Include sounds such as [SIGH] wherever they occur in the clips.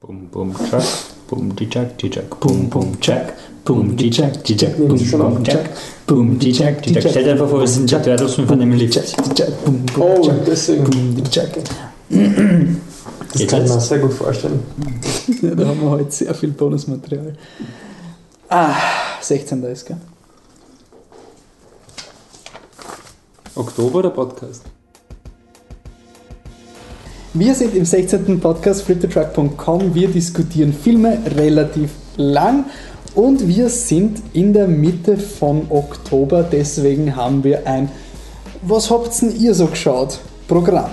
Bum, bum, Jack, bum, die Jack, die Jack, bum, bum, Jack, bum, die Jack, die Jack, bum, bum, Jack, bum, die Jack, die Jack. Stell dir einfach vor, wir sind Jack Turtles von dem Lied. Oh, deswegen. Das kann ich mir jetzt? sehr gut vorstellen. [LAUGHS] Ja, da haben wir heute sehr viel Bonusmaterial. Ah, 16. ist, gell? Oktober der Podcast. Wir sind im 16. Podcast fliptetruck.com. Wir diskutieren Filme relativ lang und wir sind in der Mitte von Oktober. Deswegen haben wir ein Was habt denn ihr so geschaut? Programm.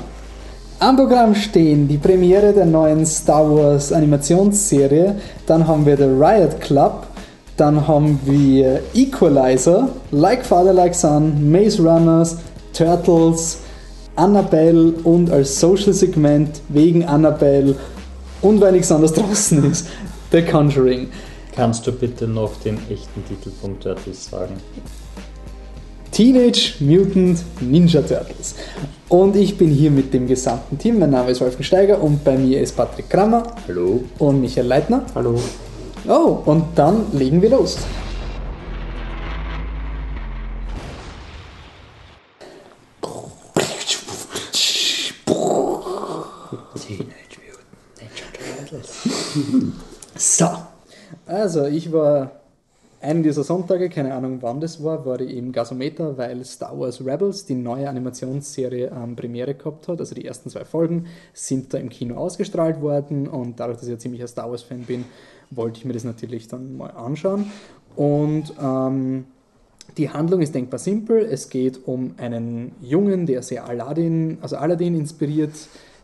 Am Programm stehen die Premiere der neuen Star Wars Animationsserie, dann haben wir The Riot Club, dann haben wir Equalizer, Like Father Like Son, Maze Runners, Turtles, Annabelle und als Social-Segment wegen Annabelle und weil nichts anderes [LAUGHS] draußen ist, The Conjuring. Kannst du bitte noch den echten Titel von Turtles sagen? Teenage Mutant Ninja Turtles. Und ich bin hier mit dem gesamten Team. Mein Name ist Wolfgang Steiger und bei mir ist Patrick Krammer Hallo? und Michael Leitner. Hallo. Oh, und dann legen wir los. Teenage Mutant Ninja Turtles. So. Also, ich war einen dieser Sonntage, keine Ahnung wann das war, war ich im Gasometer, weil Star Wars Rebels, die neue Animationsserie, ähm, Premiere gehabt hat. Also die ersten zwei Folgen sind da im Kino ausgestrahlt worden und dadurch, dass ich ein ziemlicher Star Wars-Fan bin, wollte ich mir das natürlich dann mal anschauen. Und ähm, die Handlung ist denkbar simpel. Es geht um einen Jungen, der sehr Aladdin, also Aladdin inspiriert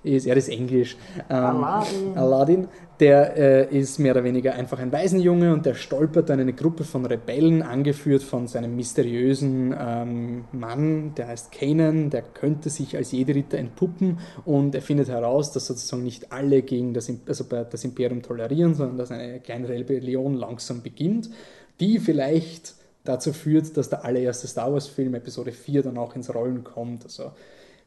ist. Er ist Englisch. Ähm, Aladdin. Aladdin. Der äh, ist mehr oder weniger einfach ein Waisenjunge und der stolpert dann in eine Gruppe von Rebellen, angeführt von seinem mysteriösen ähm, Mann, der heißt Kanan, der könnte sich als Jedi-Ritter entpuppen und er findet heraus, dass sozusagen nicht alle gegen das, also das Imperium tolerieren, sondern dass eine kleine Rebellion langsam beginnt, die vielleicht dazu führt, dass der allererste Star Wars-Film Episode 4 dann auch ins Rollen kommt. Also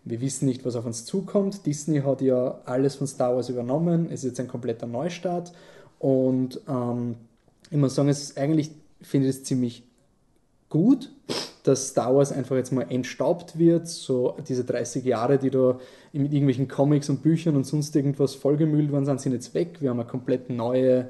wir wissen nicht, was auf uns zukommt. Disney hat ja alles von Star Wars übernommen. Es ist jetzt ein kompletter Neustart. Und ähm, ich muss sagen, es ist eigentlich finde ich es ziemlich gut, dass Star Wars einfach jetzt mal entstaubt wird. So diese 30 Jahre, die da mit irgendwelchen Comics und Büchern und sonst irgendwas vollgemüllt worden sind, sind jetzt weg. Wir haben eine komplett neue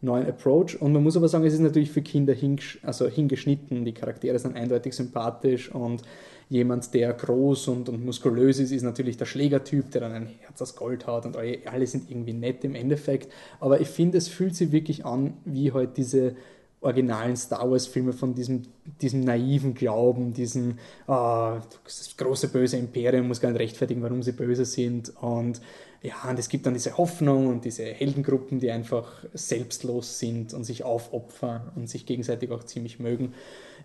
neuen Approach. Und man muss aber sagen, es ist natürlich für Kinder also hingeschnitten. Die Charaktere sind eindeutig sympathisch und jemand, der groß und, und muskulös ist, ist natürlich der Schlägertyp, der dann ein Herz aus Gold hat und alle sind irgendwie nett im Endeffekt. Aber ich finde, es fühlt sich wirklich an, wie halt diese originalen Star Wars-Filme von diesem, diesem naiven Glauben, diesem ah, das große böse Imperium muss gar nicht rechtfertigen, warum sie böse sind. Und ja, und es gibt dann diese Hoffnung und diese Heldengruppen, die einfach selbstlos sind und sich aufopfern und sich gegenseitig auch ziemlich mögen.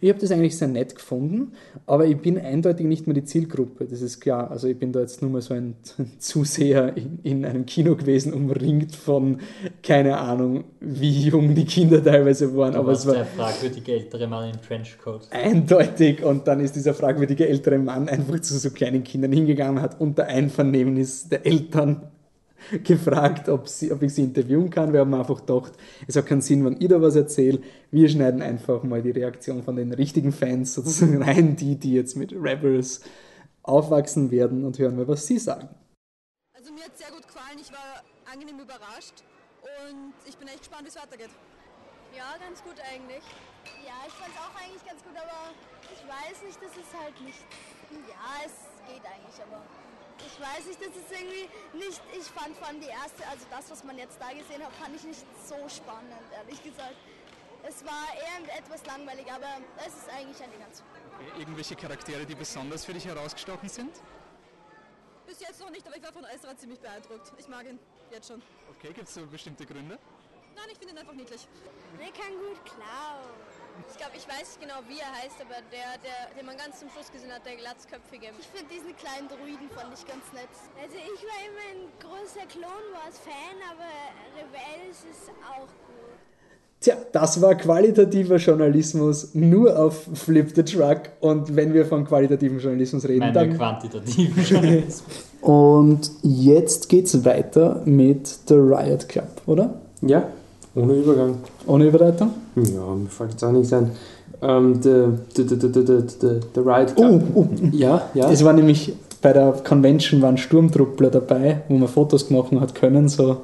Ich habe das eigentlich sehr nett gefunden, aber ich bin eindeutig nicht mehr die Zielgruppe, das ist klar. Also ich bin da jetzt nur mal so ein [LAUGHS] Zuseher in, in einem Kino gewesen, umringt von, keine Ahnung, wie jung die Kinder teilweise waren, aber es war der fragwürdige ältere Mann im Trenchcoat. eindeutig und dann ist dieser fragwürdige ältere Mann einfach zu so kleinen Kindern hingegangen, hat unter Einvernehmen der Eltern [LAUGHS] gefragt, ob, sie, ob ich sie interviewen kann. Wir haben einfach gedacht, es hat keinen Sinn, wenn ich da was erzähle. Wir schneiden einfach mal die Reaktion von den richtigen Fans sozusagen rein, die, die jetzt mit Rebels aufwachsen werden und hören mal, was sie sagen. Also mir hat sehr gut gefallen, ich war angenehm überrascht und ich bin echt gespannt, wie es weitergeht. Ja, ganz gut eigentlich. Ja, ich fand es auch eigentlich ganz gut, aber ich weiß nicht, das ist halt nicht. Ja, es geht eigentlich, aber ich weiß nicht, das ist irgendwie nicht. Ich fand vor allem die erste, also das, was man jetzt da gesehen hat, fand ich nicht so spannend, ehrlich gesagt. Es war eher etwas langweilig, aber es ist eigentlich eine ganz. Irgendwelche Charaktere, die besonders für dich herausgestochen sind? Bis jetzt noch nicht, aber ich war von Ezra ziemlich beeindruckt. Ich mag ihn jetzt schon. Okay, gibt es so bestimmte Gründe? Nein, ich finde ihn einfach niedlich. Der kann gut klauen. Ich glaube, ich weiß nicht genau, wie er heißt, aber der, der, den man ganz zum Schluss gesehen hat, der glatzköpfige. Ich finde diesen kleinen Druiden fand ich ganz nett. Also ich war immer ein großer Clone Wars Fan, aber Rebels ist auch gut. Tja, das war qualitativer Journalismus nur auf Flip the Truck. Und wenn wir von qualitativen Journalismus reden, Meinen dann quantitativen [LAUGHS] Journalismus. Und jetzt geht's weiter mit The Riot Club, oder? Ja, ohne Übergang. Ohne Überleitung? Hm, ja, mir fällt jetzt auch nichts ein. Ähm, the, the, the, the, the, the Ride. Oh, oh. Ja, ja. Es war nämlich bei der Convention waren Sturmtruppler dabei, wo man Fotos gemacht hat können. So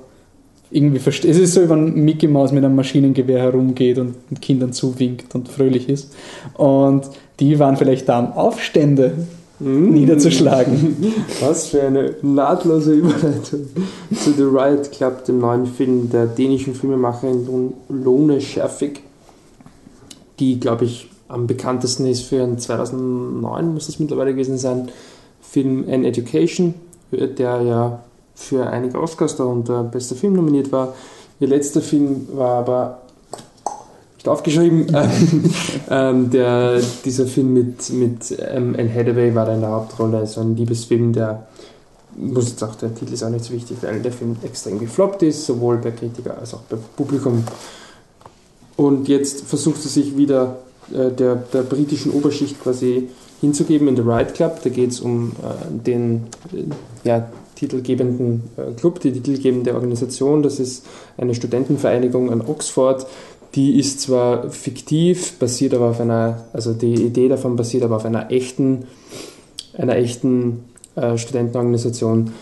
irgendwie. Es ist so, wenn Mickey Mouse mit einem Maschinengewehr herumgeht und Kindern zuwinkt und fröhlich ist. Und die waren vielleicht da am Aufstände Mm. niederzuschlagen. [LAUGHS] Was für eine nahtlose Überleitung zu The Riot Club, dem neuen Film der dänischen Filmemacherin Lon- Lone Scherfig, die, glaube ich, am bekanntesten ist für einen 2009, muss das mittlerweile gewesen sein, Film An Education, der ja für einige Oscars darunter bester Film nominiert war. Ihr letzter Film war aber aufgeschrieben. [LAUGHS] ähm, der, dieser Film mit, mit ähm, Anne Hathaway war da in der Hauptrolle, so ein Liebesfilm, der muss jetzt auch, der Titel ist auch nicht so wichtig, weil der Film extrem gefloppt ist, sowohl bei Kritiker als auch bei Publikum. Und jetzt versucht er sich wieder äh, der, der britischen Oberschicht quasi hinzugeben in The Riot Club. Da geht es um äh, den äh, ja, titelgebenden äh, Club, die titelgebende Organisation. Das ist eine Studentenvereinigung an Oxford. Die ist zwar fiktiv, basiert aber auf einer, also die Idee davon basiert aber auf einer echten, einer echten äh, Studentenorganisation,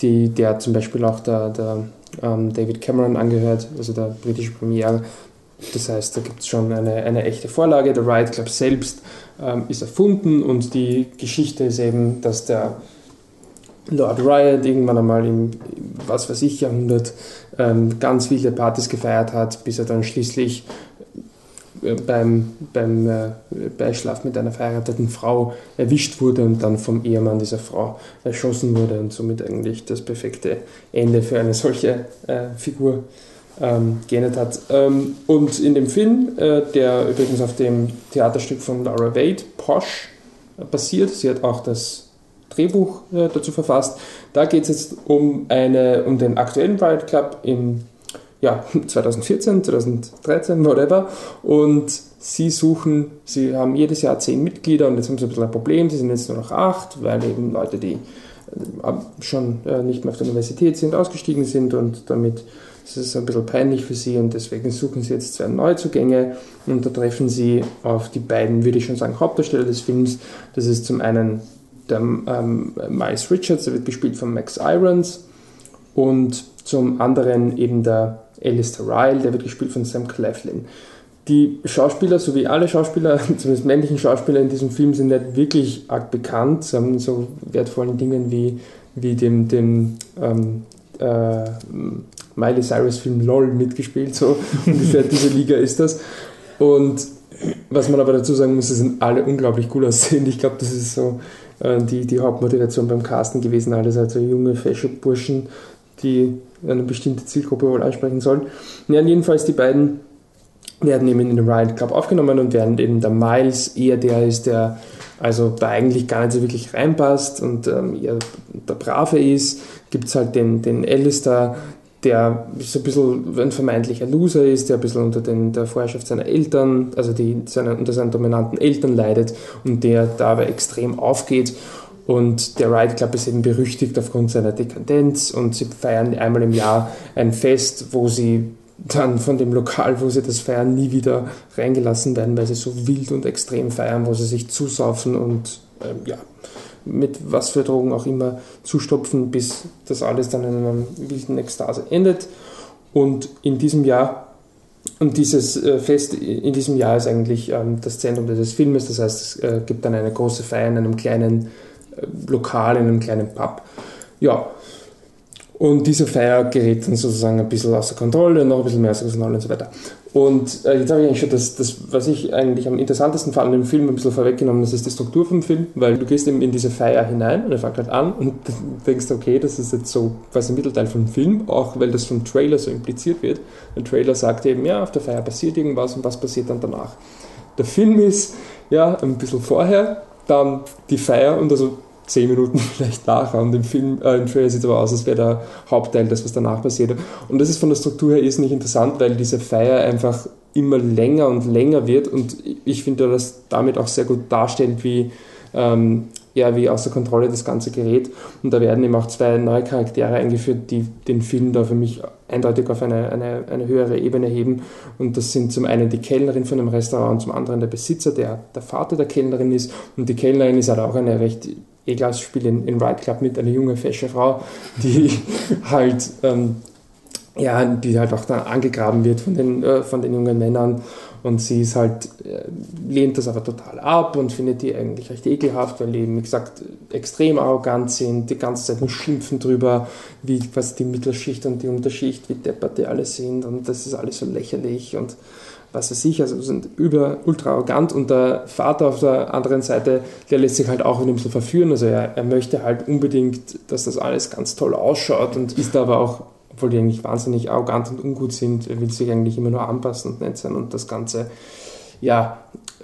die, der zum Beispiel auch der, der ähm, David Cameron angehört, also der britische Premier. Das heißt, da gibt es schon eine, eine echte Vorlage. Der Riot Club selbst ähm, ist erfunden und die Geschichte ist eben, dass der Lord Riot irgendwann einmal im, was weiß ich, Jahrhundert ähm, ganz viele Partys gefeiert hat, bis er dann schließlich äh, beim, beim äh, Beischlaf mit einer verheirateten Frau erwischt wurde und dann vom Ehemann dieser Frau erschossen wurde und somit eigentlich das perfekte Ende für eine solche äh, Figur ähm, geändert hat. Ähm, und in dem Film, äh, der übrigens auf dem Theaterstück von Laura Wade, Posh, äh, basiert, sie hat auch das Drehbuch äh, dazu verfasst, da geht es jetzt um, eine, um den aktuellen Riot Club im ja, [LAUGHS] 2014, 2013, whatever. Und sie suchen, sie haben jedes Jahr zehn Mitglieder und jetzt haben sie ein bisschen ein Problem, sie sind jetzt nur noch acht, weil eben Leute, die äh, schon äh, nicht mehr auf der Universität sind, ausgestiegen sind und damit ist es ein bisschen peinlich für sie und deswegen suchen sie jetzt zwei Neuzugänge und da treffen sie auf die beiden, würde ich schon sagen, Hauptdarsteller des Films. Das ist zum einen der ähm, Miles Richards, der wird gespielt von Max Irons und zum anderen eben der Alistair Ryle, der wird gespielt von Sam Claflin. Die Schauspieler, so wie alle Schauspieler, [LAUGHS] zumindest männlichen Schauspieler in diesem Film, sind nicht wirklich arg bekannt. Sie haben so wertvollen Dingen wie, wie dem, dem ähm, äh, Miley Cyrus Film LOL mitgespielt, so [LAUGHS] ungefähr diese Liga ist das. Und was man aber dazu sagen muss, sie sind alle unglaublich cool aussehend. Ich glaube, das ist so die, die Hauptmotivation beim Casten gewesen. Alles halt so junge, fesche Burschen, die eine bestimmte Zielgruppe wohl ansprechen sollen. Ja, jedenfalls die beiden werden eben in den Riot Club aufgenommen und während eben der Miles eher der ist, der also da eigentlich gar nicht so wirklich reinpasst und ähm, eher der Brave ist, gibt es halt den, den Alistair, der so ein bisschen ein vermeintlicher Loser ist, der ein bisschen unter den, der Vorherrschaft seiner Eltern, also die, seiner, unter seinen dominanten Eltern leidet und der dabei extrem aufgeht. Und der Riot Club ist eben berüchtigt aufgrund seiner Dekadenz und sie feiern einmal im Jahr ein Fest, wo sie dann von dem Lokal, wo sie das feiern, nie wieder reingelassen werden, weil sie so wild und extrem feiern, wo sie sich zusaufen und ähm, ja, mit was für Drogen auch immer zustopfen, bis das alles dann in einer wilden Ekstase endet. Und in diesem Jahr, und dieses äh, Fest in diesem Jahr ist eigentlich ähm, das Zentrum dieses Filmes, das heißt, es äh, gibt dann eine große Feier in einem kleinen äh, Lokal, in einem kleinen Pub. Ja, und diese Feier gerät dann sozusagen ein bisschen außer Kontrolle, noch ein bisschen mehr außer Kontrolle und so weiter. Und äh, jetzt habe ich eigentlich schon das, das, was ich eigentlich am interessantesten fand im Film, ein bisschen vorweggenommen, das ist die Struktur vom Film, weil du gehst eben in diese Feier hinein und er fängt halt an und [LAUGHS] denkst, okay, das ist jetzt so quasi ein Mittelteil vom Film, auch weil das vom Trailer so impliziert wird. Der Trailer sagt eben, ja, auf der Feier passiert irgendwas und was passiert dann danach. Der Film ist, ja, ein bisschen vorher, dann die Feier und also zehn Minuten [LAUGHS] vielleicht nachher und im Film, äh, im Trailer sieht es aber aus, als wäre der Hauptteil das, was danach passiert. Und das ist von der Struktur her irrsinnig interessant, weil diese Feier einfach immer länger und länger wird und ich finde, dass damit auch sehr gut darstellt, wie ähm, ja, wie außer Kontrolle das ganze gerät. Und da werden eben auch zwei neue Charaktere eingeführt, die den Film da für mich eindeutig auf eine, eine, eine höhere Ebene heben. Und das sind zum einen die Kellnerin von dem Restaurant und zum anderen der Besitzer, der der Vater der Kellnerin ist. Und die Kellnerin ist halt auch eine recht ekelhaft spielt in, in Ride Club mit, eine junge, fesche Frau, die [LAUGHS] halt ähm, ja, die halt auch da angegraben wird von den, äh, von den jungen Männern. Und sie ist halt, äh, lehnt das aber total ab und findet die eigentlich recht ekelhaft, weil die eben, wie gesagt, extrem arrogant sind, die ganze Zeit nur schimpfen drüber, wie was die Mittelschicht und die Unterschicht, wie deppert die alle sind. Und das ist alles so lächerlich und was weiß ich, also sind über ultra arrogant und der Vater auf der anderen Seite, der lässt sich halt auch ein bisschen verführen, also er, er möchte halt unbedingt, dass das alles ganz toll ausschaut und ist aber auch obwohl die eigentlich wahnsinnig arrogant und ungut sind, will sich eigentlich immer nur anpassen und nett sein und das Ganze, ja,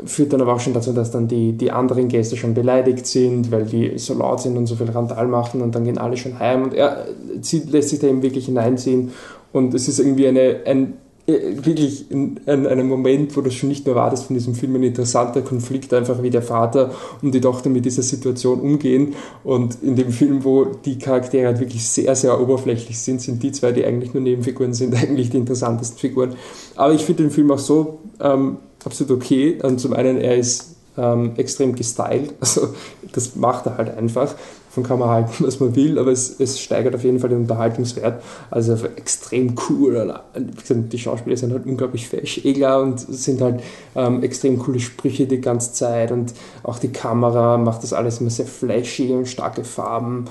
führt dann aber auch schon dazu, dass dann die, die anderen Gäste schon beleidigt sind, weil die so laut sind und so viel Randal machen und dann gehen alle schon heim und er zieht, lässt sich da eben wirklich hineinziehen und es ist irgendwie eine, ein wirklich in, in, einem Moment, wo das schon nicht mehr war, dass von diesem Film ein interessanter Konflikt einfach wie der Vater und die Tochter mit dieser Situation umgehen. Und in dem Film, wo die Charaktere halt wirklich sehr, sehr oberflächlich sind, sind die zwei, die eigentlich nur Nebenfiguren sind, [LAUGHS] eigentlich die interessantesten Figuren. Aber ich finde den Film auch so ähm, absolut okay. Und zum einen, er ist ähm, extrem gestylt, [LAUGHS] also das macht er halt einfach. Davon kann man halten, [LAUGHS] was man will, aber es, es steigert auf jeden Fall den Unterhaltungswert. Also extrem cool. Die Schauspieler sind halt unglaublich fesch, egler und sind halt ähm, extrem coole Sprüche die ganze Zeit und auch die Kamera macht das alles immer sehr flashy und starke Farben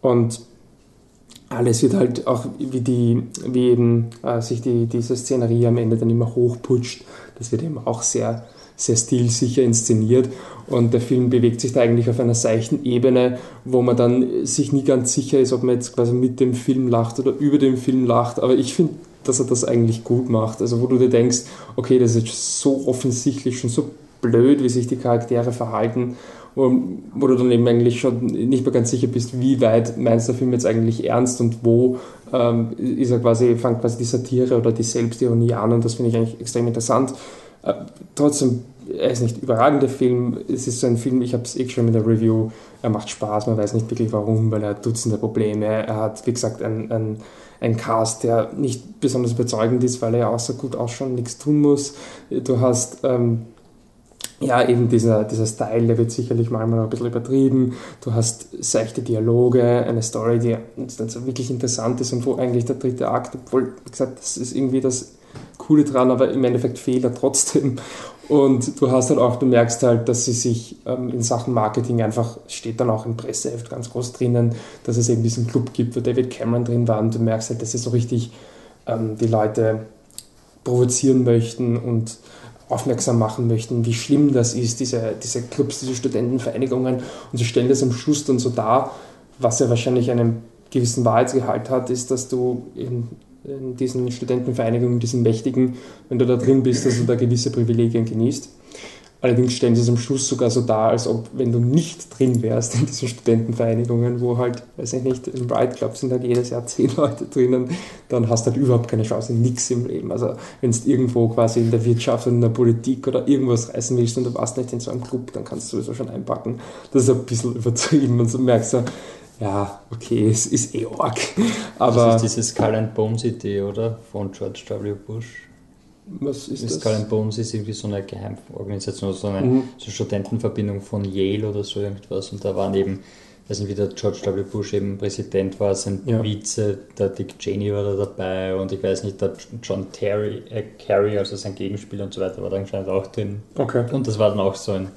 und alles wird halt auch, wie, die, wie eben äh, sich die, diese Szenerie am Ende dann immer hochputscht, das wird eben auch sehr sehr stilsicher inszeniert und der Film bewegt sich da eigentlich auf einer seichten Ebene, wo man dann sich nie ganz sicher ist, ob man jetzt quasi mit dem Film lacht oder über den Film lacht, aber ich finde, dass er das eigentlich gut macht, also wo du dir denkst, okay, das ist so offensichtlich schon so blöd, wie sich die Charaktere verhalten, wo du dann eben eigentlich schon nicht mehr ganz sicher bist, wie weit meinst der Film jetzt eigentlich ernst und wo ähm, ist er quasi, fängt quasi die Satire oder die Selbstironie an. Und das finde ich eigentlich extrem interessant. Äh, trotzdem, er ist nicht überragend, der Film. Es ist so ein Film, ich habe es eh schon in der Review, er macht Spaß, man weiß nicht wirklich warum, weil er hat Dutzende Probleme. Er hat, wie gesagt, ein, ein, ein Cast, der nicht besonders überzeugend ist, weil er ja so gut ausschauen, nichts tun muss. Du hast ähm, ja, eben dieser, dieser Style, der wird sicherlich manchmal ein bisschen übertrieben. Du hast seichte Dialoge, eine Story, die dann so wirklich interessant ist und wo eigentlich der dritte Akt, obwohl, wie gesagt, das ist irgendwie das Coole dran, aber im Endeffekt fehlt er trotzdem. Und du hast halt auch, du merkst halt, dass sie sich ähm, in Sachen Marketing einfach, steht dann auch im Presseheft ganz groß drinnen, dass es eben diesen Club gibt, wo David Cameron drin war. Und du merkst halt, dass sie so richtig ähm, die Leute provozieren möchten und aufmerksam machen möchten, wie schlimm das ist, diese, diese Clubs, diese Studentenvereinigungen. Und sie stellen das am Schluss dann so dar, was ja wahrscheinlich einen gewissen Wahrheitsgehalt hat, ist, dass du in in diesen Studentenvereinigungen, diesen Mächtigen, wenn du da drin bist, dass du da gewisse Privilegien genießt. Allerdings stellen sie es am Schluss sogar so dar, als ob, wenn du nicht drin wärst in diesen Studentenvereinigungen, wo halt, weiß ich nicht, im Ride Club sind halt jedes Jahr zehn Leute drinnen, dann hast du halt überhaupt keine Chance, nichts im Leben. Also, wenn du irgendwo quasi in der Wirtschaft oder in der Politik oder irgendwas reißen willst und du warst nicht in so einem Club, dann kannst du sowieso schon einpacken. Das ist ein bisschen übertrieben und so merkst du, ja, okay, es ist eh arg. Aber das ist diese Skull and Bones Idee, oder? Von George W. Bush. Was ist das? Skull and Bones ist irgendwie so eine Geheimorganisation, so eine Mhm. so Studentenverbindung von Yale oder so irgendwas. Und da waren eben, weiß nicht, wie der George W. Bush eben Präsident war, sein Ja. Vize, der Dick Cheney war da dabei und ich weiß nicht, der John Terry, äh, Kerry, also sein Gegenspieler und so weiter, war da anscheinend auch drin. Okay. Und das war dann auch so ein.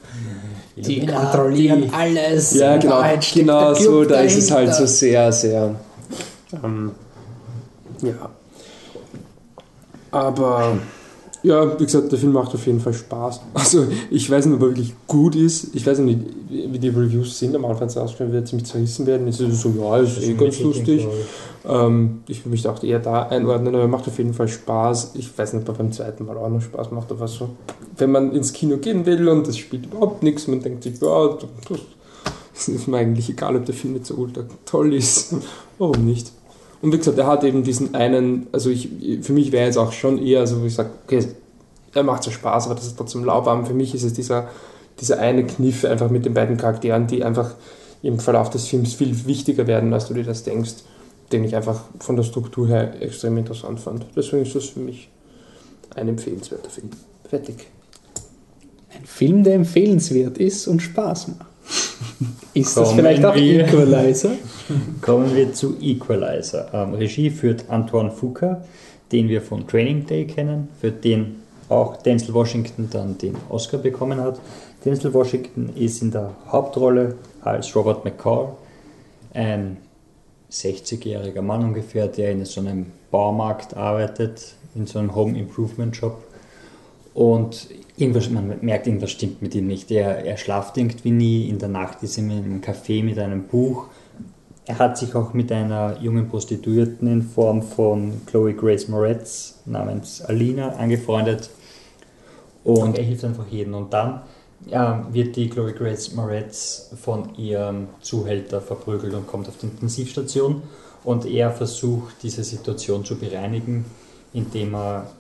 Die Illuminati. kontrollieren alles. Ja, genau, genau so, da ist es halt so sehr, sehr. Ähm, ja. Aber ja, wie gesagt, der Film macht auf jeden Fall Spaß. [LAUGHS] Also ich weiß nicht, ob er wirklich gut ist. Ich weiß nicht, wie die Reviews sind. Am Anfang es schon, wird ziemlich zerrissen werden. Es ist so, ja, ist eh ganz lustig. Ähm, ich würde mich auch eher da einordnen, aber er macht auf jeden Fall Spaß. Ich weiß nicht, ob er beim zweiten Mal auch noch Spaß macht, aber so. Wenn man ins Kino gehen will und es spielt überhaupt nichts, man denkt sich, ja, das Es ist mir eigentlich egal, ob der Film jetzt so ultra toll ist. [LAUGHS] Warum nicht? Und wie gesagt, er hat eben diesen einen, also ich, für mich wäre jetzt auch schon eher so, wo ich sage, okay, er macht so Spaß, aber das ist trotzdem lauwarm. Für mich ist es dieser, dieser eine Kniff einfach mit den beiden Charakteren, die einfach im Verlauf des Films viel wichtiger werden, als du dir das denkst, den ich einfach von der Struktur her extrem interessant fand. Deswegen ist das für mich ein empfehlenswerter Film. Fertig. Ein Film, der empfehlenswert ist und Spaß macht. Ist das Kommen vielleicht auch wir- Equalizer? [LAUGHS] Kommen wir zu Equalizer. Ähm, Regie führt Antoine Fuqua, den wir von Training Day kennen, für den auch Denzel Washington dann den Oscar bekommen hat. Denzel Washington ist in der Hauptrolle als Robert McCall, ein 60-jähriger Mann ungefähr, der in so einem Baumarkt arbeitet, in so einem Home Improvement Shop. Und irgendwas, man merkt, irgendwas stimmt mit ihm nicht. Er, er schlaft irgendwie nie, in der Nacht ist er in einem Café mit einem Buch. Er hat sich auch mit einer jungen Prostituierten in Form von Chloe Grace Moretz namens Alina angefreundet. Und er hilft einfach jedem. Und dann ja, wird die Chloe Grace Moretz von ihrem Zuhälter verprügelt und kommt auf die Intensivstation. Und er versucht, diese Situation zu bereinigen, indem er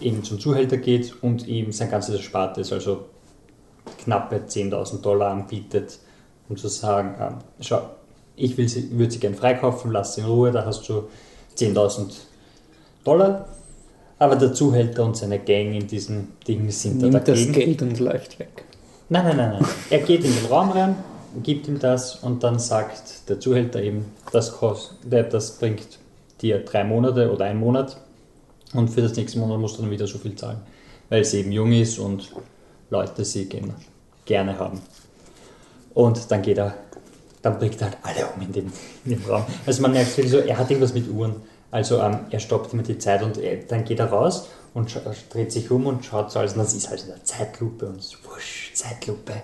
eben zum Zuhälter geht und ihm sein ganzes Erspartes, also knappe 10.000 Dollar anbietet, um zu sagen, ähm, schau, ich will sie, würde sie gern freikaufen, lass sie in Ruhe, da hast du 10.000 Dollar. Aber der Zuhälter und seine Gang in diesem Ding sind da Nimmt das dagegen. Geld und läuft weg. Nein, nein, nein, nein. Er geht in den Raum rein, gibt ihm das und dann sagt der Zuhälter eben, das, kost, das bringt dir drei Monate oder einen Monat und für das nächste Monat musst du dann wieder so viel zahlen, weil sie eben jung ist und Leute sie gerne, haben. Und dann geht er, dann bringt er halt alle um in dem, in dem Raum. Also man merkt wirklich so, er hat irgendwas mit Uhren. Also ähm, er stoppt immer die Zeit und er, dann geht er raus und scha- dreht sich um und schaut so, also das ist halt in der Zeitlupe und so, wusch, Zeitlupe.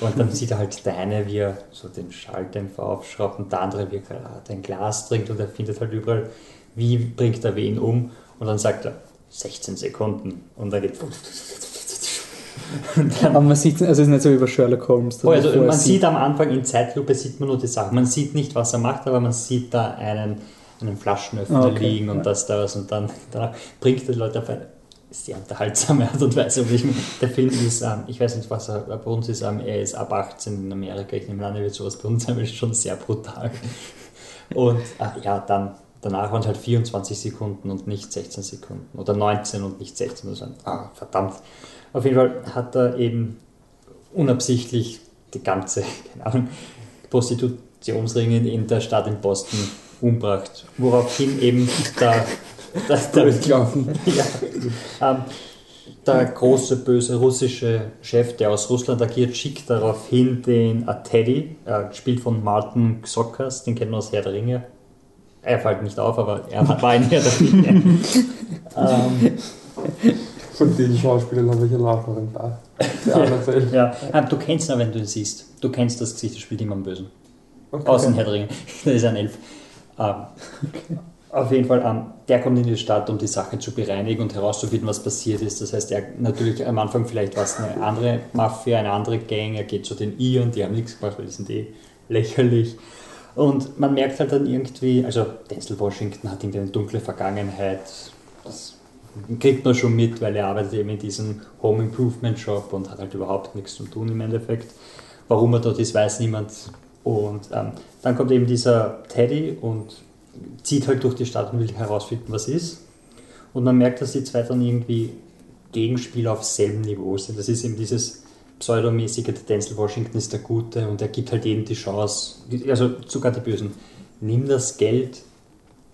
Und dann sieht er halt der eine, wie er so den Schalldämpfer aufschraubt und der andere, wie er gerade ein Glas trinkt und er findet halt überall, wie bringt er wen um. Und dann sagt er, 16 Sekunden. Und dann geht Aber man sieht, also es ist nicht so wie bei Sherlock Holmes. Oh, also man sieht am Anfang in Zeitlupe sieht man nur die Sachen. Man sieht nicht, was er macht, aber man sieht da einen, einen Flaschenöffner Ah, okay, liegen und ja. das, das und dann danach bringt er die Leute auf eine sehr unterhaltsame Art und Weise. Der Film ist, ähm, ich weiß nicht, was er bei uns ist, ähm, er ist ab 18 in Amerika. Ich nehme an, er wird sowas bei uns es ist schon sehr brutal. Und ah, ja, dann danach waren es halt 24 Sekunden und nicht 16 Sekunden oder 19 und nicht 16. Also, ah, verdammt. Auf jeden Fall hat er eben unabsichtlich die ganze, [LAUGHS] Ahnung, Prostitutionsringe in der Stadt in Boston umbracht. Woraufhin eben der, [LAUGHS] der, der, [LAUGHS] ja, ähm, der große böse russische Chef, der aus Russland agiert, schickt daraufhin den Teddy, äh, gespielt von Martin Xokas, den kennen wir aus Herr der Ringe. Er fällt nicht auf, aber er war in Herr der Ringe. ähm, Von den Schauspielern habe ich ja noch ein paar. Ja. Ähm, du kennst ihn, wenn du ihn siehst. Du kennst das Gesicht, der spielt immer einen Bösen. Okay. Aus der Ringe. [LAUGHS] Das ist ein Elf. Ähm, Auf jeden Fall, ähm, der kommt in die Stadt, um die Sache zu bereinigen und herauszufinden, was passiert ist. Das heißt, er natürlich am Anfang vielleicht war es eine andere Mafia, eine andere Gang. Er geht zu den Iren, die haben nichts gemacht, weil die sind eh lächerlich. Und man merkt halt dann irgendwie, also Denzel Washington hat irgendwie eine dunkle Vergangenheit. Das kriegt man schon mit, weil er arbeitet eben in diesem Home Improvement Shop und hat halt überhaupt nichts zu tun im Endeffekt. Warum er dort ist, weiß niemand. Und ähm, dann kommt eben dieser Teddy und zieht halt durch die Stadt und will herausfinden, was ist. Und man merkt, dass die zwei dann irgendwie Gegenspieler auf selben Niveau sind. Das ist eben dieses pseudomäßige, der Denzel Washington ist der Gute und er gibt halt jedem die Chance, also sogar die Bösen, nimm das Geld,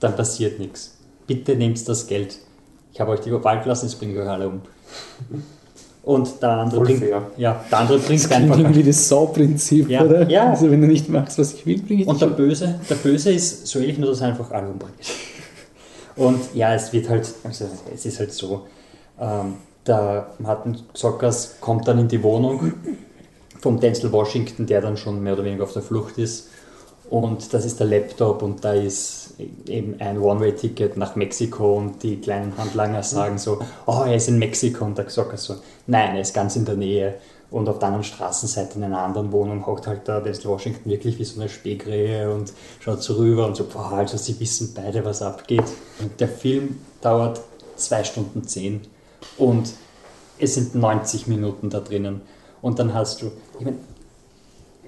dann passiert nichts. Bitte nehmt das Geld. Ich habe euch die Wahl gelassen, jetzt bringe ich euch alle um. Und der andere Voll bringt, fair. ja, der andere bringt Das einfach irgendwie das Saw-Prinzip, Ja, oder? ja. Also wenn du nicht machst, was ich will, bringe ich Und der Böse, der Böse ist so ähnlich, nur dass er einfach alle umbringt. Und ja, es wird halt, also es ist halt so, ähm, der Martin Zockers kommt dann in die Wohnung vom Denzel Washington, der dann schon mehr oder weniger auf der Flucht ist. Und das ist der Laptop und da ist eben ein One-Way-Ticket nach Mexiko und die kleinen Handlanger sagen so, oh, er ist in Mexiko und der Zocker so, nein, er ist ganz in der Nähe. Und auf der anderen Straßenseite in einer anderen Wohnung hockt halt der Denzel Washington wirklich wie so eine Spähkrähe und schaut so rüber und so, boah, also sie wissen beide, was abgeht. Und der Film dauert zwei Stunden zehn und es sind 90 Minuten da drinnen. Und dann hast du, ich meine,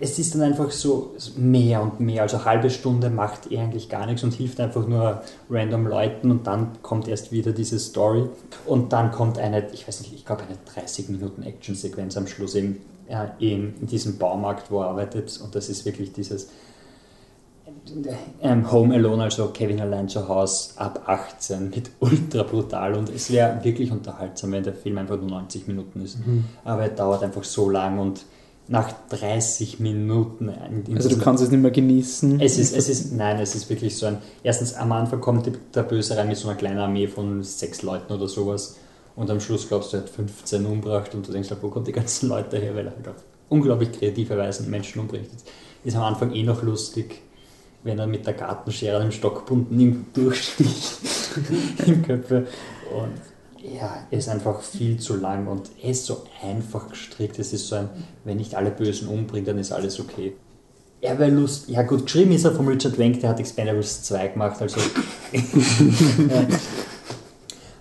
es ist dann einfach so mehr und mehr. Also eine halbe Stunde macht eh eigentlich gar nichts und hilft einfach nur random Leuten und dann kommt erst wieder diese Story und dann kommt eine, ich weiß nicht, ich glaube eine 30 Minuten Action-Sequenz am Schluss eben ja, in, in diesem Baumarkt, wo er arbeitet und das ist wirklich dieses Home Alone, also Kevin allein zu Hause ab 18 mit ultra brutal und es wäre wirklich unterhaltsam, wenn der Film einfach nur 90 Minuten ist. Mhm. Aber er dauert einfach so lang und nach 30 Minuten. Also du kannst es nicht mehr genießen. Es ist, es ist, nein, es ist wirklich so ein. Erstens am Anfang kommt der Böse rein mit so einer kleinen Armee von sechs Leuten oder sowas und am Schluss glaubst du, er hat 15 umgebracht und du denkst, wo kommen die ganzen Leute her, weil er halt auf unglaublich kreative Weise Menschen umbringt. Ist am Anfang eh noch lustig, wenn er mit der Gartenschere dem Stockbunden durchsticht [LAUGHS] im Köpfe und ja, er ist einfach viel zu lang und er ist so einfach gestrickt. Es ist so ein, wenn nicht alle Bösen umbringt, dann ist alles okay. Er wäre Lust, ja gut, geschrieben ist er von Richard Wenk, der hat Expendables 2 gemacht, also. [LAUGHS]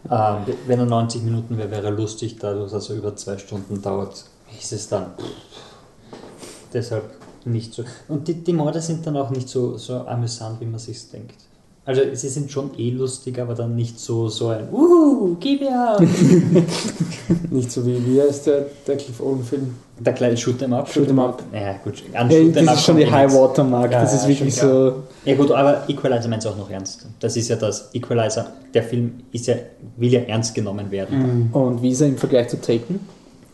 ja. ähm, wenn er 90 Minuten wäre, wäre er lustig, dadurch, dass er über zwei Stunden dauert, ist es dann. Deshalb nicht so. Und die, die Morde sind dann auch nicht so, so amüsant, wie man sich denkt. Also sie sind schon eh lustig, aber dann nicht so, so ein Uhu, gib her! [LAUGHS] nicht so wie, wie heißt der, der Cliff Owen-Film? Der kleine Shoot 'em Up. Shoot 'em Up. Ja, gut. An hey, das ist schon die High Watermark. Ja, das ist wirklich so. Ja, gut, aber Equalizer meint es auch noch ernst. Das ist ja das. Equalizer, der Film ist ja, will ja ernst genommen werden. Mhm. Und wie ist er im Vergleich zu Taken?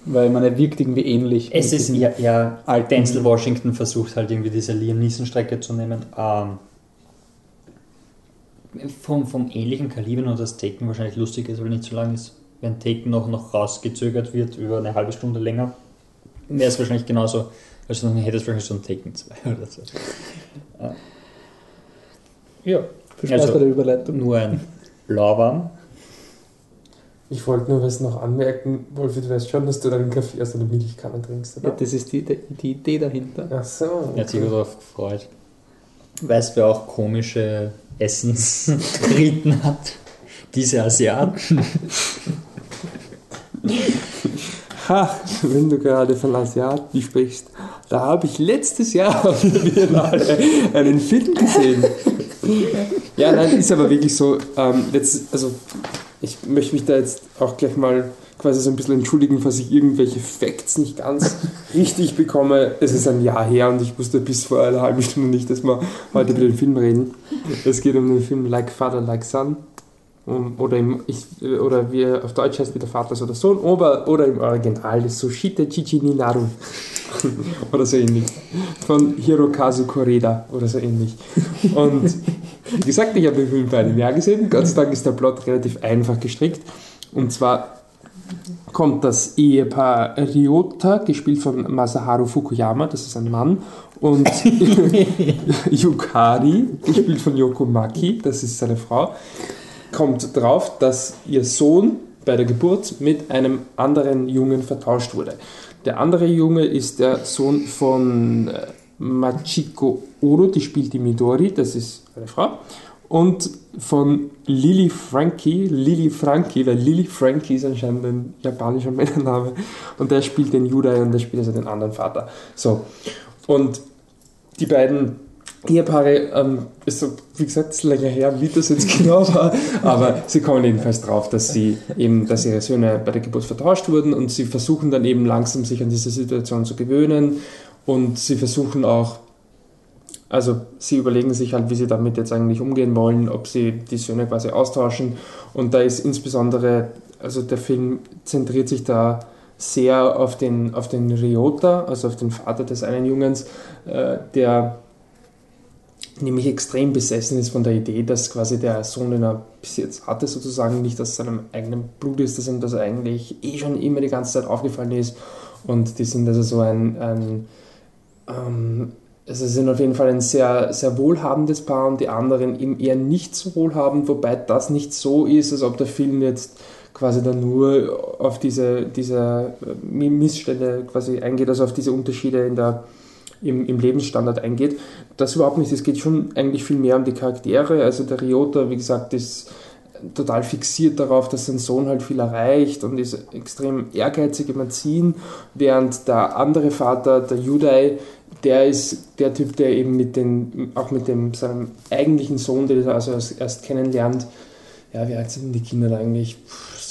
Weil man er wirkt irgendwie ähnlich. Es ist ja, ja Denzel Washington versucht halt irgendwie diese Liam Neeson-Strecke zu nehmen. Ähm, vom, vom ähnlichen Kaliber nur das Taken wahrscheinlich lustig ist, weil nicht so lang ist. Wenn Taken noch, noch rausgezögert wird über eine halbe Stunde länger, wäre es wahrscheinlich genauso, also dann hätte es wahrscheinlich so ein Taken 2 [LAUGHS] oder so. Ja, viel Spaß also, bei der Überleitung. Nur ein Lauwarm. Ich wollte nur was noch anmerken, Wolfi, du weißt schon, dass du deinen Kaffee aus einer Milchkanne trinkst, oder? Ja, das ist die, die Idee dahinter. Ach so. Okay. Er hat sich darauf gefreut. Weißt du, auch komische Essensriten hat? Diese Asiaten. [LAUGHS] Ha, wenn du gerade von Asiaten sprichst, da habe ich letztes Jahr [LAUGHS] auf einen Film gesehen. Ja, nein, ist aber wirklich so. Ähm, jetzt, also ich möchte mich da jetzt auch gleich mal quasi so ein bisschen entschuldigen, falls ich irgendwelche Facts nicht ganz [LAUGHS] richtig bekomme. Es ist ein Jahr her und ich wusste bis vor einer halben Stunde nicht, dass wir heute über den Film reden. Es geht um den Film Like Father, Like Son. Oder, im, ich, oder wie auf Deutsch heißt wieder Vater oder Sohn, oder, oder im Original Sushite Chichi Ninaru [LAUGHS] oder so ähnlich. Von Hirokazu Koreda oder so ähnlich. Und wie gesagt, ich habe den Film vor einem Jahr gesehen. Gott sei Dank ist der Plot relativ einfach gestrickt. Und zwar kommt das Ehepaar Ryota, gespielt von Masaharu Fukuyama, das ist ein Mann, und [LAUGHS] Yukari, gespielt von Yoko Maki, das ist seine Frau, kommt drauf, dass ihr Sohn bei der Geburt mit einem anderen Jungen vertauscht wurde. Der andere Junge ist der Sohn von äh, Machiko Oro, die spielt die Midori, das ist eine Frau, und von Lily Frankie, Lily Frankie, weil Lily Frankie ist anscheinend ein japanischer [LAUGHS] Männername und der spielt den Judai und der spielt also den anderen Vater. So, und die beiden Ehepaare, ähm, ist so, wie gesagt, ist länger her, wie das jetzt [LAUGHS] genau war, aber sie kommen jedenfalls drauf, dass sie eben, dass ihre Söhne bei der Geburt vertauscht wurden und sie versuchen dann eben langsam sich an diese Situation zu gewöhnen und sie versuchen auch also sie überlegen sich halt, wie sie damit jetzt eigentlich umgehen wollen, ob sie die Söhne quasi austauschen. Und da ist insbesondere, also der Film zentriert sich da sehr auf den, auf den Ryota, also auf den Vater des einen Jungens, äh, der nämlich extrem besessen ist von der Idee, dass quasi der Sohn, den er bis jetzt hatte, sozusagen nicht aus seinem eigenen Blut ist, dass ihm das eigentlich eh schon immer die ganze Zeit aufgefallen ist. Und die sind also so ein, ein ähm, also sind auf jeden Fall ein sehr, sehr wohlhabendes Paar und die anderen eben eher nicht so wohlhabend, wobei das nicht so ist, als ob der Film jetzt quasi dann nur auf diese, diese äh, Missstände quasi eingeht, also auf diese Unterschiede in der, im, im Lebensstandard eingeht. Das überhaupt nicht. Es geht schon eigentlich viel mehr um die Charaktere. Also der Ryota, wie gesagt, ist total fixiert darauf, dass sein Sohn halt viel erreicht und ist extrem ehrgeizig im Erziehen, während der andere Vater, der Judai, der ist der Typ, der eben mit den, auch mit dem, seinem eigentlichen Sohn, den er also erst, erst kennenlernt, ja, wie alt sind denn die Kinder eigentlich?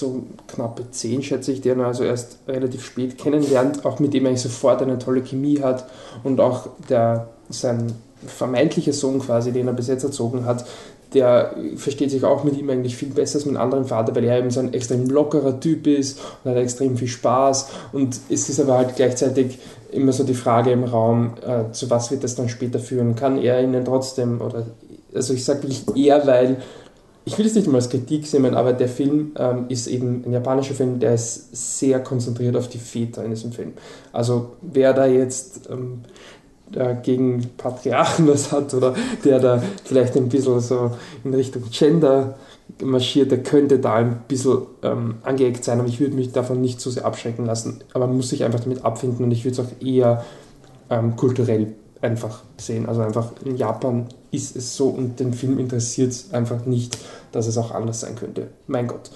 So knappe zehn, schätze ich, den er also erst relativ spät kennenlernt, auch mit dem er sofort eine tolle Chemie hat und auch der, sein vermeintlicher Sohn quasi, den er bis jetzt erzogen hat, der versteht sich auch mit ihm eigentlich viel besser als mit einem anderen Vater, weil er eben so ein extrem lockerer Typ ist und hat extrem viel Spaß. Und es ist aber halt gleichzeitig immer so die Frage im Raum, äh, zu was wird das dann später führen? Kann er ihnen trotzdem, oder, also ich sage wirklich eher, weil ich will es nicht mal als Kritik sehen, aber der Film ähm, ist eben ein japanischer Film, der ist sehr konzentriert auf die Väter in diesem Film. Also wer da jetzt ähm, äh, gegen Patriarchen was hat oder der da vielleicht ein bisschen so in Richtung Gender marschiert, der könnte da ein bisschen ähm, angeeckt sein, aber ich würde mich davon nicht so sehr abschrecken lassen. Aber man muss sich einfach damit abfinden und ich würde es auch eher ähm, kulturell einfach sehen. Also einfach in Japan ist es so und den Film interessiert es einfach nicht, dass es auch anders sein könnte. Mein Gott.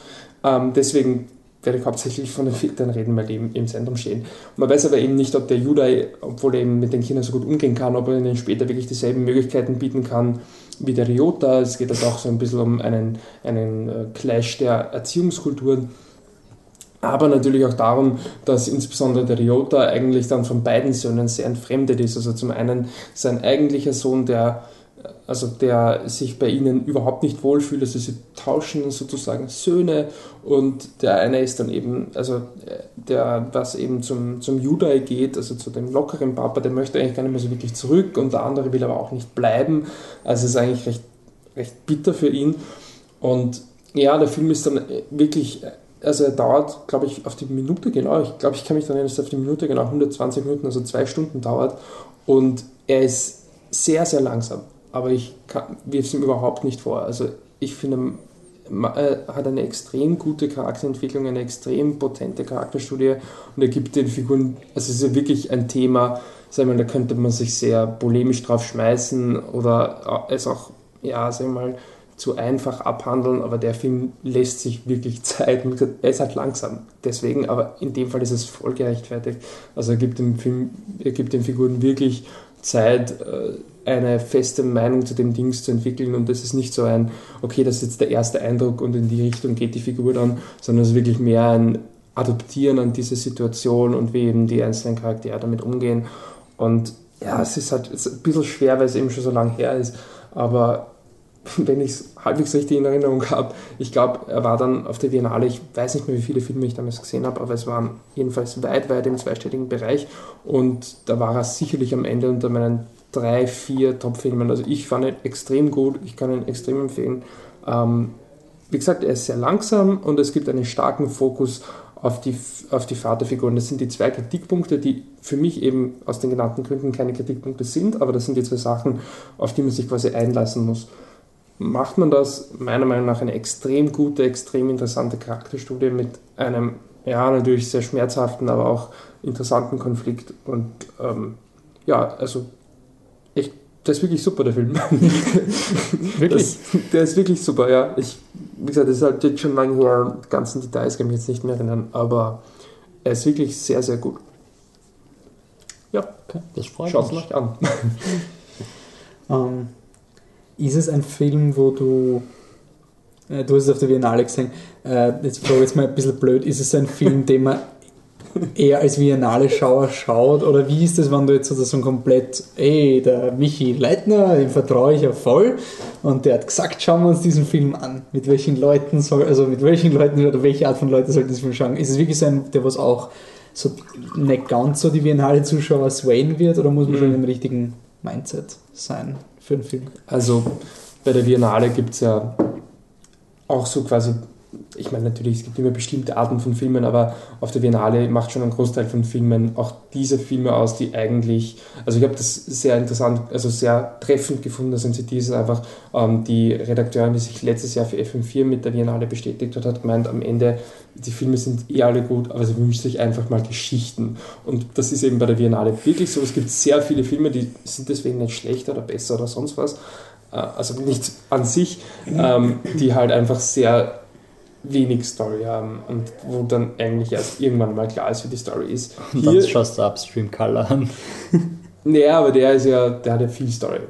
Ähm, deswegen werde ich hauptsächlich von den Filtern reden, weil die eben im Zentrum stehen. Und man weiß aber eben nicht, ob der Judai, obwohl er eben mit den Kindern so gut umgehen kann, ob er ihnen später wirklich dieselben Möglichkeiten bieten kann wie der Ryota. Es geht also auch so ein bisschen um einen, einen äh, Clash der Erziehungskulturen. Aber natürlich auch darum, dass insbesondere der Ryota eigentlich dann von beiden Söhnen sehr entfremdet ist. Also zum einen sein eigentlicher Sohn, der also der sich bei ihnen überhaupt nicht wohlfühlt. Also sie tauschen sozusagen Söhne und der eine ist dann eben, also der, was eben zum, zum Judai geht, also zu dem lockeren Papa, der möchte eigentlich gar nicht mehr so wirklich zurück und der andere will aber auch nicht bleiben. Also es ist eigentlich recht, recht bitter für ihn. Und ja, der Film ist dann wirklich, also er dauert, glaube ich, auf die Minute genau, ich glaube, ich kann mich daran erinnern, dass er auf die Minute genau 120 Minuten, also zwei Stunden dauert. Und er ist sehr, sehr langsam. Aber ich wirf es ihm überhaupt nicht vor. Also ich finde, er hat eine extrem gute Charakterentwicklung, eine extrem potente Charakterstudie. Und er gibt den Figuren, also es ist ja wirklich ein Thema, sagen wir, da könnte man sich sehr polemisch drauf schmeißen oder es auch, ja, sagen wir mal, zu einfach abhandeln, aber der Film lässt sich wirklich [LAUGHS] Zeit. Er ist halt langsam, deswegen, aber in dem Fall ist es voll gerechtfertigt. Also er gibt dem Film, er gibt den Figuren wirklich Zeit, äh, eine feste Meinung zu dem Dings zu entwickeln und das ist nicht so ein, okay, das ist jetzt der erste Eindruck und in die Richtung geht die Figur dann, sondern es ist wirklich mehr ein Adoptieren an diese Situation und wie eben die einzelnen Charaktere damit umgehen. Und ja, es ist halt ist ein bisschen schwer, weil es eben schon so lange her ist, aber [LAUGHS] wenn ich es halbwegs richtig in Erinnerung habe, ich glaube, er war dann auf der Biennale, ich weiß nicht mehr, wie viele Filme ich damals gesehen habe, aber es waren jedenfalls weit, weit im zweistelligen Bereich und da war er sicherlich am Ende unter meinen drei, vier Top-Filmen. Also ich fand ihn extrem gut, ich kann ihn extrem empfehlen. Ähm, wie gesagt, er ist sehr langsam und es gibt einen starken Fokus auf die, auf die Vaterfiguren. Das sind die zwei Kritikpunkte, die für mich eben aus den genannten Gründen keine Kritikpunkte sind, aber das sind die zwei Sachen, auf die man sich quasi einlassen muss. Macht man das, meiner Meinung nach, eine extrem gute, extrem interessante Charakterstudie mit einem, ja, natürlich sehr schmerzhaften, aber auch interessanten Konflikt und ähm, ja, also echt, der ist wirklich super, der Film. [LAUGHS] wirklich? Das, der ist wirklich super, ja. Ich, wie gesagt, das ist halt jetzt schon lange her, die ganzen Details kann ich mich jetzt nicht mehr erinnern, aber er ist wirklich sehr, sehr gut. Ja, okay, das freut Schaut mich. Schaut es euch an. [LAUGHS] ähm, ist es ein Film, wo du äh, Du hast es auf der Biennale gesehen. Äh, jetzt frage ich jetzt mal ein bisschen blöd. Ist es ein Film, den man [LAUGHS] eher als Biennale-Schauer schaut? Oder wie ist das, wenn du jetzt so komplett, ey, der Michi Leitner, dem vertraue ich ja voll und der hat gesagt, schauen wir uns diesen Film an. Mit welchen Leuten soll, also mit welchen Leuten oder welche Art von Leuten soll diesen Film schauen? Ist es wirklich so ein, der was auch so nicht ganz so die Biennale-Zuschauer swayen wird oder muss man mhm. schon im richtigen Mindset sein für den Film? Also bei der Biennale gibt es ja auch so quasi ich meine natürlich, es gibt immer bestimmte Arten von Filmen, aber auf der Biennale macht schon ein Großteil von Filmen auch diese Filme aus, die eigentlich, also ich habe das sehr interessant, also sehr treffend gefunden, dass NCT ist einfach ähm, die Redakteurin, die sich letztes Jahr für FM4 mit der Biennale bestätigt hat, hat gemeint, am Ende, die Filme sind eh alle gut, aber sie wünscht sich einfach mal Geschichten. Und das ist eben bei der Biennale wirklich so. Es gibt sehr viele Filme, die sind deswegen nicht schlechter oder besser oder sonst was, äh, also nicht an sich, ähm, die halt einfach sehr wenig Story haben und wo dann eigentlich erst irgendwann mal klar ist, wie die Story ist. [LAUGHS] Und dann schaust du Upstream Color an. [LAUGHS] naja, aber der ist ja, der hat ja viel Story.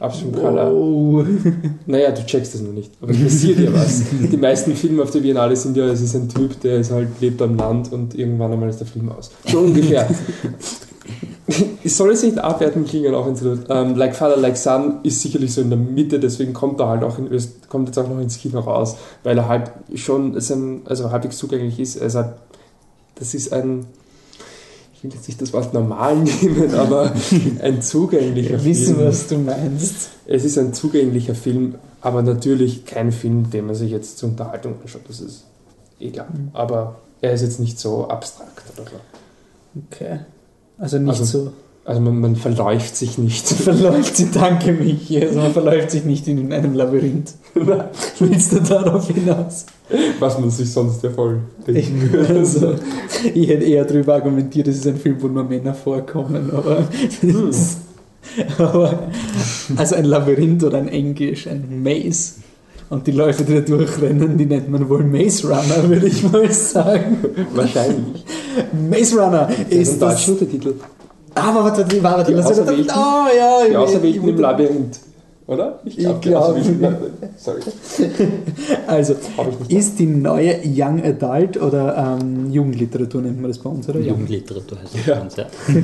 Upstream Color. Oh. [LAUGHS] Naja, du checkst das noch nicht. Aber passiert ja was. Die meisten Filme auf der Biennale sind ja, es ist ein Typ, der ist halt, lebt am Land und irgendwann einmal ist der Film aus. So ungefähr. Ich soll es nicht abwerten klingen, auch wenn es ähm, Like Father, Like Son ist sicherlich so in der Mitte, deswegen kommt er halt auch in Öst kommt jetzt auch noch ins Kino raus, weil er halt schon sein, also halbwegs zugänglich ist. Also das ist ein, ich will jetzt nicht das Wort normal [LAUGHS] nehmen, aber ein zugänglicher Wir wissen, Film. was du meinst. Es ist ein zugänglicher Film, aber natürlich kein Film, den man sich jetzt zur Unterhaltung anschaut. Das ist klar. Mhm. Aber er ist jetzt nicht so abstrakt oder so. Okay. Also nicht Also- so. Also man, man verläuft sich nicht. [LAUGHS] Verläuft sie, danke Michi. Also man verläuft sich nicht in einem Labyrinth. [LAUGHS] Willst du darauf hinaus? Was man sich sonst ja voll denken würde. [LAUGHS] also, ich hätte eher darüber argumentiert, es ist ein Film, wo nur Männer vorkommen, aber, das, aber also ein Labyrinth oder ein Englisch, ein Maze. Und die Läufe, die da durchrennen, die nennt man wohl Maze Runner, würde ich mal sagen. Wahrscheinlich. [LAUGHS] Maze Runner ist ein das. deutscher Untertitel. Ah, aber warte, die war Die die Auserwählten. Oh ja, Die ich- Auserwählten im Labyrinth. Oder? Ich glaub, die glaub- Sorry. [LAUGHS] Also, ist die neue Young Adult oder ähm, Jugendliteratur nennt man das bei uns, oder? Jugendliteratur heißt das Ja. bei uns, ja. [LAUGHS]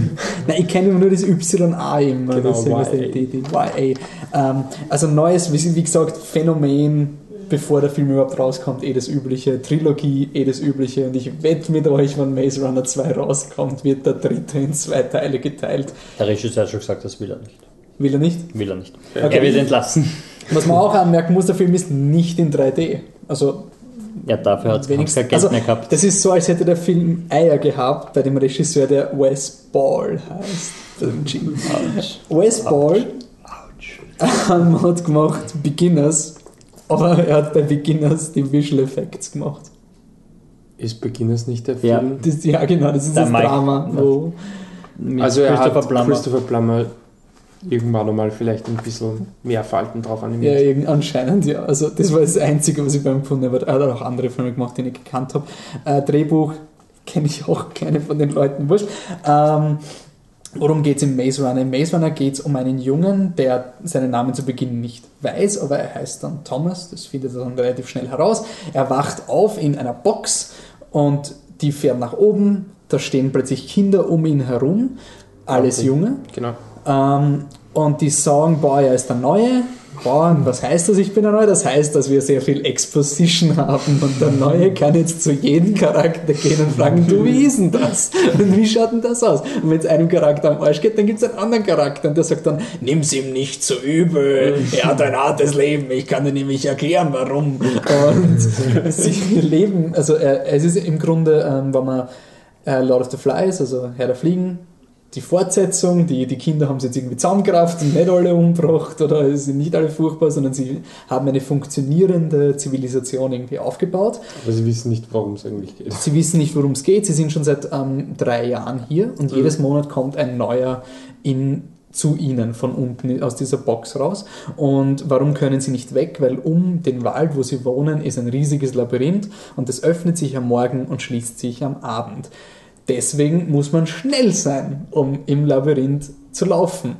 Nein, ich kenne immer nur das YA immer. Genau, das ist immer YA. Die, die YA. Ähm, also neues, wie gesagt, Phänomen, bevor der Film überhaupt rauskommt, eh das übliche. Trilogie, eh das übliche. Und ich wette mit euch, wenn Maze Runner 2 rauskommt, wird der dritte in zwei Teile geteilt. Der Regisseur hat schon gesagt, das will er nicht. Will er nicht? Will er nicht. Okay. Er wird entlassen. Was man auch anmerken muss, der Film ist nicht in 3D. Also Ja, dafür hat es kein. Geld Also, mehr gehabt. das ist so, als hätte der Film Eier gehabt bei dem Regisseur, der Wes Ball heißt. Wes Ball ähm, [LAUGHS] hat gemacht Beginners, aber er hat bei Beginners die Visual Effects gemacht. Ist Beginners nicht der Ja. Film? Das, ja, genau, das ist Der das Mike. Drama. Wo, Also er Christopher hat Plummer. Christopher Plummer irgendwann einmal vielleicht ein bisschen mehr Falten drauf ja, animiert. irgend, anscheinend, ja. Also, das war das Einzige, was ich beim gefunden habe. Er hat auch andere Filme gemacht, die ich gekannt habe. Äh, Drehbuch kenne ich auch keine von den Leuten, wurscht. Ähm, worum geht es im Maze Runner? Im Maze Runner geht es um einen Jungen, der seinen Namen zu Beginn nicht weiß, aber er heißt dann Thomas, das findet er dann relativ schnell heraus. Er wacht auf in einer Box und die fährt nach oben, da stehen plötzlich Kinder um ihn herum, alles Okay. Junge. Genau. Ähm, und die sagen, boah, er ist der Neue. Und was heißt das, ich bin der Neue? Das heißt, dass wir sehr viel Exposition haben und der Neue kann jetzt zu jedem Charakter gehen und fragen, du, wie ist denn das? Und wie schaut denn das aus? Und wenn es einem Charakter am Arsch geht, dann gibt es einen anderen Charakter und der sagt dann, nimm's ihm nicht zu übel, er hat ein hartes Leben, ich kann dir nämlich erklären, warum. Und [LAUGHS] sie leben, also äh, es ist im Grunde, ähm, wenn man äh, Lord of the Flies, also Herr der Fliegen, die Fortsetzung, die, die Kinder haben sie jetzt irgendwie zusammengekraft und nicht alle umgebracht oder es sind nicht alle furchtbar, sondern sie haben eine funktionierende Zivilisation irgendwie aufgebaut. Aber sie wissen nicht, worum es eigentlich geht. Sie wissen nicht, worum es geht. Sie sind schon seit ähm, drei Jahren hier und Mhm. jedes Monat kommt ein neuer in, zu ihnen von unten aus dieser Box raus. Und warum können sie nicht weg? Weil um den Wald, wo sie wohnen, ist ein riesiges Labyrinth und das öffnet sich am Morgen und schließt sich am Abend. Deswegen muss man schnell sein, um im Labyrinth zu laufen.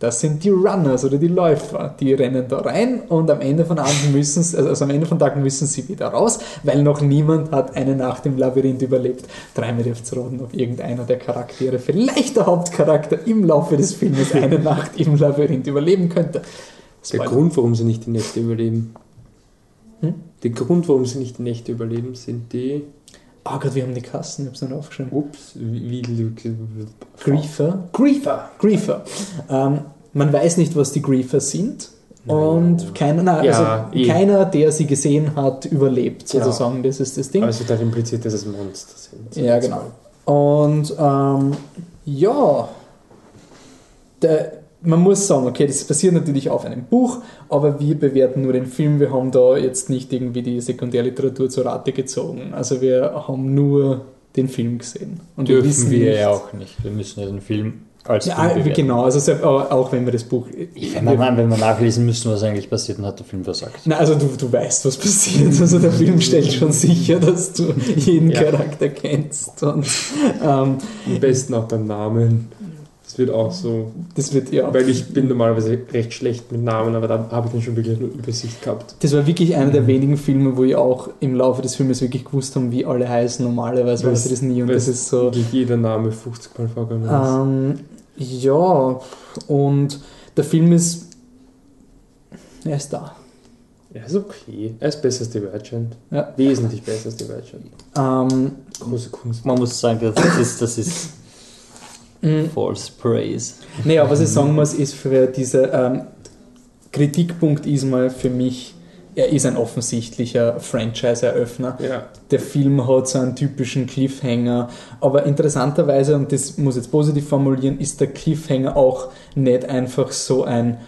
Das sind die Runners oder die Läufer. Die rennen da rein und am Ende von Abend müssen sie, also am Ende von Tag müssen sie wieder raus, weil noch niemand hat eine Nacht im Labyrinth überlebt. Dreimal dürft ihr raten, ob irgendeiner der Charaktere, vielleicht der Hauptcharakter, im Laufe des Filmes eine [LAUGHS] Nacht im Labyrinth überleben könnte. Der Spoiler. Grund, warum sie nicht die Nächte überleben. Hm? Der Grund, warum sie nicht die Nächte überleben, sind die. Oh Gott, wir haben die Kassen, ich hab's nicht aufgeschrieben. Ups, wie. wie Griefer. Griefer. Griefer. Ähm, man weiß nicht, was die Griefer sind. Und keiner, nein, Ja, also eh. keiner, der sie gesehen hat, überlebt sozusagen. Das ist das Ding. Wird halt impliziert, dass es Monster sind. Ja, genau. Und ähm, ja, der, man muss sagen, okay, das basiert natürlich auf einem Buch, aber wir bewerten nur den Film. Wir haben da jetzt nicht irgendwie die Sekundärliteratur zur Rate gezogen. Also wir haben nur den Film gesehen. Und wir Dürfen wissen wir nicht, ja auch nicht. Wir müssen ja den Film als Ja, Film bewerten. genau, also selbst, auch wenn wir das Buch. Wenn wir, wenn wir nachlesen müssen, was eigentlich passiert, dann hat der Film versagt. Na, also du, du weißt, was passiert. Also der Film stellt schon sicher, dass du jeden Ja. Charakter kennst. Und ähm, Am besten auch beim Namen. Das wird auch so. das wird ja. Weil ich bin normalerweise recht schlecht mit Namen, aber da habe ich dann schon wirklich eine Übersicht gehabt. Das war wirklich einer der wenigen Filme, wo ich auch im Laufe des Filmes wirklich gewusst habe, wie alle heißen. Normalerweise weiß ich das nie und das ist so. wirklich jeder Name 50 Mal vorgekommen ist. Ähm, ja, und der Film ist. Er ist da. Er ist okay. Er ist besser als Divergent. Ja. Wesentlich besser als Divergent. Ähm, Große Kunst. Man muss sagen, das ist, das ist mh, false praise. Naja, was ich sagen muss, ist für diese ähm, Kritikpunkt ist mal für mich, er ist ein offensichtlicher Franchise-Eröffner. Ja. Der Film hat so einen typischen Cliffhanger, aber interessanterweise, und das muss ich jetzt positiv formulieren, ist der Cliffhanger auch nicht einfach so ein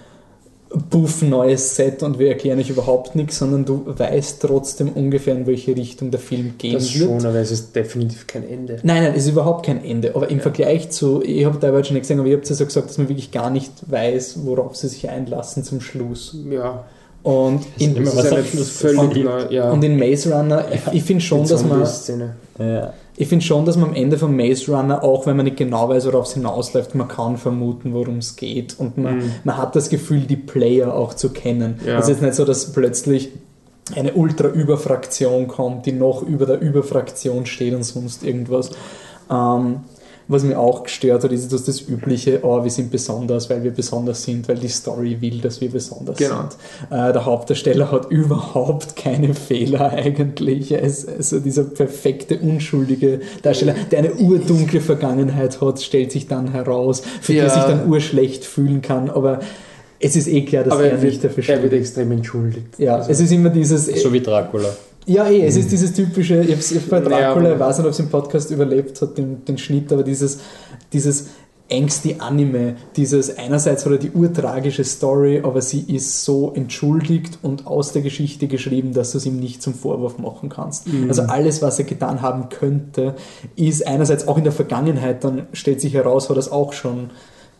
puff neues Set und wir erklären euch überhaupt nichts, sondern du weißt trotzdem ungefähr, in welche Richtung der Film gehen Das wird. schon, aber es ist definitiv kein Ende. Nein, nein, es ist überhaupt kein Ende. Aber im Ja. Vergleich zu, ich habe teilweise schon nicht gesehen, aber ihr habt ja so gesagt, dass man wirklich gar nicht weiß, worauf sie sich einlassen zum Schluss. Ja. Und in, immer was Schluss völlig neu, ja. und in Maze Runner, ich, ich finde schon, dass man. Ja. ich finde schon, dass man am Ende von Maze Runner, auch wenn man nicht genau weiß, worauf es hinausläuft, man kann vermuten, worum es geht. Und man, Mhm. man hat das Gefühl, die Player auch zu kennen. Ja. Es ist jetzt nicht so, dass plötzlich eine Ultra-Überfraktion kommt, die noch über der Überfraktion steht und sonst irgendwas. Ähm, was mir auch gestört hat, ist dass das übliche, oh, wir sind besonders, weil wir besonders sind, weil die Story will, dass wir besonders Genau. sind. Äh, der Hauptdarsteller hat [LAUGHS] überhaupt keine Fehler eigentlich. Er ist also dieser perfekte, unschuldige Darsteller, der eine urdunkle Vergangenheit hat, stellt sich dann heraus, für die er Ja. sich dann urschlecht fühlen kann, aber es ist eh klar, dass Aber er er nicht wird, dafür er wird steht. extrem entschuldigt. Ja, Also- es ist immer dieses, So wie Dracula. Ja, eh, es ist dieses typische, ich habe bei Ja, Dracula, ich weiß nicht, ob es im Podcast überlebt hat, den, den Schnitt, aber dieses, dieses angsty Anime, dieses einerseits hat er die urtragische Story, aber sie ist so entschuldigt und aus der Geschichte geschrieben, dass du es ihm nicht zum Vorwurf machen kannst. Mhm. Also alles, was er getan haben könnte, ist einerseits auch in der Vergangenheit, dann stellt sich heraus, hat er es auch schon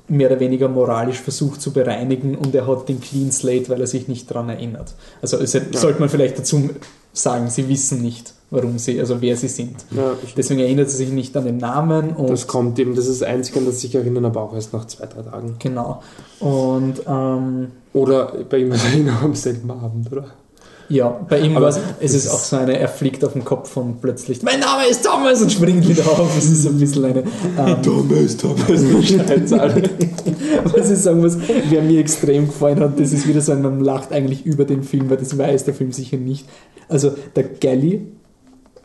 mehr oder weniger moralisch versucht zu bereinigen und er hat den Clean Slate, weil er sich nicht daran erinnert. Also es sollte man vielleicht dazu sagen, sie wissen nicht, warum sie, also wer sie sind. Ja, Deswegen erinnert sie sich nicht an den Namen und das kommt eben, das ist das Einzige, an das sich erinnern, aber auch erst nach zwei, drei Tagen. genau. Und ähm, Oder bei [LAUGHS] ihm erinnern am selben Abend, oder? Ja, bei ihm war es, es ist auch so eine, er fliegt auf den Kopf und plötzlich, mein Name ist Thomas und springt wieder auf. Es ist ein bisschen eine ähm, Thomas, Thomas. [LAUGHS] Was ich sagen muss, wer mir extrem gefallen hat, das ist wieder so ein, man lacht eigentlich über den Film, weil das weiß der Film sicher nicht. Also der Galley,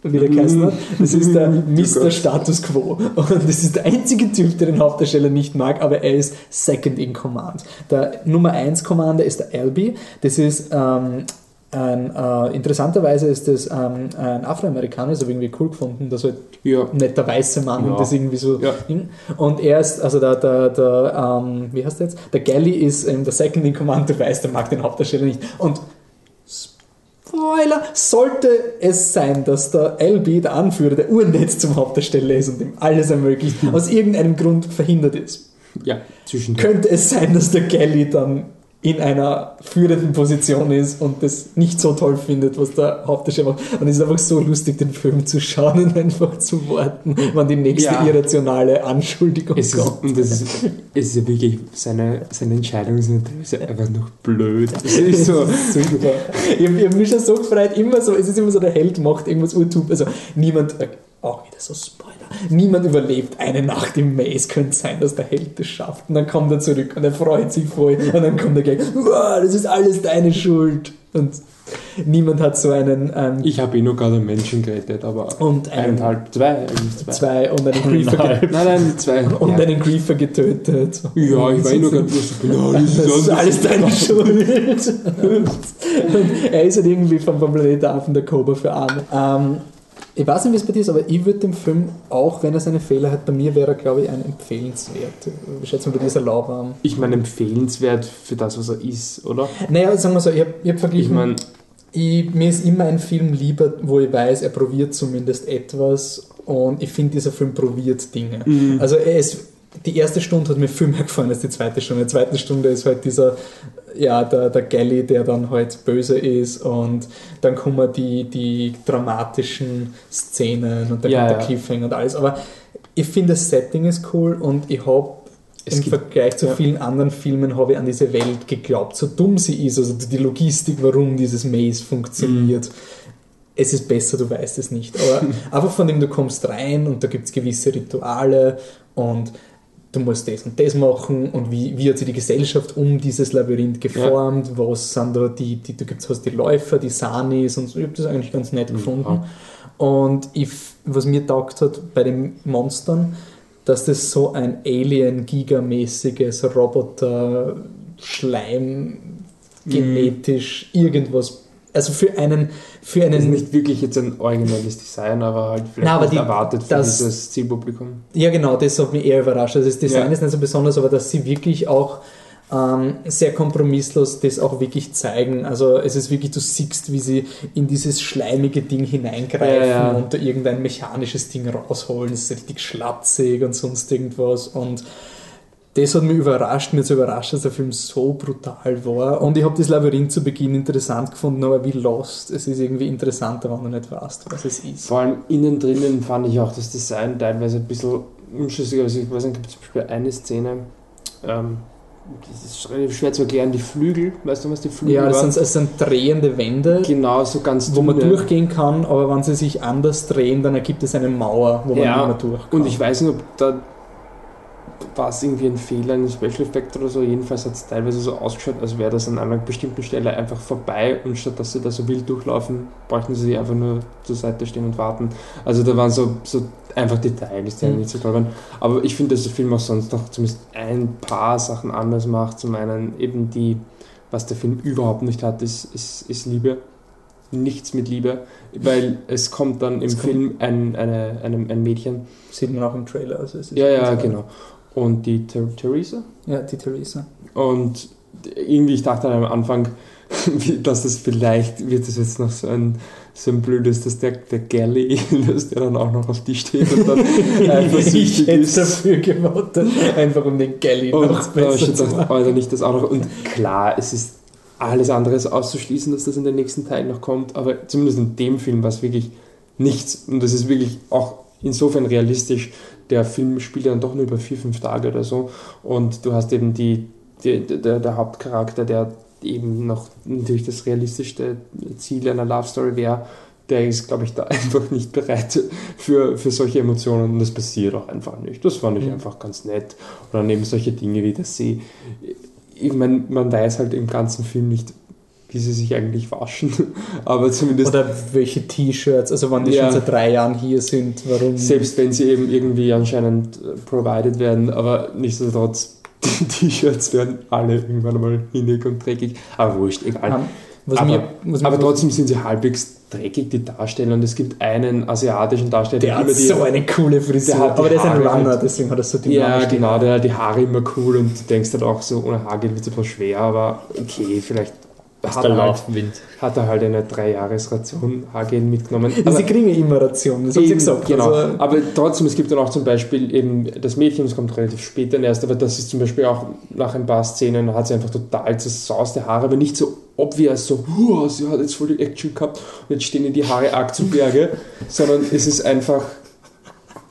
wie der geheißen hat, das ist der Mr. Status Quo. Und das ist der einzige Typ, der den Hauptdarsteller nicht mag, aber er ist Second in Command. Der Nummer 1 Commander ist der Albie. Das ist ähm, ein, äh, interessanterweise ist das ähm, ein Afroamerikaner, das habe ich irgendwie cool gefunden, dass halt Ja. nicht der weiße Mann Ja. das irgendwie so Ja. Ding. Und er ist, also der, der, der ähm, wie heißt der jetzt? Der Galley ist ähm, der Second in Command, du weißt, der mag den Hauptdarsteller nicht. Und Spoiler, sollte es sein, dass der LB, der Anführer, der Urnetz zum Hauptdarsteller ist und ihm alles ermöglicht, aus irgendeinem Grund verhindert ist, Ja, zwischendurch. könnte es sein, dass der Galley dann in einer führenden Position ist und das nicht so toll findet, was der Hauptdarsteller macht. Und es ist einfach so lustig, den Film zu schauen und einfach zu warten, wann die nächste Ja. irrationale Anschuldigung Es ist, kommt. und das ist, es ist ja wirklich, seine, seine Entscheidungen sind teilweise einfach noch blöd. Es ist [LAUGHS] so, Super. Ich habe hab mich schon so gefreut, immer so, es ist immer so, der Held macht irgendwas urtub. Also niemand, äh, auch wieder so Spoiler, niemand überlebt eine Nacht im Maze. Könnte sein, dass der Held das schafft. Und dann kommt er zurück und er freut sich voll. Und dann kommt er gleich, "Uah, das ist alles deine Schuld. Und niemand hat so einen ähm, Ich habe eh nur gerade einen Menschen gerettet, aber und einen, eineinhalb, zwei, zwei. zwei und einen [LAUGHS] Griefer, ge Eineinhalb. Nein, nein, zwei. und ja. einen Griefer getötet. ja, ich war eh nur gerade so, genau, das Das ist alles deine Schuld. [LAUGHS] Und er ist halt irgendwie vom, vom Planet Affen der Cobra für Arme. Ähm, ich weiß nicht, wie es bei dir ist, aber ich würde dem Film, auch wenn er seine Fehler hat, bei mir wäre er, glaube ich, ein empfehlenswert. Ich schätze mal, bei dieser Lauwarm. Ich meine, empfehlenswert für das, was er ist, oder? Naja, sagen wir so, ich habe ich hab Ich verglichen, meine, ich, mir ist immer ein Film lieber, wo ich weiß, er probiert zumindest etwas und ich finde, dieser Film probiert Dinge. Mhm. Also er ist, die erste Stunde hat mir viel mehr gefallen als die zweite Stunde. Die zweite Stunde ist halt dieser, ja, der, der Galley, der dann halt böse ist und dann kommen die, die dramatischen Szenen und dann Ja, kommt der ja. Cliffhanger und alles. Aber ich finde, das Setting ist cool und ich habe im Vergleich zu ja. vielen anderen Filmen habe ich an diese Welt geglaubt, so dumm sie ist, also die Logistik, warum dieses Maze funktioniert. Mhm. Es ist besser, du weißt es nicht. Aber [LAUGHS] einfach von dem, du kommst rein und da gibt es gewisse Rituale und du musst das und das machen und wie, wie hat sich die Gesellschaft um dieses Labyrinth geformt, was sind da die, die du gibt's, hast die Läufer, die Sanis und so. Ich habe das eigentlich ganz nett gefunden. Und ich, was mir taugt hat bei den Monstern, dass das so ein Alien-Giga-mäßiges Roboter-Schleim genetisch irgendwas, also für einen, für das ist einen nicht wirklich jetzt ein originelles Design, aber halt vielleicht Na, aber die- erwartet für das- dieses Zielpublikum. Ja, genau, das hat mich eher überrascht. Also das Design Ja. ist nicht so besonders, aber dass sie wirklich auch ähm, sehr kompromisslos das auch wirklich zeigen. Also es ist wirklich, du siehst, wie sie in dieses schleimige Ding hineingreifen Ja, ja. und da irgendein mechanisches Ding rausholen. Es ist richtig schlatzig und sonst irgendwas. Und das hat mich überrascht, mir so überrascht, dass der Film so brutal war. Und ich habe das Labyrinth zu Beginn interessant gefunden, aber wie lost. Es ist irgendwie interessanter, wenn du nicht weißt, was es ist. Vor allem innen drinnen fand ich auch das Design teilweise ein bisschen unschlüssig. Also ich weiß nicht, gibt es zum Beispiel eine Szene, ähm, das ist relativ schwer zu erklären, die Flügel, weißt du, was die Flügel Ja, das sind, das sind drehende Wände. Genau, so ganz wo man dünne. durchgehen kann, aber wenn sie sich anders drehen, dann ergibt es eine Mauer, wo man Ja, nicht mehr durch kann. Und ich weiß nicht, ob da war es irgendwie ein Fehler, ein Special Effect oder so. Jedenfalls hat es teilweise so ausgeschaut, als wäre das an einer bestimmten Stelle einfach vorbei und statt dass sie da so wild durchlaufen, bräuchten sie einfach nur zur Seite stehen und warten. Also da waren so, so einfach Details, die Mhm. nicht so toll waren. Aber ich finde, dass der Film auch sonst noch zumindest ein paar Sachen anders macht. Zum einen eben die, was der Film überhaupt nicht hat, ist, ist, ist Liebe. Nichts mit Liebe, weil es kommt dann im Es Film ein, eine, ein, ein Mädchen, Sieht man auch im Trailer. Also es ist ja, ja, genau. Und die Ther- Theresa. Ja, die Theresa. Und irgendwie, ich dachte am Anfang, [LAUGHS] dass das vielleicht wird das jetzt noch so ein, so ein blödes, dass der, der Galley, [LAUGHS] dass der dann auch noch auf die steht und dann [LAUGHS] ich eifersüchtig hätte ist. dafür gewotet, einfach um den Galley Und noch habe ich besser zu machen. Alter, nicht das auch noch. Und klar, es ist alles andere ist auszuschließen, dass das in den nächsten Teilen noch kommt, aber zumindest in dem Film war es wirklich nichts. Und das ist wirklich auch insofern realistisch. Der Film spielt ja dann doch nur über vier, fünf Tage oder so. Und du hast eben die, die, der, der Hauptcharakter, der eben noch natürlich das realistischste Ziel einer Love Story wäre, der ist, glaube ich, da [LAUGHS] einfach nicht bereit für, für solche Emotionen und das passiert auch einfach nicht. Das fand ich Mhm. einfach ganz nett. Oder neben solche Dinge wie dass sie, ich meine, man weiß halt im ganzen Film nicht, wie sie sich eigentlich waschen, [LAUGHS] aber zumindest Oder welche T-Shirts, also wenn die Ja. schon seit drei Jahren hier sind, warum? selbst wenn sie eben irgendwie anscheinend äh, provided werden, aber nichtsdestotrotz, [LAUGHS] die T-Shirts werden alle irgendwann mal hinnig und dreckig. Aber wurscht, egal. Ähm, was aber, mir, was aber trotzdem sind sie halbwegs dreckig, die Darsteller. Und es gibt einen asiatischen Darsteller, der hat immer die, so eine coole Frisur. Der hat aber der ist ein Runner, deswegen hat er so Ja, die genau, der hat die Haare immer cool und du denkst halt auch so, ohne Haar geht es etwas schwer, aber okay, vielleicht hat der er, halt, Laufwind. hat er halt eine Drei-Jahres-Ration Haargel mitgenommen. Aber Sie kriegen ja immer Ration, das haben sie Eben, gesagt. Genau. Also, aber trotzdem, es gibt dann auch zum Beispiel eben das Mädchen, das kommt relativ spät dann erst, aber das ist zum Beispiel auch nach ein paar Szenen, hat sie einfach total zersauste Haare, aber nicht so obvious, so, "Huah, sie hat jetzt voll die Action gehabt und jetzt stehen ihr die Haare arg zu Berge, [LAUGHS] sondern es ist einfach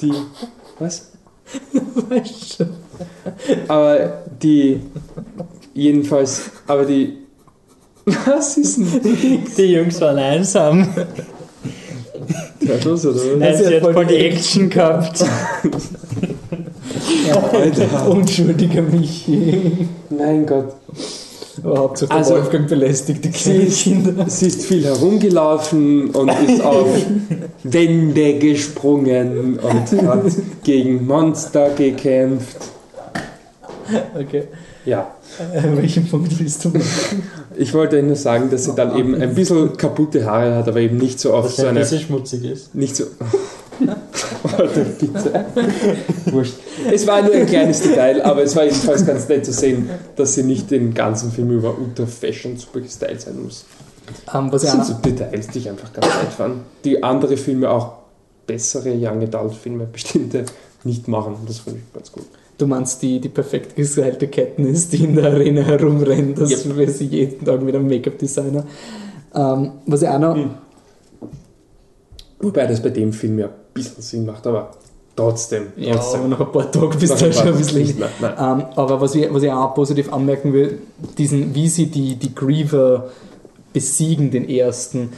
die, was? [LAUGHS] weißt du, Aber die, jedenfalls, aber die, was ist denn [LAUGHS] Die Jungs waren einsam. das, oder? Nein, sie sie hat voll die Action gehabt. Alter. unschuldiger Michi. Mein Gott. Aber Hauptsache der Also, Wolfgang belästigt die Sie kleinen ist, Kinder. sie ist viel herumgelaufen und ist auf [LAUGHS] Wände gesprungen und hat gegen Monster gekämpft. Okay. Ja, Äh, welchen Punkt willst du machen? Ich wollte nur sagen, dass sie dann eben ein bisschen kaputte Haare hat, aber eben nicht so oft Dass so ein eine. bisschen schmutzig ist. Nicht so. [LAUGHS] Alter, bitte. Wurscht. Es war nur ein kleines Detail, aber es war jedenfalls ganz nett zu sehen, dass sie nicht den ganzen Film über ultra fashion super gestylt sein muss. Ähm, was Das sind so Details, die ich einfach ganz nett fand. Die andere Filme, auch bessere Young Adult Filme, bestimmte nicht machen. Das fand ich ganz gut. Du meinst die, die perfekt gestylte Katniss, die in der Arena herumrennt, das Yep. wäre sie jeden Tag mit einem Make-up-Designer. Ähm, was ich auch noch, Hm. Wobei das bei dem Film ja ein bisschen Sinn macht, aber trotzdem. ja, trotzdem. nach ein paar du ein halt schon ein bisschen... nein, nein. Ähm, aber was ich, was ich auch positiv anmerken will, diesen, wie sie die, die Griever besiegen, den ersten,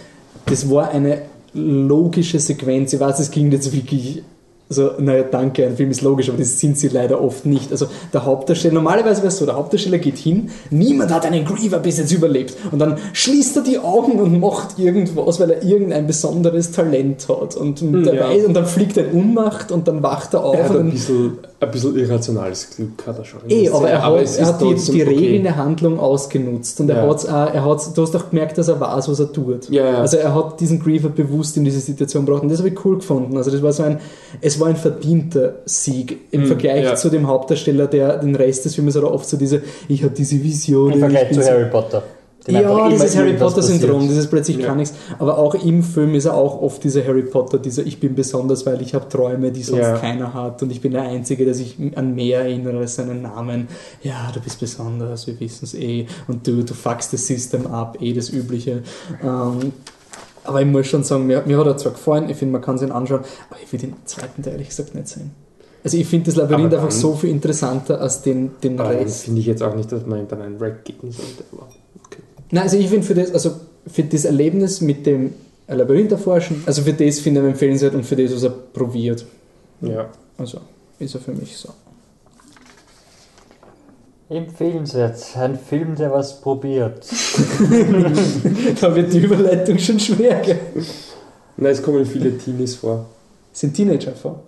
das war eine logische Sequenz. Ich weiß, es ging jetzt wirklich so, naja, danke, ein Film ist logisch, aber das sind sie leider oft nicht. Also der Hauptdarsteller, normalerweise wäre es so, der Hauptdarsteller geht hin, niemand hat einen Griever bis jetzt überlebt und dann schließt er die Augen und macht irgendwas, weil er irgendein besonderes Talent hat und, der ja. weiß, und dann fliegt er in Unmacht und dann wacht er auf Er hat ein bisschen, ein bisschen irrationales Glück, hat er schon. Eh, aber er hat, es er hat die, die okay. Regeln der Handlung ausgenutzt und er Ja. hat's auch, er hat's, du hast auch gemerkt, dass er weiß, was er tut. Ja, ja. Also er hat diesen Griever bewusst in diese Situation gebracht und das habe ich cool gefunden. Also das war so ein, es war ein verdienter Sieg im Mhm, Vergleich ja. zu dem Hauptdarsteller, der den Rest des Films hat er oft so diese, ich habe diese Vision. Im Vergleich zu Harry Potter. ja, dieses Harry Potter-Syndrom, dieses plötzlich Ja. kann nichts. Aber auch im Film ist er auch oft dieser Harry Potter, dieser Ich bin besonders, weil ich habe Träume, die sonst Ja. keiner hat und ich bin der Einzige, der sich an mehr erinnert als seinen Namen. Ja, du bist besonders, wir wissen es eh. Und du, du fuckst das System ab, eh das Übliche. Ähm, aber ich muss schon sagen, mir, mir hat er zwar gefallen, ich finde, man kann es ihn anschauen, aber ich will den zweiten Teil ehrlich gesagt nicht sehen. Also ich finde das Labyrinth Aber einfach dann- so viel interessanter als den, den Rest. finde ich jetzt auch nicht, dass man ihm dann einen Rack geben sollte. Aber okay. Nein, also ich finde für das, also für das Erlebnis mit dem Labyrinth erforschen, also für das finde ich empfehlenswert und für das, was er probiert. Ja. Also ist er für mich so. Empfehlenswert. Ein Film, der was probiert. [LAUGHS] da wird die Überleitung schon schwer. Gell? Nein, es kommen viele Teenies vor. Sind Teenager vor?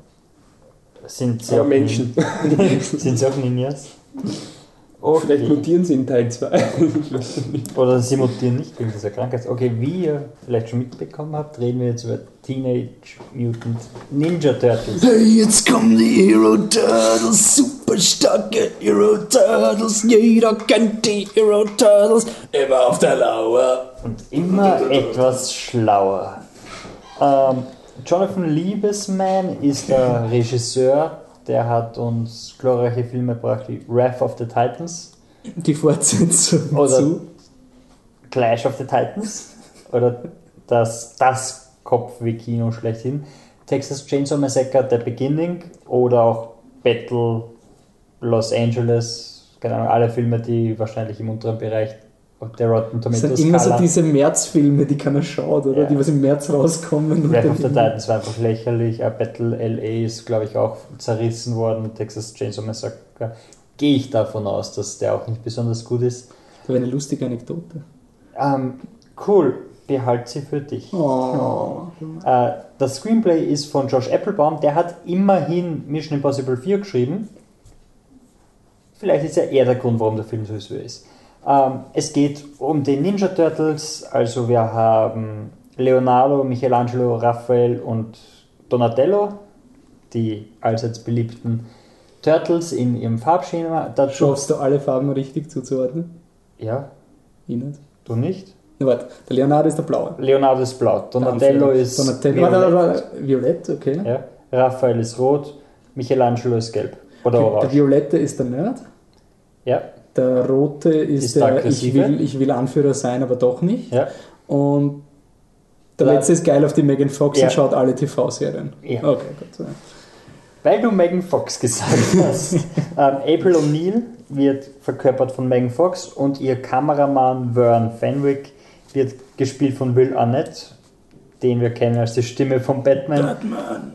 Sind sie Aber auch Menschen. [LAUGHS] Sind sie auch Ninjas? Vielleicht Okay. mutieren sie in Teil 2. Oder sie mutieren nicht wegen dieser Krankheit. Okay, wie ihr vielleicht schon mitbekommen habt, reden wir jetzt über Teenage Mutant Ninja Turtles. Hey, jetzt kommen die Hero Turtles, super starke Hero Turtles, jeder kennt die Hero Turtles, immer auf der Lauer. Und immer etwas schlauer. Ähm, Jonathan Liebesman ist der Regisseur, der hat uns glorreiche Filme gebracht wie Wrath of the Titans, Die Fortsetzung Oder- zu. Clash of the Titans. Oder das, das Kopfweh-Kino schlechthin, Texas Chainsaw Massacre The Beginning. Oder auch Battle Los Angeles, keine Ahnung, alle Filme, die wahrscheinlich im unteren Bereich der Rotten Das Tomatoes sind immer so diese Märzfilme, die keiner schaut, oder? Ja. Die was im März rauskommen. Wrath of the Titans war einfach lächerlich. Äh, Battle LA ist, glaube ich, auch zerrissen worden. Texas Chainsaw Massacre. Gehe ich davon aus, dass der auch nicht besonders gut ist. Das wäre eine lustige Anekdote. Ähm, cool, behalt sie für dich. Oh. Äh, das Screenplay ist von Josh Applebaum. Der hat immerhin Mission Impossible 4 geschrieben. Vielleicht ist ja er der Grund, warum der Film so ist, wie er ist. Ähm, es geht um die Ninja Turtles. Also wir haben Leonardo, Michelangelo, Raphael und Donatello, die allseits beliebten Turtles in ihrem Farbschema. Dazu, Schaffst du alle Farben richtig zuzuordnen? ja, Ich nicht. du nicht? Na, warte, der Leonardo ist der Blaue. Leonardo ist blau, Donatello Der ist Donatello. Warte, warte. Violett, okay. Ja. Raphael ist rot, Michelangelo ist gelb. Oder okay. Der orange. Violette ist der Nerd. Ja, Der Rote ist, Ist der der, ich will, ich will Anführer sein, aber doch nicht. ja. Und der La- letzte ist geil auf die Megan Fox Ja. und schaut alle TV-Serien. Ja. Okay, gut. Weil du Megan Fox gesagt [LAUGHS] hast. ähm, April O'Neil wird verkörpert von Megan Fox und ihr Kameramann Vern Fenwick wird gespielt von Will Arnett, den wir kennen als die Stimme von Batman.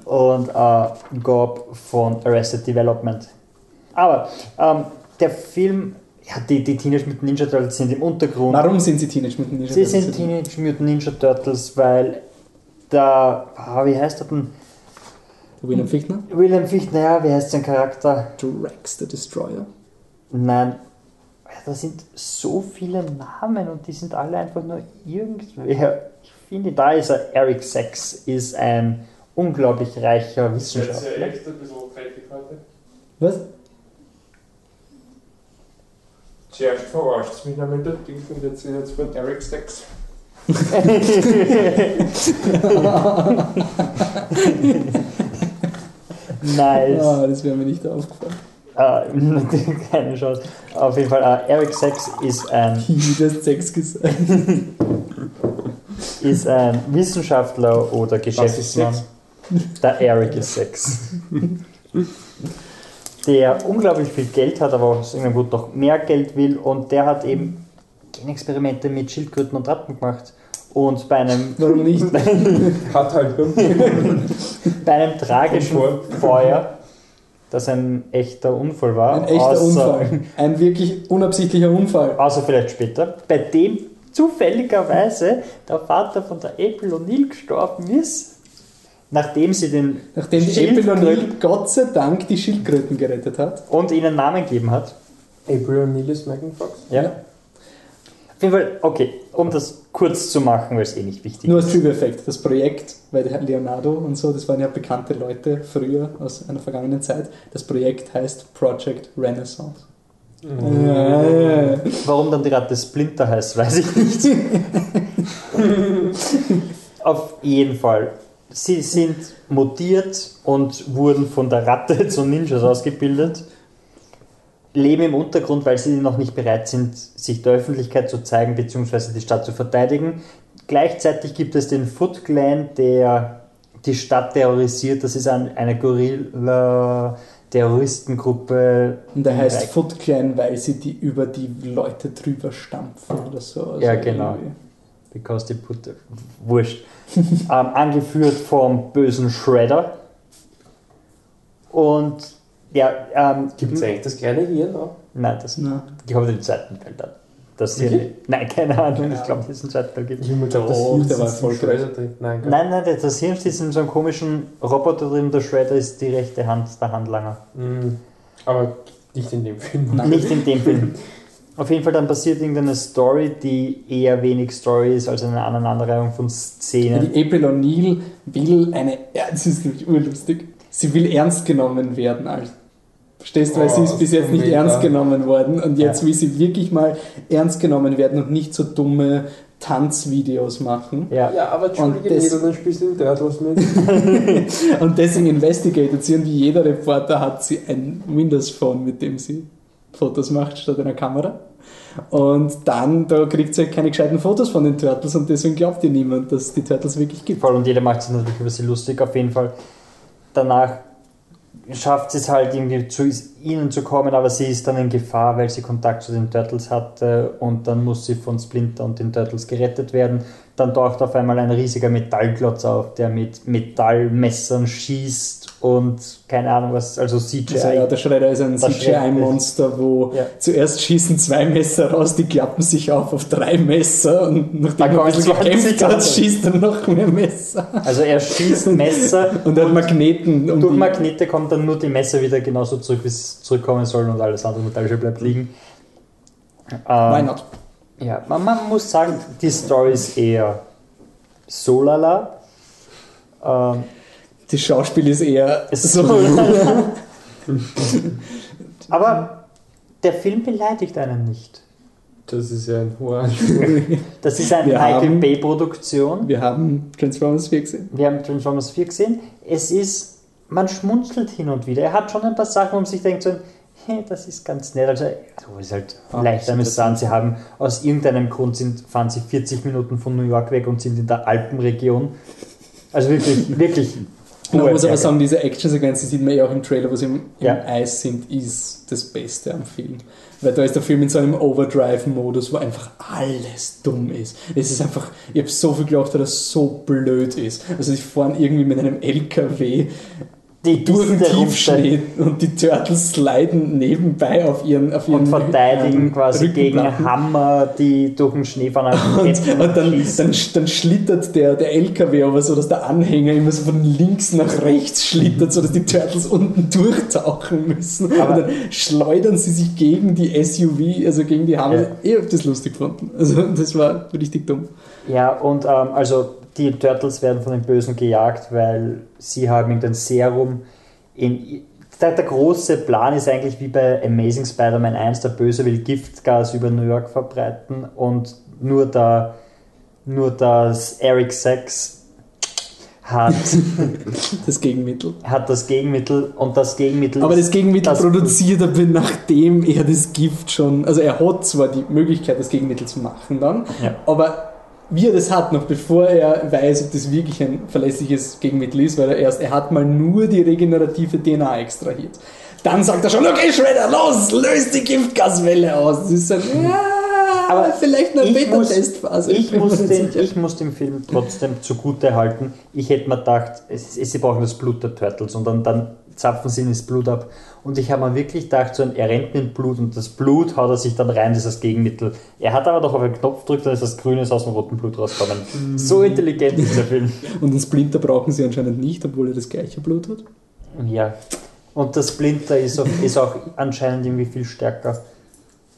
Und äh, Gob von Arrested Development. Aber ähm, der Film ja, die, die Teenage Mutant Ninja Turtles sind im Untergrund. Warum sind sie Teenage Mutant Ninja Sie Turtles? sind Teenage Mutant Ninja Turtles, weil da, ah, wie heißt er denn? William Fichtner? William Fichtner, ja, wie heißt sein Charakter? Drax the Destroyer. Nein, ja, da sind so viele Namen und die sind alle einfach nur irgendwer. Ich finde, da ist er, Eric Sachs ist ein unglaublich reicher Wissenschaftler. echt ein bisschen heute. Was? Zuerst verarscht mich noch mit der Ding und jetzt jetzt von Eric Stacks. nice. Ah, das wäre mir nicht aufgefallen. Äh, [LAUGHS] keine Chance. Auf jeden Fall, äh, Eric Sachs ist ein, [LAUGHS] Wie das Sex gesagt. [LAUGHS] ist ein Wissenschaftler oder Geschäftsmann. Sex? Der Eric ist Sex. Der unglaublich viel Geld hat, aber aus irgendeinem Grund noch mehr Geld will und der hat eben Genexperimente mit Schildkröten und Ratten gemacht. Und bei einem, [LAUGHS] Warum nicht? [LAUGHS] Hat halt [LAUGHS] bei einem tragischen Feuer, das ein echter Unfall war, Ein echter außer, Unfall. Ein wirklich unabsichtlicher Unfall. außer vielleicht später, bei dem zufälligerweise der Vater von der April O'Neil gestorben ist, nachdem sie den Nachdem die Schildkröten- April O'Neil Gott sei Dank die Schildkröten gerettet hat. und ihnen Namen gegeben hat. April O'Neil ist Megan Fox. Ja. Ja. Auf jeden Fall, okay, um das kurz zu machen, weil es eh nicht wichtig Nur ist. als Trivia-Effekt. Das Projekt, weil der Herr Leonardo und so, das waren ja bekannte Leute früher aus einer vergangenen Zeit. Das Projekt heißt Project Renaissance. Äh. Warum dann die Ratte Splinter heißt, weiß ich nicht. [LAUGHS] Auf jeden Fall. Sie sind mutiert und wurden von der Ratte [LAUGHS] zu Ninjas ausgebildet. Leben im Untergrund, weil sie noch nicht bereit sind, sich der Öffentlichkeit zu zeigen bzw. die Stadt zu verteidigen. Gleichzeitig gibt es den Foot Clan, der die Stadt terrorisiert. Das ist ein, eine Gorilla-Terroristengruppe. Und der heißt Foot Clan, weil sie die über die Leute drüber stampfen oder so. Also Ja, genau. irgendwie. Because they put the, wurscht. ähm, angeführt vom bösen Shredder. Und ja, ähm, Gibt es eigentlich das kleine Hirn noch? Nein, das ich habe den zweiten Teil dann. Das hier nicht. Nein, keine Ahnung. Keine Ich glaube, es einen zweiten Teil gibt. Ich habe mir gedacht, das Hirn der war erfolgreich. Shredder drin. Nein? Nein, nein, das Hirn ist in so einem komischen Roboter drin. Der Shredder ist die rechte Hand der Handlanger. Mhm. Aber nicht in dem Film. Nein. Nicht in dem Film. [LAUGHS] Auf jeden Fall dann passiert irgendeine Story, die eher wenig Story ist als eine Aneinanderreihung von Szenen. Die April O'Neil will eine, ja, das ist nämlich urlustig, sie will ernst genommen werden. Als, verstehst du, weil Oh, sie ist bis jetzt nicht ernst genommen worden und jetzt Ja. will sie wirklich mal ernst genommen werden und nicht so dumme Tanzvideos machen. Ja. Ja, aber entschuldige dann spielst du in Turtles mit. [LAUGHS] Und deswegen investigated sie und wie jeder Reporter hat sie ein Windows Phone, mit dem sie Fotos macht statt einer Kamera. Und dann, da kriegt sie halt keine gescheiten Fotos von den Turtles und deswegen glaubt ihr niemand, dass die Turtles wirklich gibt. Voll und jeder macht sich natürlich über sie lustig. Auf jeden Fall danach schafft es halt irgendwie zu ihnen zu kommen, aber sie ist dann in Gefahr, weil sie Kontakt zu den Turtles hatte und dann muss sie von Splinter und den Turtles gerettet werden. Dann taucht auf einmal ein riesiger Metallklotz auf, der mit Metallmessern schießt und keine Ahnung was, also CGI. Also ja, der Schredder ist ein CGI-Monster, wo Ja. zuerst schießen zwei Messer raus, die klappen sich auf auf drei Messer und nachdem er ein kommen bisschen 20 gekämpft hat, schießt er noch mehr Messer. Also er schießt Messer [LAUGHS] Und hat Magneten um Durch Magnete kommt dann nur die Messer wieder genauso zurück, wie es zurückkommen sollen und alles andere Metallische bleibt liegen. Why Ähm, not? ja, man, man muss sagen, die Story ist eher so lala. Ähm, Das Schauspiel ist eher ist so. lala. [LAUGHS] Aber der Film beleidigt einen nicht. Das ist ja ein hoher [LAUGHS] Das ist eine Michael haben- Bay Produktion. Wir haben Transformers 4 gesehen. Wir haben Transformers 4 gesehen. Es ist, man schmunzelt hin und wieder. Er hat schon ein paar Sachen, wo man sich denkt, so, hey, das ist ganz nett. Also, so ist halt Ah, leicht amüsant. Sie haben aus irgendeinem Grund sind, fahren sie 40 Minuten von New York weg und sind in der Alpenregion. Also wirklich, [LAUGHS] wirklich. Man muss aber sagen, diese Action-Sequenz, die sieht man ja auch im Trailer, wo sie im, im Ja. Eis sind, ist das Beste am Film. Weil da ist der Film in so einem Overdrive-Modus, wo einfach alles dumm ist. Es ist einfach, ich habe so viel geglaubt, dass das so blöd ist. Also sie fahren irgendwie mit einem LKW die durch den Piste Tiefschnee und die Turtles sliden nebenbei auf ihren auf ihren und verteidigen ähm, quasi gegen. Hammer, die durch den Schneefall [LAUGHS] Und, und dann, dann, dann schlittert der, der LKW aber so, dass der Anhänger immer so von links nach rechts schlittert, so dass die Turtles unten [LAUGHS] durchtauchen müssen. Aber- und dann schleudern sie sich gegen die SUV, also gegen die Hammer. Ja. Ich hab das lustig gefunden. Also das war richtig dumm. Ja, und ähm, also die Turtles werden von den Bösen gejagt, weil sie haben irgendein Serum in. Der, der große Plan ist eigentlich wie bei Amazing Spider-Man 1, der Böse will Giftgas über New York verbreiten und nur da nur das Eric Sachs hat, [LAUGHS] Das Gegenmittel. hat das Gegenmittel und das Gegenmittel Aber das Gegenmittel das- produziert er, nachdem er das Gift schon. Also er hat zwar die Möglichkeit, das Gegenmittel zu machen dann, Ja. aber wie er das hat, noch bevor er weiß, ob das wirklich ein verlässliches Gegenmittel ist, weil er erst, er hat mal nur die regenerative DNA extrahiert. Dann sagt er schon, okay, Shredder, los, löst die Giftgaswelle aus. Das ist ein, ja, Aber vielleicht eine ich muss- Beta-Testphase. Ich mir muss, den, ich muss dem Film trotzdem zugute halten. Ich hätte mir gedacht, es, es, sie brauchen das Blut der Turtles und dann, dann zapfen sie ihm das Blut ab. Und ich habe mir wirklich gedacht, so ein, er rennt mit Blut und das Blut haut er sich dann rein, das ist das Gegenmittel. Er hat aber doch auf einen Knopf gedrückt, dann ist das Grüne aus dem roten Blut rausgekommen. So intelligent ist der Film. Und den Splinter brauchen sie anscheinend nicht, obwohl er das gleiche Blut hat. Ja. Und der Splinter ist auch, ist auch anscheinend irgendwie viel stärker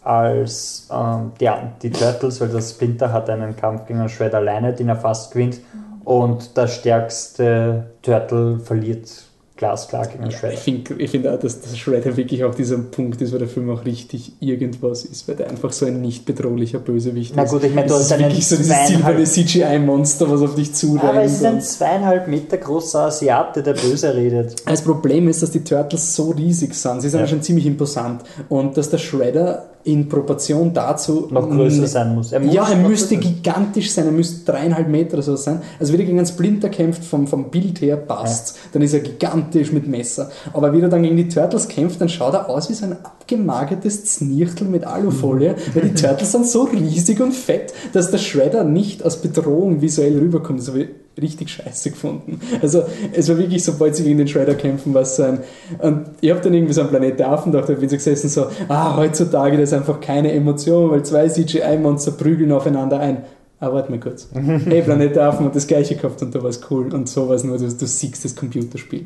als ähm, die, die Turtles, weil der Splinter hat einen Kampf gegen Shred alleine, den er fast gewinnt. Und der stärkste Turtle verliert glasklar gegen einen Ich Shredder. finde ich find auch, dass der Shredder wirklich auch dieser Punkt ist, wo der Film auch richtig irgendwas ist, weil der einfach so ein nicht bedrohliche Bösewicht Na ist. gut, ich meine, du hast einen wirklich so dieses silberne CGI-Monster, was auf dich zurennt. Aber es ist ein zweieinhalb Meter großer Asiate, der böse redet. Das Problem ist, dass die Turtles so riesig sind. Sie sind ja. Ja. schon ziemlich imposant. Und dass der Shredder in Proportion dazu Noch größer sein muss. Er muss ja, er müsste größer- gigantisch sein. Er müsste dreieinhalb Meter oder so sein. Also wie er gegen einen Splinter kämpft, vom, vom Bild her passt. Dann ist er gigantisch mit Messer. Aber wie er dann gegen die Turtles kämpft, dann schaut er aus wie so ein abgemagertes Znirchtel mit Alufolie. weil die Turtles sind so riesig und fett, dass der Shredder nicht als Bedrohung visuell rüberkommt. Habe ich richtig scheiße gefunden. Also es war wirklich, sobald sie gegen den Shredder kämpfen, was sein. Und ich habe dann irgendwie so am Planet der Affen gedacht, ich bin so gesessen so, ah, heutzutage das ist einfach keine Emotion, weil zwei CGI-Monster prügeln aufeinander ein. Ah, warte mal kurz. [LAUGHS] Hey, Planet der Affen hat das gleiche gehabt und da war es cool. Und so war es nur, du, du siehst das Computerspiel.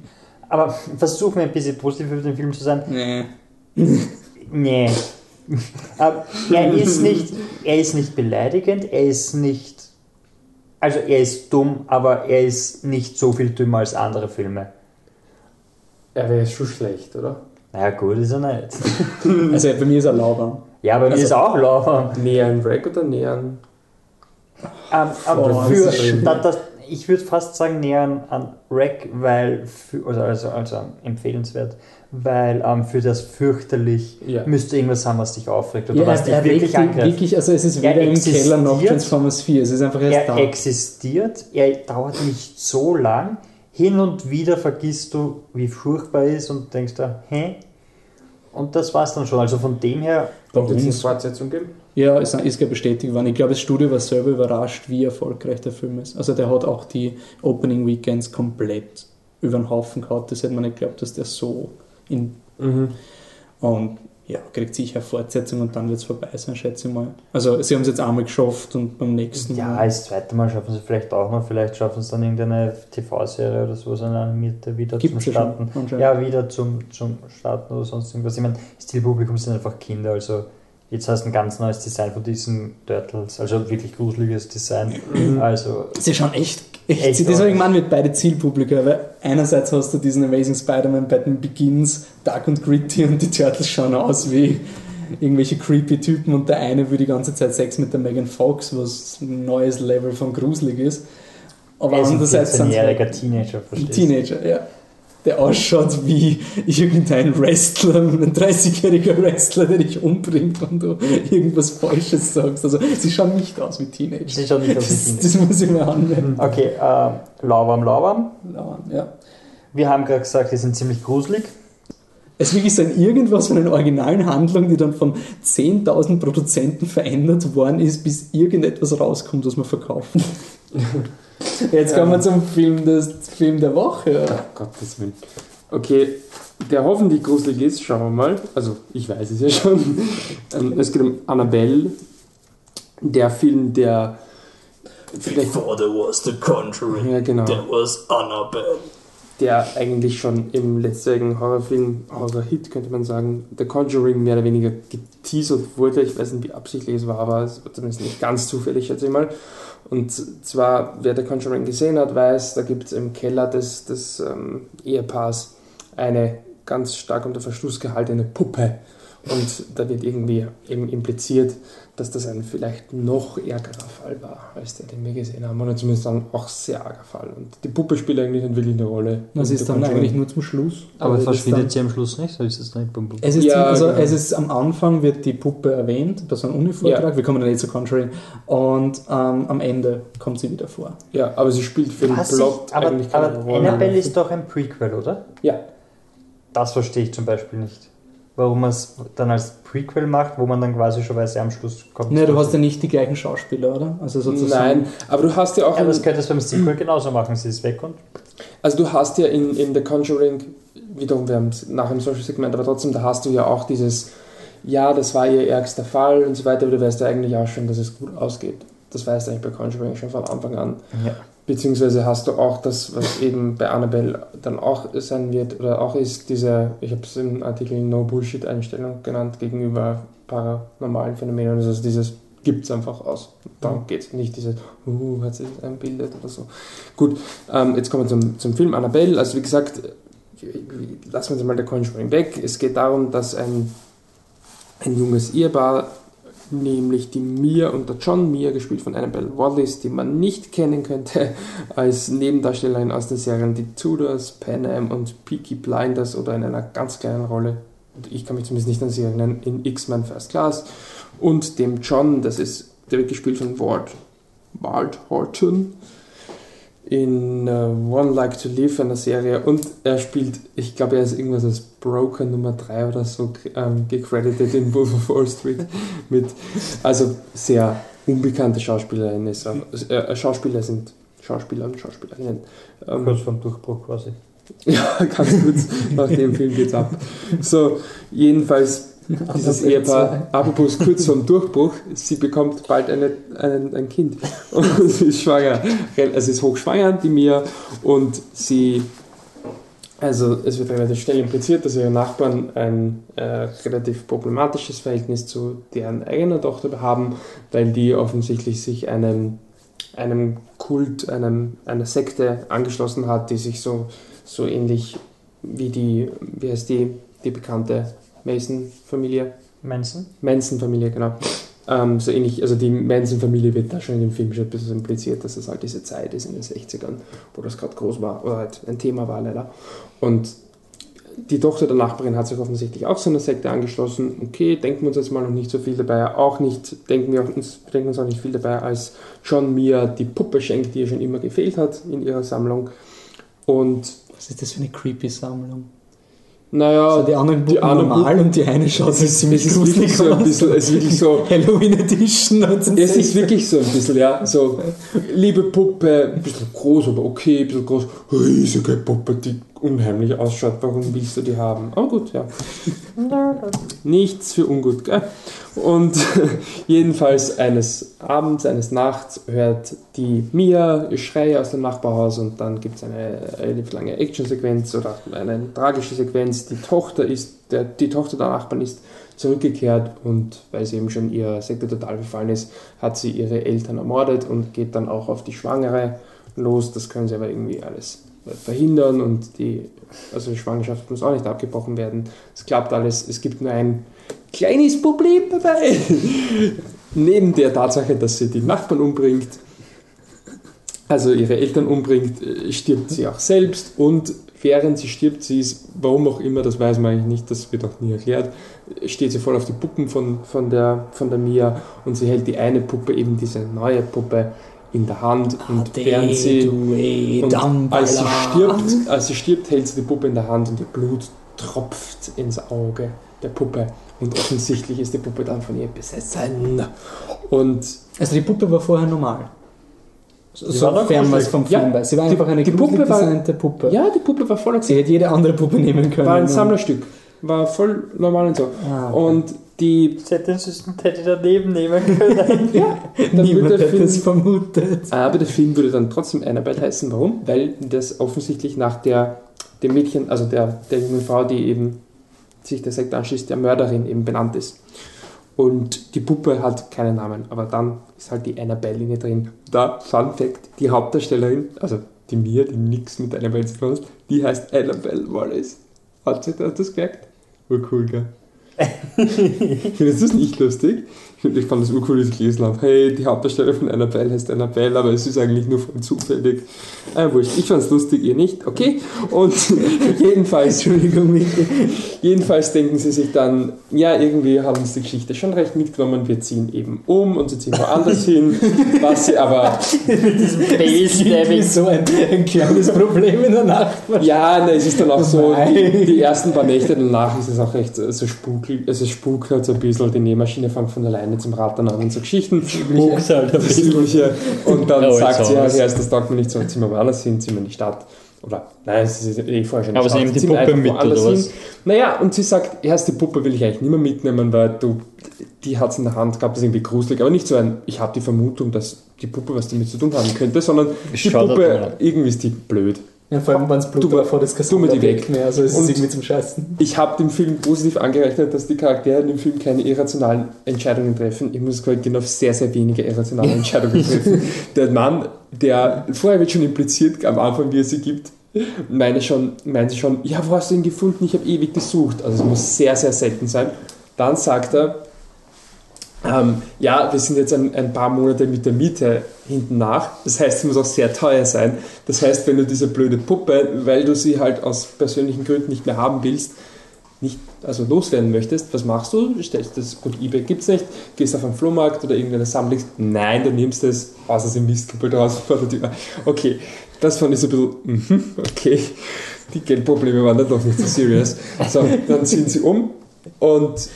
Aber versuchen wir ein bisschen positiv über den Film zu sein. Nee. Nee. [LAUGHS] Er ist nicht, er ist nicht beleidigend, er ist nicht, also er ist dumm, aber er ist nicht so viel dümmer als andere Filme. Er wäre schon schlecht, oder? Naja, gut ist er nicht. [LAUGHS] Also bei mir ist er lauwarm. Ja, bei mir Also- ist er auch lauwarm. Näher an Rack oder näher an. Ähm, aber Oh, für, das das, ich würde fast sagen näher an, an Rack, weil, für, also, also, also empfehlenswert, weil ähm, für das fürchterlich Ja. müsste irgendwas haben, was dich aufregt oder Ja, was er, dich er wirklich angreift. wirklich, also es ist Er weder im. Keller noch Transformers 4, es ist einfach erst Er da. existiert, er dauert nicht so lang. Hin und wieder vergisst du, wie furchtbar er ist und denkst da, hä? Und das war's dann schon. Also von dem her, Kommt jetzt eine Fortsetzung geben? Ja, ist, ist ja bestätigt worden. Ich glaube, das Studio war selber überrascht, wie erfolgreich der Film ist. Also der hat auch die Opening Weekends komplett über den Haufen gehabt. Das hätte man nicht geglaubt, dass der so in... Mhm. Und ja, kriegt sicher Fortsetzung und dann wird es vorbei sein, schätze ich mal. Also sie haben es jetzt einmal geschafft und beim nächsten ja, Mal... das zweite Mal schaffen sie vielleicht auch noch. Vielleicht schaffen sie dann irgendeine TV-Serie oder so, so eine animierte wieder Gibt zum Starten. schon. Ja, wieder zum, zum Starten oder sonst irgendwas. Ich meine, das Zielpublikum sind einfach Kinder, also jetzt hast du ein ganz neues Design von diesen Turtles, also wirklich gruseliges Design. Also Sie schauen echt, echt, Echt, das habe ich oder? gemeint mit beide Zielpublika, weil einerseits hast du diesen Amazing Spider-Man bei den Begins, dark und gritty und die Turtles schauen aus wie irgendwelche creepy Typen und der eine will die ganze Zeit Sex mit der Megan Fox, was ein neues Level von gruselig ist. Aber er andererseits sind es halt 14-jähriger Teenager, verstehst? Teenager, ja. Der ausschaut wie irgendein Wrestler, ein 30-jähriger Wrestler, der dich umbringt, wenn du irgendwas Falsches sagst. Also, sie schauen nicht aus wie Teenager. Sie schauen nicht aus wie Das, Teenager. das muss ich mir anwenden. Okay, äh, Lauwarm, Lauwarm. Ja. Wir haben gerade gesagt, die sind ziemlich gruselig. Es wirklich ein irgendwas von einer originalen Handlung, die dann von 10.000 Produzenten verändert worden ist, bis irgendetwas rauskommt, was man verkaufen. [LAUGHS] Jetzt kommen wir zum Film, des, Film der Woche. Ach, Gottes Willen. Okay, der hoffentlich gruselig ist, schauen wir mal. Also, ich weiß es ja schon. [LAUGHS] Ähm, es geht um Annabelle, der Film, der vielleicht, Before there was the Conjuring, Ja, genau. there was Annabelle. der eigentlich schon im letztjährigen Horrorfilm, Horror-Hit könnte man sagen, The Conjuring mehr oder weniger geteasert wurde. Ich weiß nicht, wie absichtlich es war, aber es war zumindest nicht ganz zufällig, schätze ich mal. Und zwar, wer The Conjuring gesehen hat, weiß, da gibt es im Keller des, des ähm, Ehepaars eine ganz stark unter Verschluss gehaltene Puppe. Und da wird irgendwie eben impliziert, dass das ein vielleicht noch ärgerer Fall war, als der, den wir gesehen haben. Oder zumindest ein auch sehr arger Fall. Und die Puppe spielt eigentlich nicht wirklich eine Rolle. Das ist dann eigentlich nur zum Schluss. Aber das verschwindet dann- sie am Schluss nicht? Oder ist es nicht bum? Es ist, Ja, also, genau. es ist am Anfang wird die Puppe erwähnt, bei so einem Uni-Vortrag, Ja. wir kommen dann nicht zu Conjuring, und ähm, am Ende kommt sie wieder vor. Ja, aber sie spielt für den Was Plot ich, aber eigentlich keine aber Rolle. Annabelle ist doch ein Prequel, oder? Ja, Das verstehe ich zum Beispiel nicht. Warum man es dann als Prequel macht, wo man dann quasi schon weiß, ja, am Schluss kommt Ne, du hast ja nicht die gleichen Schauspieler, oder? Also sozusagen. nein, aber du hast ja auch, Ja, aber das könntest du beim Sequel genauso machen. Sie ist weg und also du hast ja in, in The Conjuring, wiederum, wir haben es nachher im Social Segment, aber trotzdem, da hast du ja auch dieses, ja, das war ihr ärgster Fall und so weiter, aber du weißt ja eigentlich auch schon, dass es gut ausgeht. Das weißt du eigentlich bei Conjuring schon von Anfang an. ja. Beziehungsweise hast du auch das, was eben bei Annabelle dann auch sein wird, oder auch ist diese, ich habe es im Artikel No Bullshit Einstellung genannt, gegenüber paranormalen Phänomenen. Also dieses gibt es einfach aus. Darum geht es nicht dieses, uh, hat sich das einbildet oder so. Gut, ähm, jetzt kommen wir zum, zum Film Annabelle. Also wie gesagt, lassen wir uns mal der Conjuring weg. Es geht darum, dass ein, ein junges Ehepaar nämlich die Mia und der John Mia, gespielt von Annabelle Wallis, die man nicht kennen könnte [LAUGHS] als Nebendarstellerin aus den Serien Die Tudors, Pan Am und Peaky Blinders oder in einer ganz kleinen Rolle, ich kann mich zumindest nicht an sie erinnern, in X-Men First Class und dem John, das ist, der wird gespielt von Ward, Ward Horton in uh, One Like to Live, einer Serie und er spielt, ich glaube er ist irgendwas als Broker Nummer 3 oder so ähm, gecredited in Wolf of Wall Street [LAUGHS] mit, also sehr unbekannte Schauspielerin ist auch, äh, Schauspieler sind Schauspieler und Schauspielerinnen. Ähm, kurz vorm Durchbruch quasi. [LAUGHS] ja, ganz kurz nach dem Film geht's ab. So, jedenfalls dieses Ehepaar, apropos kurz vorm Durchbruch, sie bekommt bald eine, einen, ein Kind. Und [LAUGHS] sie ist schwanger. Also ist hochschwanger, die Mia, und sie, also es wird relativ schnell impliziert, dass ihre Nachbarn ein äh, relativ problematisches Verhältnis zu deren eigener Tochter haben, weil die offensichtlich sich einem, einem Kult, einem, einer Sekte angeschlossen hat, die sich so, so ähnlich wie die, wie heißt die, die bekannte Mason-Familie, Manson? Manson-Familie, genau. Ähm, so ähnlich, also die Manson-Familie wird da schon in dem Film schon ein bisschen impliziert, dass das halt diese Zeit ist in den 60ern, wo das gerade groß war, oder halt ein Thema war leider. Und die Tochter der Nachbarin hat sich offensichtlich auch so einer Sekte angeschlossen. Okay, denken wir uns jetzt mal noch nicht so viel dabei. Auch nicht, denken wir uns, denken uns auch nicht viel dabei, als John Mia die Puppe schenkt, die ihr schon immer gefehlt hat in ihrer Sammlung. Und Was ist das für eine creepy Sammlung? Naja, Also die anderen die anderen normal und die eine schaut ist, ziemlich es ist wirklich so ein bisschen, es ist wirklich so, Halloween Edition. Es ist wirklich so ein bisschen, ja. So, liebe Puppe, ein bisschen groß, aber okay, ein bisschen groß. Riesige Puppe, die unheimlich ausschaut. Warum willst du die haben? Aber gut, ja. Nichts für ungut, gell? Und [LAUGHS] jedenfalls eines Abends, eines Nachts hört die Mia Schreie aus dem Nachbarhaus und dann gibt es eine relativ lange Actionsequenz oder eine tragische Sequenz. Die Tochter ist, der, die Tochter der Nachbarn ist zurückgekehrt und weil sie eben schon ihrer Sekte total verfallen ist, hat sie ihre Eltern ermordet und geht dann auch auf die Schwangere los. Das können sie aber irgendwie alles verhindern und die, also die Schwangerschaft muss auch nicht abgebrochen werden. Es klappt alles. Es gibt nur ein kleines Problem dabei. [LAUGHS] Neben der Tatsache, dass sie die Nachbarn umbringt, also ihre Eltern umbringt, äh, stirbt sie auch selbst und während sie stirbt, sie ist, warum auch immer, das weiß man eigentlich nicht, das wird auch nie erklärt, steht sie voll auf die Puppen von, von, der, von der Mia und sie hält die eine Puppe, eben diese neue Puppe, in der Hand und während sie und als sie stirbt, als sie stirbt, hält sie die Puppe in der Hand und ihr Blut tropft ins Auge der Puppe und offensichtlich ist die Puppe dann von ihr besessen und Also die Puppe war vorher normal. So, Sie war doch sofern man es vom Ja, Film weiß. Sie war die- einfach eine die Puppe war- Puppe. Ja, die Puppe war voll Sie hätte jede andere Puppe nehmen können. War ein Sammlerstück. War voll normal und so. Ah, okay. Und die. Sie hätte Teddy daneben nehmen können. [LAUGHS] Ja, dann Niemand hätte Film, es vermutet. aber der Film würde dann trotzdem Annabelle heißen. Warum? Weil das offensichtlich nach der dem Mädchen, also der, der jungen Frau, die eben sich der Sekte anschließt, der Mörderin eben benannt ist. Und die Puppe hat keinen Namen, aber dann ist halt die Annabelle-Linie drin. Da, Fun Fact, die Hauptdarstellerin, also die Mia, die nichts mit Annabelle zu tun hat, die heißt Annabelle Wallace. Hat sie das gemerkt? Urcool, gell? Findest [LAUGHS] du das nicht lustig? Ich ich fand das urcool, als ich gelesen habe. Hey, die Hauptdarstellerin von Annabelle heißt Annabelle, aber es ist eigentlich nur voll zufällig. Äh, wurscht. Ich fand es lustig, ihr nicht, okay? Und [LAUGHS] jedenfalls, Entschuldigung, Michi. jedenfalls denken sie sich dann, ja, irgendwie haben uns die Geschichte schon recht mitgenommen, wir ziehen eben um und sie ziehen woanders hin, was sie aber Wie [LAUGHS] Bassstabbing. so ein, ein kleines Problem in der Nacht. Ja, ne, es ist dann auch so, die, die ersten paar Nächte danach ist es auch recht so spukig, also es spukt halt so ein bisschen, die Nähmaschine fängt von alleine zum Rattern an und so Geschichten. Wuchs halt Das. Übliche. Und dann Oh, sagt sie, ja, ja, das taugt mir nicht so, ziehen wir woanders hin, ziehen wir in die Stadt. Oder, nein, es ist eh vorher schon Aber sie nehmen die Puppe einfach mit, oder was? hin. Naja, und sie sagt, erst die Puppe will ich eigentlich nicht mehr mitnehmen, weil du, die hat es in der Hand gehabt, das ist irgendwie gruselig, aber nicht so ein, ich habe die Vermutung, dass die Puppe was damit zu tun haben könnte, sondern die halt mal Puppe, an. irgendwie ist die blöd. Ja, vor allem, wenn es Blut vor das die Kassandra weg. mehr. Also es ist irgendwie zum Scheißen. Ich habe dem Film positiv angerechnet, dass die Charaktere in dem Film keine irrationalen Entscheidungen treffen. Ich muss korrigieren, auf sehr, sehr wenige irrationale [LAUGHS] Entscheidungen treffen. Der Mann, der, vorher wird schon impliziert, am Anfang, wie er sie gibt, meine schon, meint sie schon, ja, wo hast du ihn gefunden? Ich habe ewig gesucht. Also es muss sehr, sehr selten sein. Dann sagt er, ähm, ja, wir sind jetzt ein, ein paar Monate mit der Miete hinten nach. Das heißt, es muss auch sehr teuer sein. Das heißt, wenn du diese blöde Puppe, weil du sie halt aus persönlichen Gründen nicht mehr haben willst, nicht also loswerden möchtest, was machst du? Stellst das, gut, eBay gibt's nicht, gehst auf einen Flohmarkt oder irgendeine Sammlung, nein, du nimmst es, außer sie Mistkuppel draußen vor [LAUGHS] der Tür. Okay, das fand ich so ein bisschen, mhm, okay, die Geldprobleme waren dann doch nicht so serious. So, dann ziehen sie um und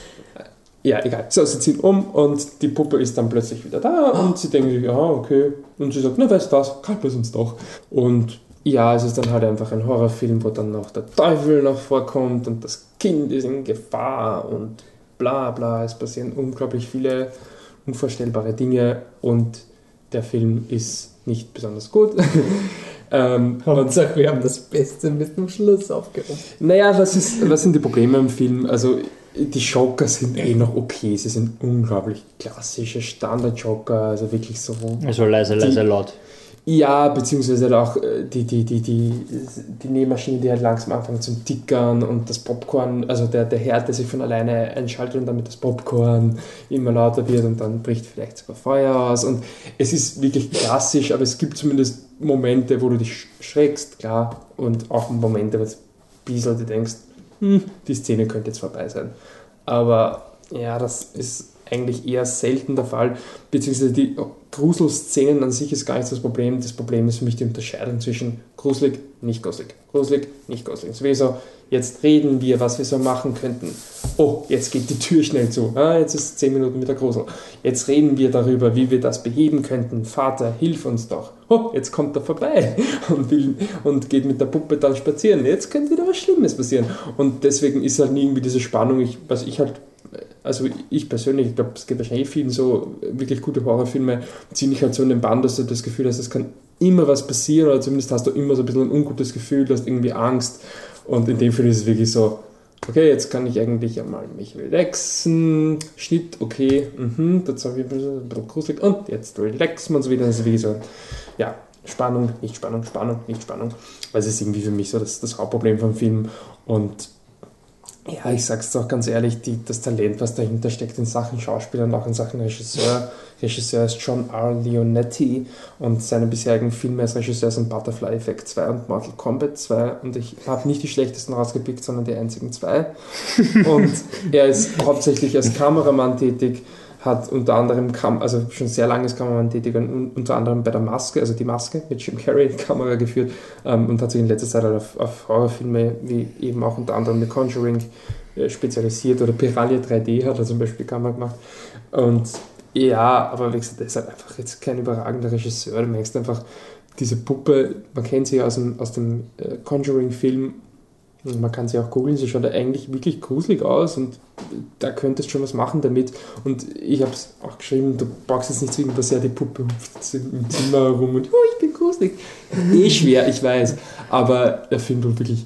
ja, egal. So, sie ziehen um und die Puppe ist dann plötzlich wieder da und sie denken sich, ja, okay. Und sie sagt, na weißt du was, kalten wir uns doch. Und ja, es ist dann halt einfach ein Horrorfilm, wo dann noch der Teufel noch vorkommt und das Kind ist in Gefahr und bla bla. Es passieren unglaublich viele unvorstellbare Dinge und der Film ist nicht besonders gut. [LAUGHS] ähm, und Hauptsache, wir haben das Beste mit dem Schluss aufgehoben. naja, was, ist, was sind die Probleme im Film? Also, die Joker sind eh noch okay. Sie sind unglaublich klassische Standard-Joker, also wirklich so. Also leise, leise, laut. Ja, beziehungsweise halt auch äh, die, die, die, die, die Nähmaschine, die halt langsam anfängt zum Tickern und das Popcorn, also der, der Herd, der sich von alleine einschaltet und damit das Popcorn immer lauter wird und dann bricht vielleicht sogar Feuer aus. Und es ist wirklich klassisch, aber es gibt zumindest Momente, wo du dich schreckst, klar, und auch Momente, wo du ein bisschen denkst, hm, die Szene könnte jetzt vorbei sein. Aber ja, das ist eigentlich eher selten der Fall, beziehungsweise die Gruselszenen an sich ist gar nicht das Problem. Das Problem ist für mich die Unterscheidung zwischen gruselig, nicht gruselig, gruselig, nicht gruselig. Es wäre so, jetzt reden wir, was wir so machen könnten. Oh, jetzt geht die Tür schnell zu. Ah, jetzt ist 10 Minuten wieder Grusel. Jetzt reden wir darüber, wie wir das beheben könnten. Vater, hilf uns doch. Oh, jetzt kommt er vorbei [LAUGHS] und, will, und geht mit der Puppe dann spazieren. Jetzt könnte wieder was Schlimmes passieren. Und deswegen ist halt irgendwie diese Spannung, ich, was ich halt also ich persönlich, ich glaube, es geht wahrscheinlich vielen so, wirklich gute Horrorfilme ziehen dich halt so in den Bann, dass du das Gefühl hast, es kann immer was passieren oder zumindest hast du immer so ein bisschen ein ungutes Gefühl, du hast irgendwie Angst. Und in dem Fall ist es wirklich so, okay, jetzt kann ich eigentlich einmal mich relaxen, Schnitt, okay, mhm, das ich ein bisschen, gruselig. Und jetzt relaxen wir uns wieder, das ist wirklich so, ja, Spannung, nicht Spannung, Spannung, nicht Spannung, weil es ist irgendwie für mich so das, das Hauptproblem vom Film. Und ja, ich sag's doch ganz ehrlich, die, das Talent, was dahinter steckt in Sachen Schauspieler und auch in Sachen Regisseur. Regisseur ist John R. Leonetti und seine bisherigen Filme als Regisseur sind Butterfly Effect 2 und Mortal Kombat 2 und ich habe nicht die schlechtesten rausgepickt, sondern die einzigen zwei. [LAUGHS] Und er ist hauptsächlich als Kameramann tätig, hat unter anderem, Kam also schon sehr lange als Kameramann tätig unter anderem bei der Maske, also die Maske mit Jim Carrey die Kamera geführt ähm, und hat sich in letzter Zeit halt auf, auf Horrorfilme wie eben auch unter anderem The Conjuring äh, spezialisiert oder Piranha 3D hat er zum Beispiel Kamera gemacht und Ja, aber wie gesagt, der ist halt einfach jetzt kein überragender Regisseur. Du merkst einfach, diese Puppe, man kennt sie aus dem, aus dem äh, Conjuring-Film, man kann sie auch googeln, sie schaut eigentlich wirklich gruselig aus und da könntest schon was machen damit. Und ich habe es auch geschrieben, du brauchst jetzt nicht zwingend, dass ja die Puppe hüpft im Zimmer herum und oh, ich bin gruselig. Eh schwer, ich weiß. Aber der Film tut wirklich,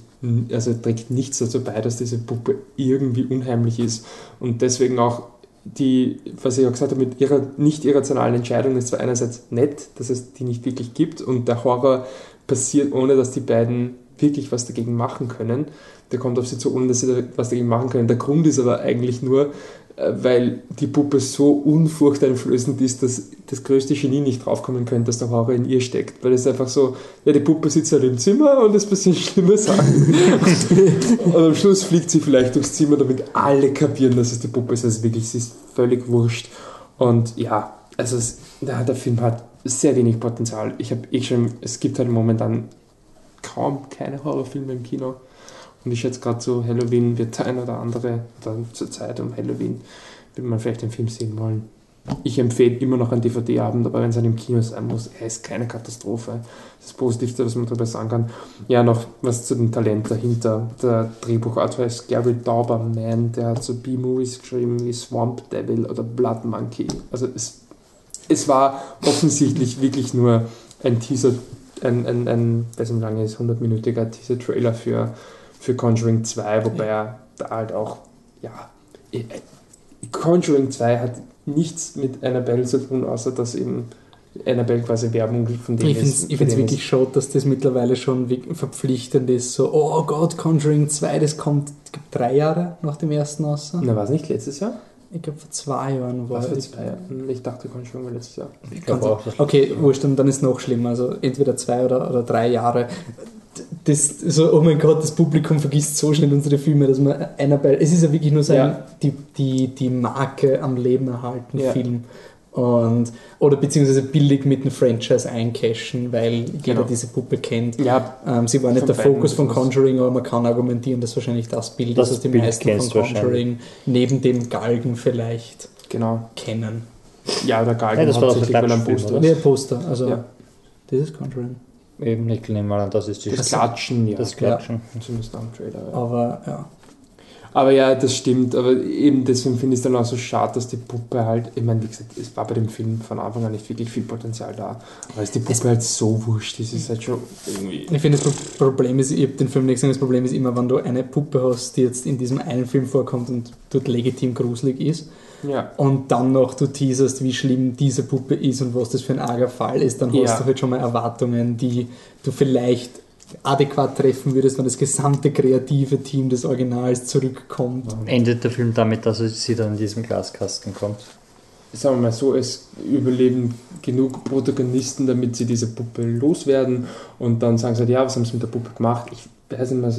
also trägt nichts dazu bei, dass diese Puppe irgendwie unheimlich ist. Und deswegen auch die, was ich auch gesagt habe, mit ihrer nicht irrationalen Entscheidung ist zwar einerseits nett, dass es die nicht wirklich gibt und der Horror passiert, ohne dass die beiden wirklich was dagegen machen können. Der kommt auf sie zu, ohne dass sie was dagegen machen können. Der Grund ist aber eigentlich nur, äh, weil die Puppe so unfurchteinflößend ist, dass das größte Genie nicht draufkommen könnte, dass der Horror in ihr steckt. Weil es einfach so, ja, die Puppe sitzt halt im Zimmer und es passieren [LAUGHS] schlimme Sachen. [LAUGHS] und am Schluss fliegt sie vielleicht durchs Zimmer, damit alle kapieren, dass es die Puppe ist. Also wirklich, sie ist völlig wurscht. Und ja, also es, der Film hat sehr wenig Potenzial. Ich habe eh schon, es gibt halt momentan kaum keine Horrorfilme im Kino. Und ich schätze gerade so, Halloween wird der ein oder andere, dann zur Zeit um Halloween, wird man vielleicht den Film sehen wollen. Ich empfehle immer noch einen DVD-Abend, aber wenn es im Kino sein muss, er ist keine Katastrophe. Das Positivste, was man darüber sagen kann. Ja, noch was zu dem Talent dahinter. Der Drehbuchautor ist Gary Dauberman, der hat so B-Movies geschrieben wie Swamp Devil oder Blood Monkey. Also es, es war offensichtlich wirklich nur ein Teaser ein, ein, ein weiß nicht lange ist, 100-minütiger Teaser-Trailer für, für Conjuring 2, wobei ja. er da halt auch, ja, äh, Conjuring 2 hat nichts mit Annabelle zu tun, außer dass eben Annabelle quasi Werbung von dem ich ist. Ich finde es wirklich schade, dass das mittlerweile schon verpflichtend ist. So, oh Gott, Conjuring 2, das kommt drei Jahre nach dem ersten außer. Na, war es nicht letztes Jahr? Ich glaube, vor zwei Jahren war Was für zwei Jahren? Ich dachte, Conjuring war letztes Jahr. Ich glaube auch. Okay, wurscht, dann ist es noch schlimmer. Also entweder zwei oder, oder drei Jahre. Das, so, oh mein Gott, das Publikum vergisst so schnell unsere Filme, dass man Annabelle, es ist ja wirklich nur so ja. die, die, die Marke am Leben erhalten ja. Film. Und, oder beziehungsweise billig mit einem Franchise eincashen, weil genau. jeder diese Puppe kennt. Ja, ähm, sie war nicht der Fokus von Conjuring, aber man kann argumentieren, dass wahrscheinlich das Bild das ist, das die Bild meisten von Conjuring neben dem Galgen vielleicht genau. kennen. Ja, der Galgen ja, das war tatsächlich ein Poster. Nee, Poster, also ja. das ist Conjuring. Eben, ich nehme mal an, das ist die Das Klatschen, ja. Das Klatschen. Ja. Zumindest am Trailer. Ja. Aber ja. Aber ja, das stimmt. Aber eben deswegen finde ich es dann auch so schade, dass die Puppe halt, ich meine, wie gesagt, es war bei dem Film von Anfang an nicht wirklich viel Potenzial da. Aber ist die Puppe es halt so wurscht ist, ist halt schon irgendwie. Ich finde, das Problem ist, ich habe den Film nicht gesehen, das Problem ist immer, wenn du eine Puppe hast, die jetzt in diesem einen Film vorkommt und dort legitim gruselig ist. Ja. Und dann noch du teaserst, wie schlimm diese Puppe ist und was das für ein arger Fall ist, dann hast ja. du halt schon mal Erwartungen, die du vielleicht adäquat treffen würdest, wenn das gesamte kreative Team des Originals zurückkommt. Endet der Film damit, dass sie dann in diesem Glaskasten kommt? Sagen wir mal so, es überleben genug Protagonisten, damit sie diese Puppe loswerden und dann sagen sie halt, ja, was haben sie mit der Puppe gemacht? Ich weiß nicht mehr,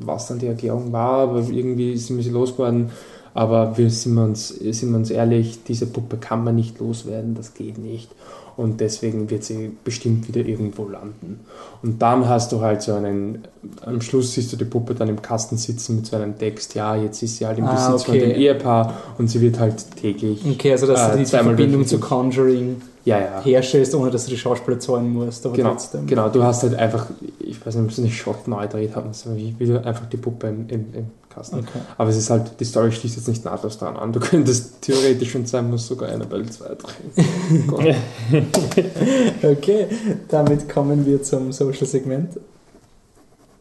was dann die Erklärung war, aber irgendwie sind wir sie losgeworden. Aber wir sind uns, sind wir uns ehrlich, diese Puppe kann man nicht loswerden, das geht nicht und deswegen wird sie bestimmt wieder irgendwo landen. Und dann hast du halt so einen, am Schluss siehst du die Puppe dann im Kasten sitzen mit so einem Text, ja, jetzt ist sie halt im ah, Besitz okay. von dem Ehepaar und sie wird halt täglich. Okay, also dass äh, du die Verbindung zu Conjuring ja, ja. herstellst, ohne dass du die Schauspieler zahlen musst. Aber genau, trotzdem. genau, du hast halt einfach, ich weiß nicht, ob sie eine Shot neu dreht haben, wie, wie du einfach die Puppe im, im, im Kasten. Okay. Aber es ist halt, die Story schließt jetzt nicht nahtlos dran an. Du [LAUGHS] könntest theoretisch schon sein, muss sogar Annabelle 2 drehen. [LAUGHS] okay, damit kommen wir zum Social-Segment.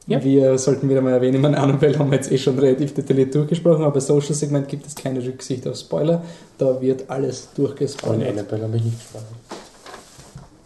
Ja. Wir sollten wieder mal erwähnen, meine Annabelle haben wir jetzt eh schon relativ detailliert durchgesprochen, aber bei Social-Segment gibt es keine Rücksicht auf Spoiler. Da wird alles durchgespoilert. Und Annabelle habe ich nicht gesprochen.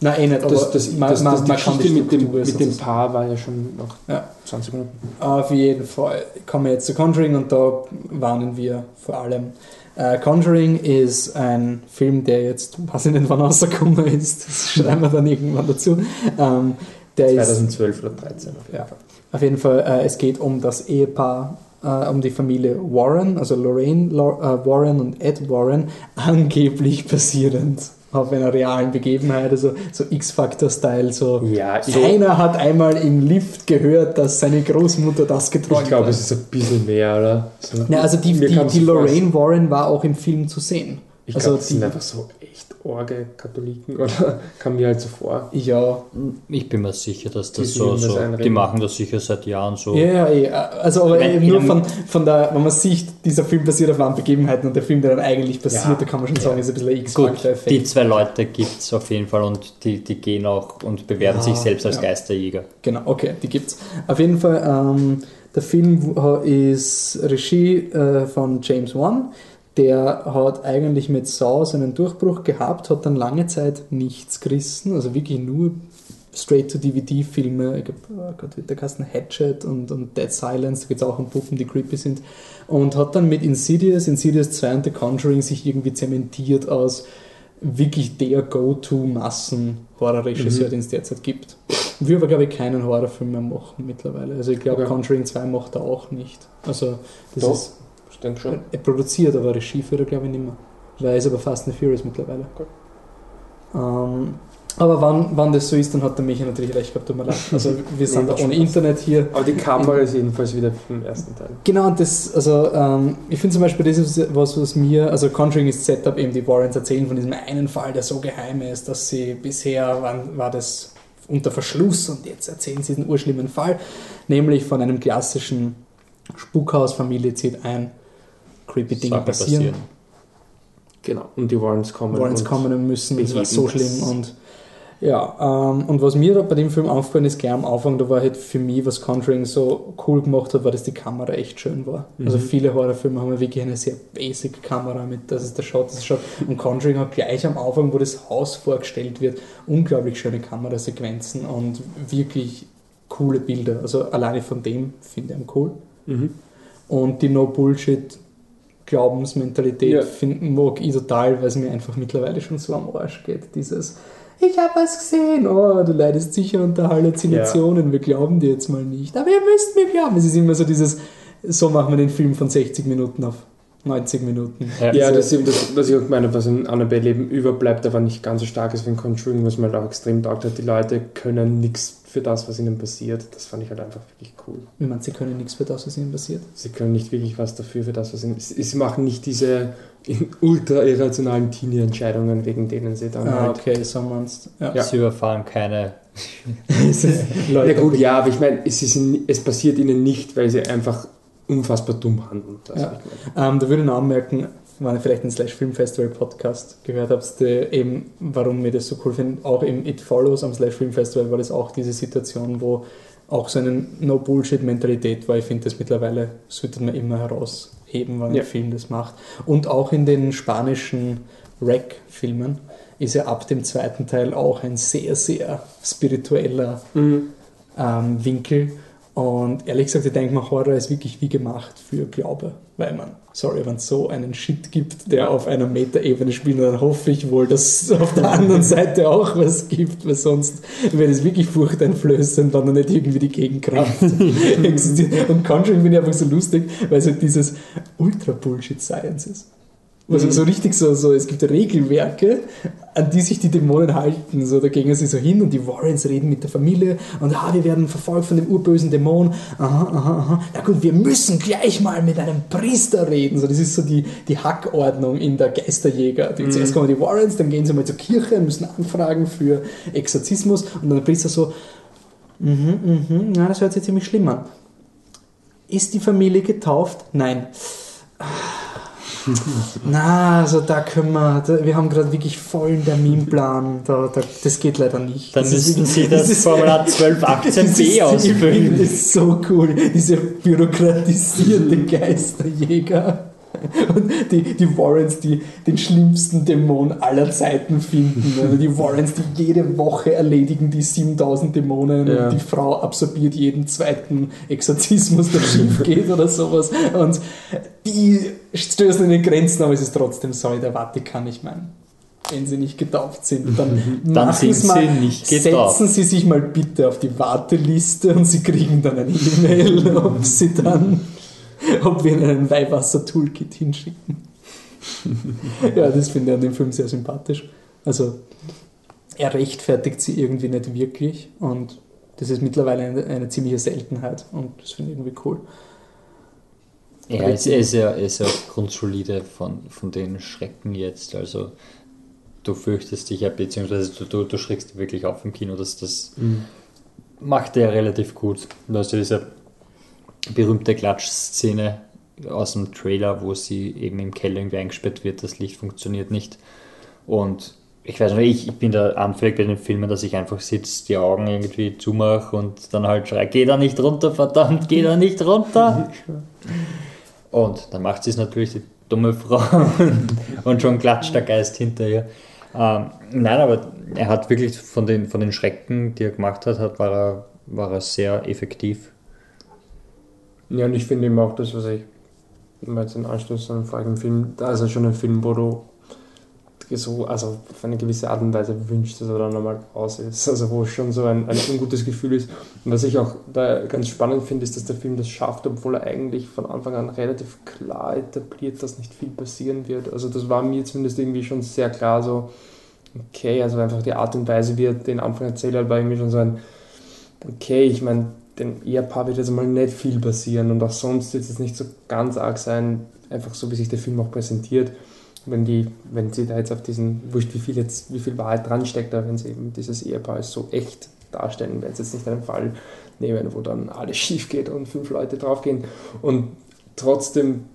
Nein, eh nicht, aber das, das, man, das, man, man kann die mit dem, mit dem Paar war ja schon noch ja. 20 Minuten. Auf jeden Fall kommen wir jetzt zu Conjuring und da warnen wir vor allem. Uh, Conjuring ist ein Film, der jetzt, weiß ich nicht, wann rausgekommen ist, das [LAUGHS] schreiben wir dann irgendwann dazu. Um, der 2012 ist, oder 2013 auf jeden ja, Fall. Auf jeden Fall, uh, es geht um das Ehepaar Uh, um die Familie Warren, also Lorraine uh, Warren und Ed Warren, [LAUGHS] angeblich basierend auf einer realen Begebenheit, also so X-Factor-Style, so, ja, einer hat einmal im Lift gehört, dass seine Großmutter das geträumt hat. Ich glaube, es ist ein bisschen mehr, oder? So, ja, also die, die, die Lorraine Warren war auch im Film zu sehen. Ich Also glaube, das sind die- einfach so echt orge Katholiken [LAUGHS] oder kam mir halt so vor. Ja, Ich bin mir sicher, dass Die das so, das so die machen das sicher seit Jahren so. Ja, ja, eh. Also, aber eben nur von, von der, wenn man sieht, dieser Film basiert auf wahren Begebenheiten und der Film, der dann eigentlich passiert, Ja. da kann man schon sagen, ist ein bisschen ein Gut, X-Factor-Effekt. die zwei Leute gibt es auf jeden Fall und die, die gehen auch und bewerben Ja, sich selbst als ja. Geisterjäger. Genau, okay, die gibt's. Auf jeden Fall, ähm, der Film w- ist Regie äh, von James Wan. Der hat eigentlich mit Saw seinen Durchbruch gehabt, hat dann lange Zeit nichts gerissen, also wirklich nur Straight-to-DVD-Filme. Ich glaube, oh Gott, wie der Kasten Hatchet und, und Dead Silence, da geht es auch um Puppen, die creepy sind. Und hat dann mit Insidious, Insidious 2 und The Conjuring sich irgendwie zementiert als wirklich der Go-To-Massen-Horrorregisseur, den es derzeit gibt. Wir aber, glaube ich, keinen Horrorfilm mehr machen mittlerweile. Also ich glaube, Okay. Conjuring 2 macht er auch nicht. Also das Doch. ist denke schon. er produziert, aber Regie führt er, glaube ich, nicht mehr. Weil er ist aber Fast and Furious mittlerweile. Gut. Ähm, aber wann, wann das so ist, dann hat der Michi natürlich recht gehabt, tut mir leid. Also [LAUGHS] wir sind da macht ohne. Internet hier. Aber die Kamera ist jedenfalls wieder vom ersten Teil. Genau, und das, also ähm, ich finde zum Beispiel, das ist was, was mir, also Conjuring ist Setup, eben die Warrens erzählen von diesem einen Fall, der so geheim ist, dass sie bisher waren, war das unter Verschluss und jetzt erzählen sie den urschlimmen Fall, nämlich von einem klassischen Spukhausfamilie zieht ein, creepy Dinge Sachen passieren, passieren. Genau. Und die Warrens kommen. Warrens und kommen müssen, es war so das. schlimm und ja, ähm, und was mir da bei dem Film aufgefallen ist, gleich am Anfang, da war halt für mich, was Conjuring so cool gemacht hat, war, dass die Kamera echt schön war. Also Mhm. viele Horrorfilme haben ja wirklich eine sehr basic Kamera mit, das ist der Shot, das ist der Shot. Und Conjuring hat gleich am Anfang, wo das Haus vorgestellt wird, unglaublich schöne Kamerasequenzen und wirklich coole Bilder. Also alleine von dem finde ich ihn cool. Mhm. Und die No-Bullshit Glaubensmentalität Ja. finden mag ich total, weil es mir einfach mittlerweile schon so am Arsch geht. Dieses ich habe was gesehen, oh, du leidest sicher unter Halluzinationen, wir glauben dir jetzt mal nicht. Aber ihr müsst mir glauben. Es ist immer so dieses, so machen wir den Film von 60 Minuten auf 90 Minuten. Ja. Ja, Diese- das ist eben das, was ich auch meine, was in Annabelle eben überbleibt, aber nicht ganz so stark ist wie in Conjuring, was mir halt auch extrem taugt hat. Die Leute können nichts für das, was ihnen passiert. Das fand ich halt einfach wirklich cool. Ich meine, sie können nichts für das, was ihnen passiert. Sie können nicht wirklich was dafür, für das, was ihnen. Sie, sie machen nicht diese ultra irrationalen Teenie-Entscheidungen, wegen denen sie dann Ah, halt. okay, so meinst. Ja. Ja. Sie überfahren keine. [LAUGHS] Leute, Ja gut, ja, aber ich meine, es, ist, es passiert ihnen nicht, weil sie einfach unfassbar dumm handeln. Das Ja. Ähm, da würde ich noch anmerken, wenn ihr vielleicht den Slash Film Festival Podcast gehört habt, eben, warum wir das so cool finden, auch im It Follows am Slash Film Festival war das auch diese Situation, wo auch so eine No-Bullshit-Mentalität war. Ich finde das mittlerweile, sollte man immer herausheben, wenn Ja. ein Film das macht. Und auch in den spanischen Rec-Filmen ist ja ab dem zweiten Teil auch ein sehr, sehr spiritueller Mhm. ähm, Winkel. Und ehrlich gesagt, ich denke mal, Horror ist wirklich wie gemacht für Glaube. Weil man, sorry, wenn es so einen Shit gibt, der auf einer Metaebene spielt, dann hoffe ich wohl, dass es auf der [LAUGHS] anderen Seite auch was gibt, weil sonst wäre das wirklich furchteinflößend, wenn da nicht irgendwie die Gegenkraft [LAUGHS] existiert. Und Conjuring finde ich einfach so lustig, weil es halt dieses Ultra-Bullshit-Science ist. Also Mhm. so richtig so, so, es gibt Regelwerke, an die sich die Dämonen halten. So, da gehen sie so hin und die Warrens reden mit der Familie und ah, wir werden verfolgt von dem urbösen Dämon. Aha, aha, aha. Na gut, wir müssen gleich mal mit einem Priester reden. So, das ist so die, die Hackordnung in der Geisterjäger. Die, Zuerst kommen die Warrens, dann gehen sie mal zur Kirche und müssen anfragen für Exorzismus und dann der Priester so, mhm, mhm, na, das hört sich ziemlich schlimm an. Ist die Familie getauft? Nein. Na, also da können wir, da, wir haben gerade wirklich vollen Terminplan, da, da, das geht leider nicht. Dann Das ist müssten wirklich- Sie das ist- Formular 1218b das ist- Ich finde ausfüllen. das so cool, diese bürokratisierte Geisterjäger. [LAUGHS] Und die, die Warrens, die den schlimmsten Dämon aller Zeiten finden. [LAUGHS] Also die Warrens, die jede Woche erledigen die 7000 Dämonen Ja. und die Frau absorbiert jeden zweiten Exorzismus, der [LAUGHS] schief geht oder sowas. Und die stößen in den Grenzen, aber es ist trotzdem so, der Vatikan, ich meine. Wenn sie nicht getauft sind, dann, Dann machen sie mal, nicht getauft. Setzen Sie sich mal bitte auf die Warteliste und Sie kriegen dann eine E-Mail, ob Sie dann, [LAUGHS] ob wir Ihnen ein Weihwasser-Toolkit hinschicken. [LAUGHS] ja, das finde ich an dem Film sehr sympathisch. Also, er rechtfertigt sie irgendwie nicht wirklich und das ist mittlerweile eine, eine ziemliche Seltenheit und das finde ich irgendwie cool. Ja, es ist ja, ist ja grundsolide von, von den Schrecken jetzt. Also du fürchtest dich ja, beziehungsweise du, du, du schreckst wirklich auf im Kino. Das, das Mhm. macht er relativ gut. Also diese berühmte Klatschszene aus dem Trailer, wo sie eben im Keller irgendwie eingesperrt wird, das Licht funktioniert nicht. Und ich weiß nicht, ich, ich bin da anfällig bei den Filmen, dass ich einfach sitze, die Augen irgendwie zumache und dann halt schreie, geh da nicht runter, verdammt, geh da nicht runter. [LAUGHS] Und dann macht sie es natürlich, die dumme Frau, [LAUGHS] und schon klatscht der Geist hinter ihr. Ähm, nein, aber er hat wirklich von den, von den Schrecken, die er gemacht hat, hat war, er, war er sehr effektiv. Ja, und ich finde eben auch das, was ich jetzt in Anschluss an den vorigen Film, da ist ja schon ein Film, wo du so, also auf eine gewisse Art und Weise wünschst, dass er dann nochmal aus ist. Also wo es schon so ein, ein ungutes Gefühl ist. Und was ich auch da ganz spannend finde, ist, dass der Film das schafft, obwohl er eigentlich von Anfang an relativ klar etabliert, dass nicht viel passieren wird. Also das war mir zumindest irgendwie schon sehr klar so, okay, also einfach die Art und Weise, wie er den Anfang erzählt hat, war irgendwie schon so ein, okay, ich meine, dem Ehepaar wird jetzt mal nicht viel passieren und auch sonst wird es nicht so ganz arg sein, einfach so wie sich der Film auch präsentiert. Wenn die, wenn sie da jetzt auf diesen, wurscht wie viel jetzt, wie viel Wahrheit dran steckt, da wenn sie eben dieses Ehepaar als so echt darstellen, wenn sie jetzt nicht einen Fall nehmen, wo dann alles [LAUGHS] schief geht und fünf Leute draufgehen. Und trotzdem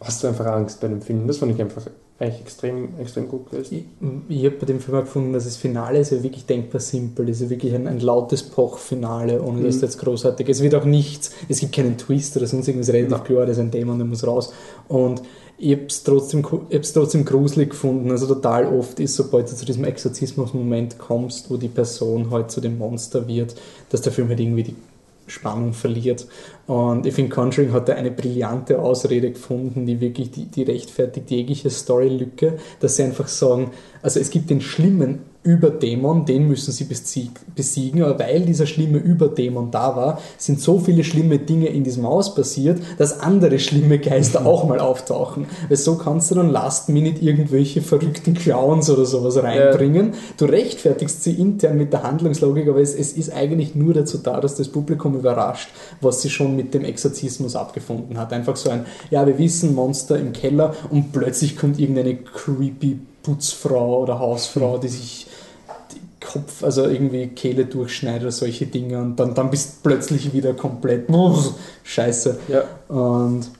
hast du einfach Angst bei dem Film. Das fand ich einfach eigentlich extrem, extrem gut gelöst. Ich, ich habe bei dem Film auch gefunden, dass das Finale ist ja wirklich denkbar simpel. Das ist ja wirklich ein, ein lautes Poch-Finale, ohne dass Mhm. jetzt großartig Es wird auch nichts, es gibt keinen Twist oder sonst irgendwas relativ Nein. klar, das ist ein Dämon, der muss raus. Und ich habe es trotzdem, ich hab's trotzdem gruselig gefunden. Also total oft ist, sobald du zu diesem Exorzismus-Moment kommst, wo die Person halt zu dem Monster wird, dass der Film halt irgendwie die Spannung verliert. Und ich finde, Conjuring hat da eine brillante Ausrede gefunden, die wirklich, die, die rechtfertigt jegliche Storylücke, dass sie einfach sagen, also es gibt den schlimmen Überdämon, den müssen sie besieg- besiegen, aber weil dieser schlimme Überdämon da war, sind so viele schlimme Dinge in diesem Haus passiert, dass andere schlimme Geister auch mal auftauchen. Weil so kannst du dann last minute irgendwelche verrückten Clowns oder sowas reinbringen. Du rechtfertigst sie intern mit der Handlungslogik, aber es, es ist eigentlich nur dazu da, dass das Publikum überrascht, was sie schon mit dem Exorzismus abgefunden hat. Einfach so ein, ja, wir wissen Monster im Keller und plötzlich kommt irgendeine creepy Putzfrau oder Hausfrau, die sich die Kopf, also irgendwie Kehle durchschneidet oder solche Dinge und dann, dann bist du plötzlich wieder komplett [LAUGHS] scheiße. Ja. Und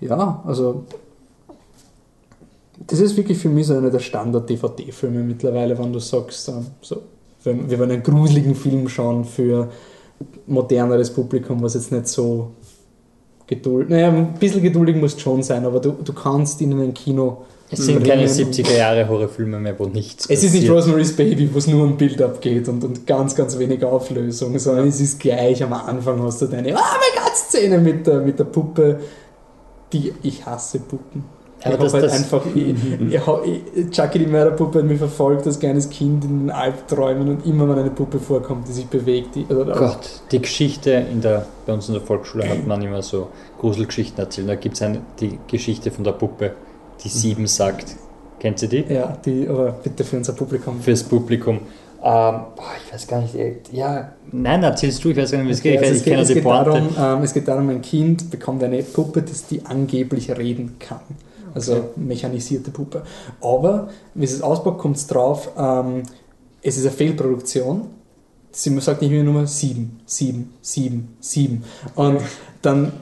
ja, also das ist wirklich für mich so einer der Standard-DVD-Filme mittlerweile, wenn du sagst, ähm, so, wenn wir wollen einen gruseligen Film schauen für moderneres Publikum, was jetzt nicht so geduldig, naja, ein bisschen geduldig muss schon sein, aber du, du kannst in einem Kino Es sind keine bringen und- 70er Jahre Horrorfilme mehr, wo nichts es ist nicht passiert. Rosemary's Baby, wo es nur um Bild abgeht und, und ganz, ganz wenig Auflösung, sondern es ist gleich am Anfang hast du deine Oh mein Gott Szene mit der, mit der Puppe, die ich hasse Puppen. Aber ich das- habe halt das- einfach, ich, [LAUGHS] ich, Chucky die Mörderpuppe hat mich verfolgt als kleines Kind in den Albträumen und immer wenn eine Puppe vorkommt, die sich bewegt, die, oder, Gott, die Geschichte in der, bei uns in der Volksschule hat man immer so Gruselgeschichten erzählt. Da gibt es die Geschichte von der Puppe, die sieben sagt. Kennt ihr die? ja, die, aber bitte für unser Publikum. Fürs Publikum. Ähm, ich weiß gar nicht. äh, Ja, nein, erzählst du, ich weiß gar nicht, wie es geht. Ich, Okay, weiß, also ich kenne es geht, Pointe. darum, ähm, es geht darum, ein Kind bekommt eine Puppe, das die angeblich reden kann. Also Okay. mechanisierte Puppe. Aber, wie es auspackt, kommt es drauf, ähm, es ist eine Fehlproduktion. Sie sagt nicht mehr nur 7, 7, 7, 7. Und dann,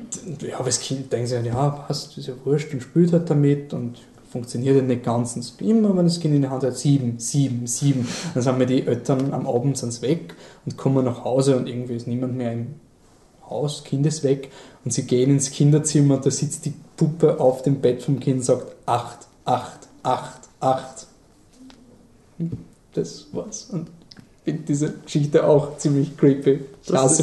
ja, das Kind denkt sich, ja, passt, ist ja wurscht und spielt halt damit und funktioniert ja nicht ganz. Und immer, wenn das Kind in der Hand hat, 7, 7, 7. Dann sind wir die Eltern am Abend sind's weg und kommen nach Hause und irgendwie ist niemand mehr im Haus, Kind ist weg und sie gehen ins Kinderzimmer und da sitzt die Puppe auf dem Bett vom Kind und sagt 8, 8, 8, 8. Das war's. Und ich finde diese Geschichte auch ziemlich creepy. Ich Das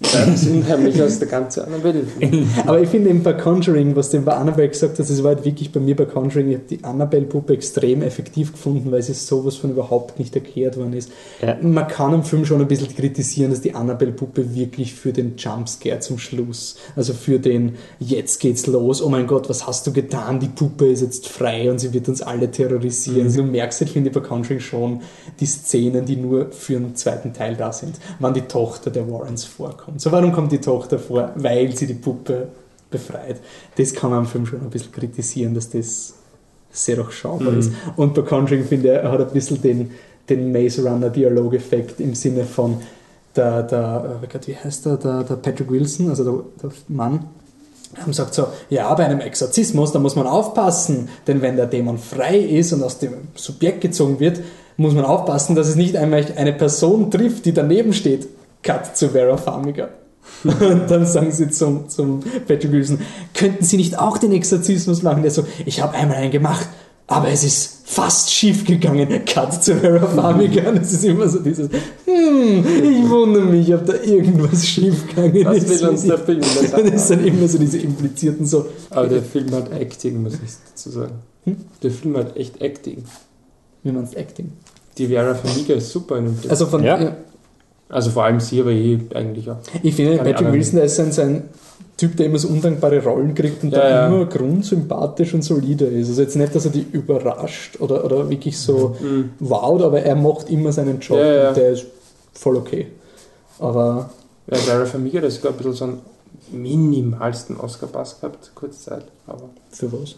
das ist unheimlich [LAUGHS] aus der ganzen Annabelle. [LAUGHS] Aber ich finde eben bei Conjuring, was du bei Annabelle gesagt hast, das war halt wirklich bei mir bei Conjuring, ich habe die Annabelle-Puppe extrem effektiv gefunden, weil sie sowas von überhaupt nicht erklärt worden ist. Ja. Man kann im Film schon ein bisschen kritisieren, dass die Annabelle-Puppe wirklich für den Jumpscare zum Schluss, also für den jetzt geht's los, oh mein Gott, was hast du getan, die Puppe ist jetzt frei und sie wird uns alle terrorisieren. Also du merkst halt, finde ich, bei Conjuring schon die Szenen, die nur für einen zweiten Teil da sind, wann die Tochter der Warrens vorkommt. So, warum kommt die Tochter vor? Weil sie die Puppe befreit. Das kann man am Film schon ein bisschen kritisieren, dass das sehr durchschaubar Mhm. ist. Und bei Conjuring finde ich, er hat ein bisschen den, den Maze Runner Dialogeffekt im Sinne von der, der Gott, wie heißt der, der, der Patrick Wilson, also der, der Mann, haben sagt so, ja, bei einem Exorzismus, da muss man aufpassen, denn wenn der Dämon frei ist und aus dem Subjekt gezogen wird, muss man aufpassen, dass es nicht einmal eine Person trifft, die daneben steht. Cut zu Vera Farmiga. Und dann sagen sie zum, zum Patrick Wilson, könnten Sie nicht auch den Exorzismus machen? Der so, ich habe einmal einen gemacht, aber es ist fast schief gegangen. Cut zu Vera Farmiga. Und es ist immer so dieses, hm, ich wundere mich, ob da irgendwas schief gegangen Was ist. will uns der Film? Das [LAUGHS] Und es sind immer so diese implizierten so. Aber der Film hat Acting, muss ich dazu sagen. Hm? Der Film hat echt Acting. Wie man es Acting. Die Vera Farmiga ist super in dem Film. Also von Ja. ja. Also vor allem sie, aber eh eigentlich auch. ich finde Patrick. Wilson, der ist ein, so ein Typ, der immer so undankbare Rollen kriegt und Ja, da ja. immer grundsympathisch und solide ist. Also jetzt nicht, dass er die überrascht oder, oder wirklich so Mhm. wowt, aber er macht immer seinen Job Ja, ja. und der ist voll okay. Aber Ja, Vera Farmiga, das sogar ein bisschen so einen minimalsten Oscar-Pass gehabt, kurz Zeit. Aber für was?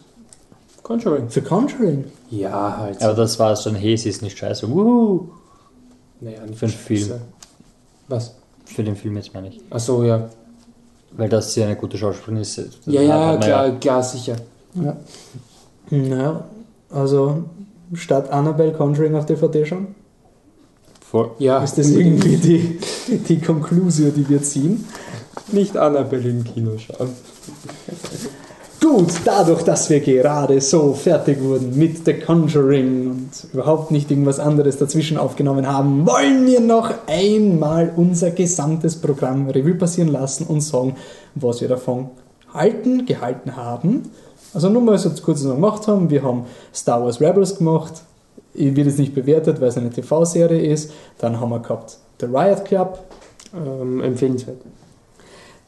Conjuring. Für Conjuring. Ja, halt. Aber das war so ein Hey, sie ist nicht scheiße. Wuhu. naja, nicht für einen Film. Was? Für den Film jetzt meine ich. Achso, ja. Weil das ja eine gute Schauspielerin ist. Das Ja, hat ja, klar, klar, sicher. Ja. Naja, also statt Annabelle Conjuring auf DVD schauen, Voll. Ja, ist das irgendwie die, die Konklusio, die wir ziehen. nicht Annabelle im Kino schauen. Gut, dadurch, dass wir gerade so fertig wurden mit The Conjuring und überhaupt nicht irgendwas anderes dazwischen aufgenommen haben, wollen wir noch einmal unser gesamtes Programm Revue passieren lassen und sagen, was wir davon halten, gehalten haben. Also nur mal so kurz noch gemacht haben. Wir haben Star Wars Rebels gemacht. Ich wird jetzt nicht bewertet, weil es eine TV-Serie ist. Dann haben wir gehabt The Riot Club. Ähm, empfehlenswert.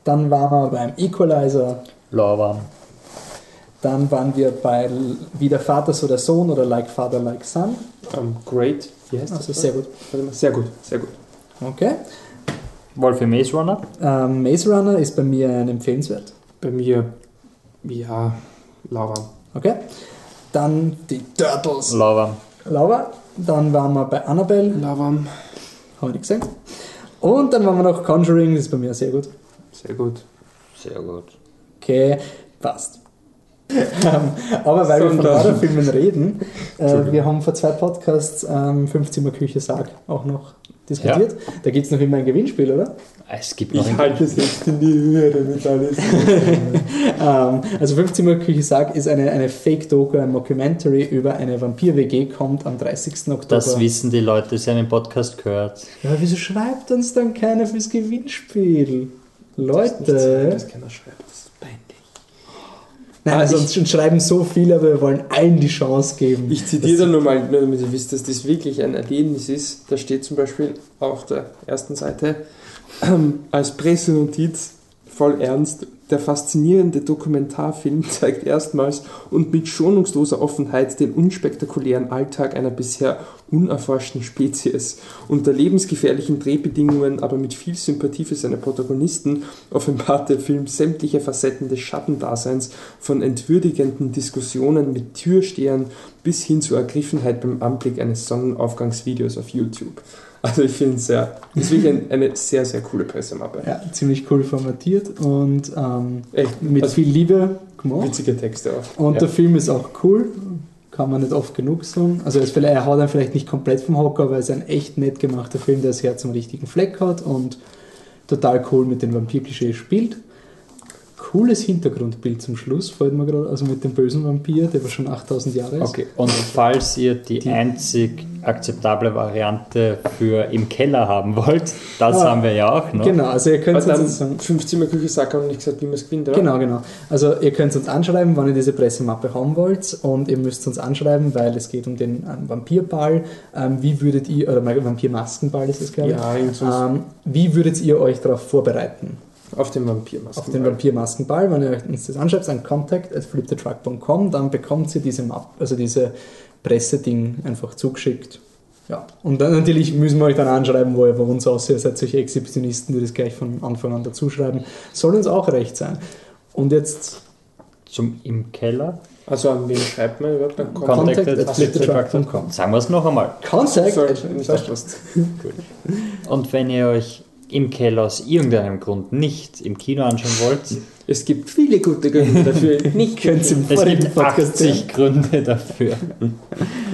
Dann waren wir beim Equalizer. Laura. Dann waren wir bei Wie der Vater, so der Sohn oder Like Father, Like Son. Ähm, great. Wie heißt Also das? sehr gut. Sehr gut, sehr gut. Okay. Wolfie Maze Runner. Ähm, Maze Runner ist bei mir ein empfehlenswert. Bei mir, ja, Laura. Okay. Dann die Turtles. Laura. Laura. Dann waren wir bei Annabelle. Laura. Haben wir nicht gesehen. Und dann waren wir noch Conjuring. Das ist bei mir sehr gut. Sehr gut. Sehr gut. Okay. Passt. [LAUGHS] Ähm, Aber weil wir von Sondern- Horrorfilmen reden, äh, wir haben vor zwei Podcasts ähm, Fünfzimmer Küche Sarg auch noch diskutiert. Da gibt es noch immer ein Gewinnspiel, oder? Es gibt noch Ich ein halte es jetzt in die Höhe, damit alles. [LAUGHS] Ähm, also Fünfzimmer-Küche Sarg ist eine, eine Fake-Doku, ein Mockumentary über eine Vampir-WG, kommt am 30. Oktober. Das wissen die Leute, sie haben den Podcast gehört. ja, wieso schreibt uns dann keiner fürs Gewinnspiel? Das Leute. dass keiner schreibt, ist. Nein, Ah, also ich- uns schon schreiben so viele, aber wir wollen allen die Chance geben. Ich zitiere da nur mal, nur damit ihr wisst, dass das wirklich ein Erlebnis ist. Da steht zum Beispiel auf der ersten Seite ähm, [CLEARS THROAT] als Pressenotiz voll ernst. Der faszinierende Dokumentarfilm [LAUGHS] zeigt erstmals und mit schonungsloser Offenheit den unspektakulären Alltag einer bisher unerforschten Spezies. Unter lebensgefährlichen Drehbedingungen, aber mit viel Sympathie für seine Protagonisten, offenbart der Film sämtliche Facetten des Schattendaseins, von entwürdigenden Diskussionen mit Türstehern bis hin zur Ergriffenheit beim Anblick eines Sonnenaufgangsvideos auf YouTube. Also ich finde es sehr, ist wirklich ein, eine sehr, sehr coole Pressemappe. Ja, ziemlich cool formatiert und ähm, Echt, mit also viel Liebe gemacht. witzige Texte auch. Und ja. der Film ist auch cool, kann man nicht oft genug sagen. Also er, ist er haut einen vielleicht nicht komplett vom Hocker, aber es ist ein echt nett gemachter Film, der das Herz am richtigen Fleck hat und total cool mit den Vampir-Klischees spielt. Cooles Hintergrundbild zum Schluss, fällt mir gerade, also mit dem bösen Vampir, der aber schon 8000 Jahre ist. Okay. Und falls ihr die, Die- einzig akzeptable Variante für im Keller haben wollt, das Ah, haben wir ja auch noch. Genau, also ihr könnt Aber uns dann sozusagen fünf Zimmer Küche sagt haben nicht gesagt, wie man es gewinnt, oder? Genau, genau. Also ihr könnt uns anschreiben, wann ihr diese Pressemappe haben wollt und ihr müsst uns anschreiben, weil es geht um den ähm, Vampirball. Ähm, wie würdet ihr, oder mein Vampirmaskenball ist es, glaube ich. Ja, Ähm, wie würdet ihr euch darauf vorbereiten? Auf den Vampirmasken. Auf den Vampirmaskenball, wenn ihr uns das anschreibt, an contact at flipthetruck.com, dann bekommt ihr diese Map, also diese Presseding einfach zugeschickt. Ja, und dann natürlich müssen wir euch dann anschreiben, wo ihr bei uns aussieht. Ihr seid solche Exhibitionisten, die das gleich von Anfang an dazuschreiben. Soll uns auch recht sein. Und jetzt Zum Im Keller. Also an wen schreibt man überhaupt? An Contact Contact at at fliptetruck.com. Sagen wir es noch einmal. Contact. Sorry, at- nicht aufpasst. Und wenn ihr euch im Keller aus irgendeinem Grund nicht im Kino anschauen wollt, Es gibt viele gute Gründe dafür, [LAUGHS] nicht Könnt im es gibt Podcast 80 Gründe dafür.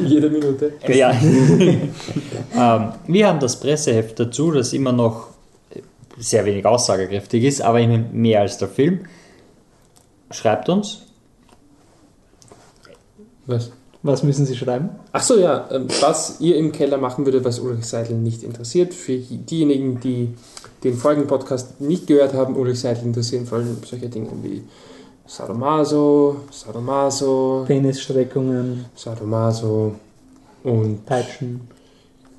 jede Minute. Ja. [LAUGHS] ähm, wir haben das Presseheft dazu, das immer noch sehr wenig aussagekräftig ist, aber mehr als der Film. Schreibt uns. Was? Was müssen Sie schreiben? Achso, ja, ähm, was ihr im Keller machen würdet, was Ulrich Seidel nicht interessiert. Für diejenigen, die den folgenden Podcast nicht gehört haben, Ulrich Seidel interessieren vor allem solche Dinge wie Sadomaso, Sadomaso, Penisstreckungen, Sadomaso und Peitschen.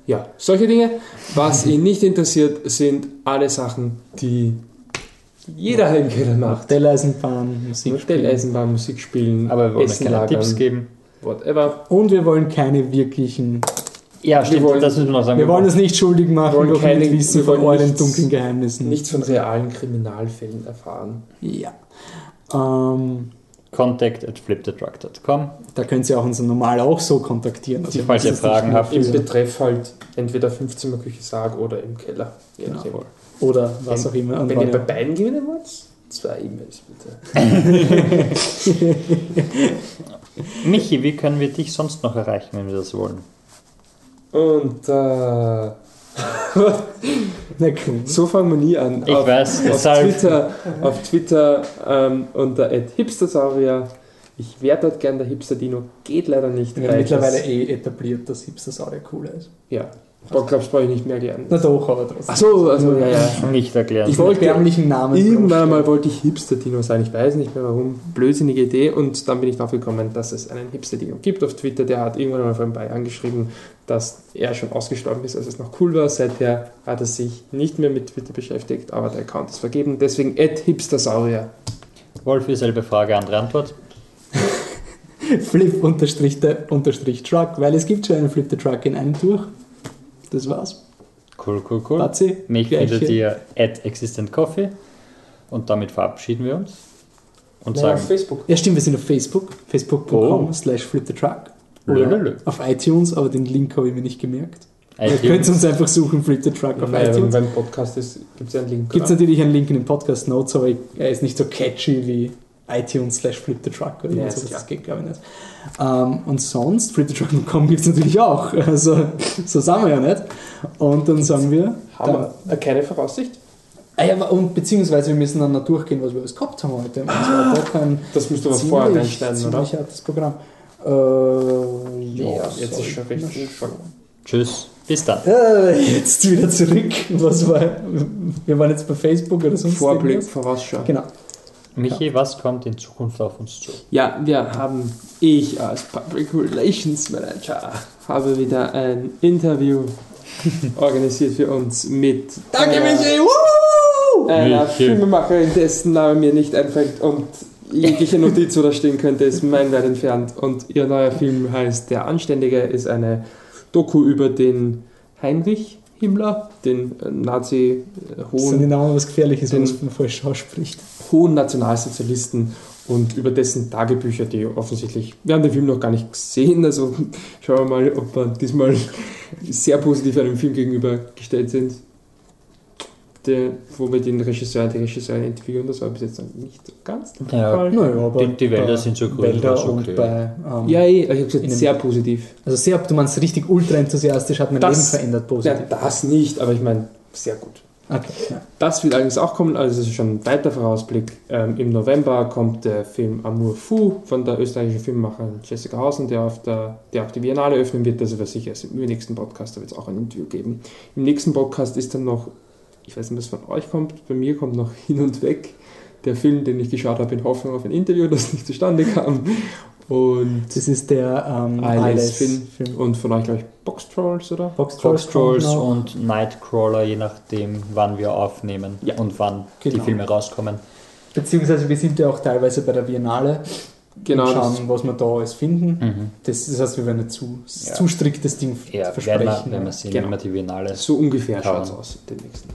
ja, solche Dinge. Was ihn nicht interessiert, sind alle Sachen, die jeder im Keller macht. Modelleisenbahn, Musik. Modelleisenbahn, Musik spielen, Aber wir wollen keine Tipps geben. Whatever. Und wir wollen keine wirklichen. Ja, stimmt, wollen- das müssen wir noch sagen. Wir wollen uns nicht schuldig machen Wir wollen durch keine- Wissen wir von euren dunklen Geheimnissen. Nichts von realen Kriminalfällen erfahren. Ja. Ähm, Contact at fliptetruck.com. da könnt ihr auch uns normal auch so kontaktieren. Also Falls ihr Fragen habt. Im Betreff halt entweder 15 Küche Sarg oder im Keller. Genau. Oder was auch immer. Und Wenn ihr bei beiden gewinnen wollt, zwei E-Mails bitte. [LAUGHS] [LAUGHS] Michi, wie können wir dich sonst noch erreichen, wenn wir das wollen? Und äh, [LAUGHS] Na cool. so fangen wir nie an. Ich auf, weiß, auf deshalb- Twitter, auf Twitter ähm, unter hipstersaurier. Ich wäre dort gern der Hipster-Dino, geht leider nicht. Weil mittlerweile eh etabliert, dass Hipster-Sauer cooler ist. Ja, ich glaube, brauche ich nicht mehr lernen. Na doch, aber trotzdem. Achso, also ja, ja. Nicht erklären. Ich wollte erbärmlichen Namen. Irgendwann einmal wollte ich Hipster-Dino sein, ich weiß nicht mehr warum, blödsinnige Idee und dann bin ich drauf gekommen, dass es einen Hipster-Dino gibt auf Twitter, der hat irgendwann mal von Bayern geschrieben, dass er schon ausgestorben ist, als es noch cool war. Seither hat er sich nicht mehr mit Twitter beschäftigt, aber der Account ist vergeben, deswegen hipstersaurier. Wolf, dieselbe Frage, andere Antwort. [LAUGHS] Flip unterstrich der unterstrich Truck, weil es gibt schon einen Flip the Truck in einem durch. Das war's. Cool, cool, cool. Platzi, Mich Gleiche. findet ihr at Existent Coffee und damit verabschieden wir uns und Nein, auf sagen Facebook. Ja, stimmt, wir sind auf Facebook, facebook.com Oh. slash flip the truck. Auf iTunes, aber den Link habe ich mir nicht gemerkt. Ihr könnt uns einfach suchen, flip the truck auf wenn iTunes. beim Podcast ist, gibt es ja einen Link. Gibt es natürlich einen Link in den Podcast Notes, aber er ist nicht so catchy wie iTunes slash flip the truck oder Ja, klar. das geht glaube ich nicht. Ähm, und sonst, flipthetruck.com gibt es natürlich auch. [LAUGHS] Also, so sind wir ja nicht. Und dann sagen wir, Haben dann, wir keine Voraussicht? ah ja, und beziehungsweise wir müssen dann noch durchgehen, was wir alles gehabt haben heute. Und das war doch ein Das musst du aber vorher reinschneiden, oder? ziemlich hartes Programm. Äh, ja, jetzt ist schon voll. Tschüss. Bis dann. Äh, jetzt wieder zurück. Was war, wir waren jetzt bei Facebook oder sonst Vorblick. Vorausschau. Genau. Michi, was kommt in Zukunft auf uns zu? Ja, wir haben, ich als Public Relations Manager habe wieder ein Interview [LAUGHS] organisiert für uns mit Danke, einer, Michi! Woo! einer Michi. Filmemacherin, dessen Name mir nicht einfällt und jegliche Notiz, wo da stehen könnte, ist meilenweit entfernt. Und ihr neuer Film heißt Der Anständige, ist eine Doku über den Heinrich Himmler, den äh, Nazi äh, Das sind die hohen Namen was Gefährliches, Den- was man falsch ausspricht. hohen Nationalsozialisten und über dessen Tagebücher, die offensichtlich, wir haben den Film noch gar nicht gesehen, also [LAUGHS] schauen wir mal, ob wir diesmal [LAUGHS] sehr positiv einem Film gegenübergestellt sind, der, wo wir den Regisseur, die Regisseurin interviewen, das war bis jetzt noch nicht ganz der Ja, Fall. Naja, aber Die- die Wälder sind so grün, Wälder ist und okay. bei. Ähm, Ja, eh, ich habe gesagt, sehr positiv. Also sehr, du meinst richtig ultra enthusiastisch, hat mein Das- Leben verändert Ja, positiv. das nicht, aber ich meine, sehr gut. Okay, ja. Das wird allerdings auch kommen, also das ist schon ein weiter Vorausblick. Ähm, Im November kommt der Film Amour Fou von der österreichischen Filmemacherin Jessica Hausen, der, auf der, der auch die Biennale öffnen wird. Das wird sicher erst im nächsten Podcast, da wird es auch ein Interview geben. Im nächsten Podcast ist dann noch, ich weiß nicht, was von euch kommt, bei mir kommt noch Hin und Weg, der Film, den ich geschaut habe in Hoffnung auf ein Interview, [LAUGHS] das nicht zustande kam. Und, Das ist der ähm, ALS Film. Und von euch, glaube ich, Box Trolls, oder? Box Trolls kommt noch. und Nightcrawler, je nachdem, wann wir aufnehmen Ja. und wann die Genau. Filme rauskommen. Beziehungsweise wir sind ja auch teilweise bei der Biennale Genau, und schauen, was wir da alles finden. Mhm. Das, das heißt, wir werden nicht zu, Ja. zu striktes Ding Ja, werden versprechen. wir, wenn wir sehen, Genau. wenn wir die Biennale. So ungefähr schaut es aus, den nächsten.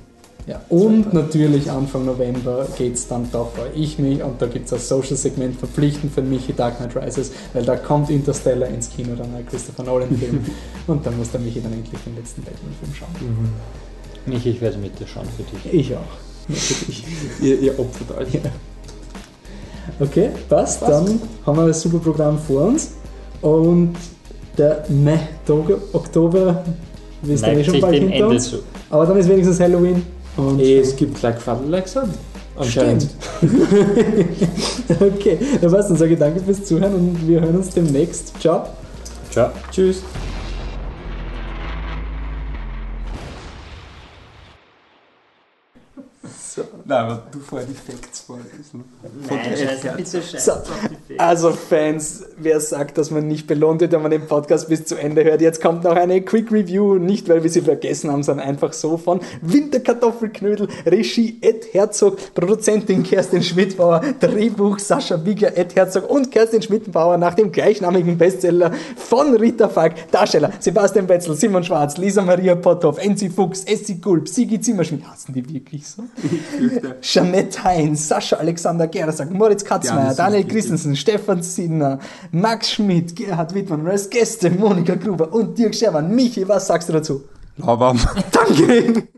Ja, und natürlich Anfang November geht es dann, da freue ich mich, und da gibt es ein Social-Segment verpflichtend für Michi Dark Knight Rises, weil da kommt Interstellar ins Kino, dann ein Christopher Nolan-Film, [LAUGHS] und dann muss der Michi dann endlich den letzten Batman-Film schauen. Michi, ich werde mit dir schauen für dich. Ich auch. Für dich. [LAUGHS] Ihr, ihr opfert euch. Ja. Okay, passt. Dann haben wir ein super Programm vor uns. Und der Meh Oktober ist dann eh schon bald hinter uns. zu. Aber dann ist wenigstens Halloween. Und es gibt Like Father, Like Son. Anscheinend. [LAUGHS] okay, dann passt. Dann sage ich danke fürs Zuhören und wir hören uns demnächst. Ciao. Ciao. Tschüss. Nein, aber du vorher die Facts vorlesen. bitte So, also Fans, wer sagt, dass man nicht belohnt wird, wenn man den Podcast bis zu Ende hört, jetzt kommt noch eine Quick Review, nicht weil wir sie vergessen haben, sondern einfach so von Winterkartoffelknödel, Regie Ed Herzog, Produzentin Kerstin Schmidbauer, Drehbuch Sascha Bigger, Ed Herzog und Kerstin Schmidbauer nach dem gleichnamigen Bestseller von Rita Falk, Darsteller Sebastian Betzel, Simon Schwarz, Lisa Maria Potthoff, Enzi Fuchs, Essi Gulb, Sigi Zimmerschmidt, hassen die wirklich so? [LAUGHS] [LAUGHS] Jeanette Heinz, Sascha Alexander Gersack, Moritz Katzmeier, Daniel Christensen, Stefan Sinner, Max Schmidt, Gerhard Wittmann als Gäste Monika Gruber und Dirk Schermann. Michi, was sagst du dazu? Lauwarm. Danke! [LAUGHS]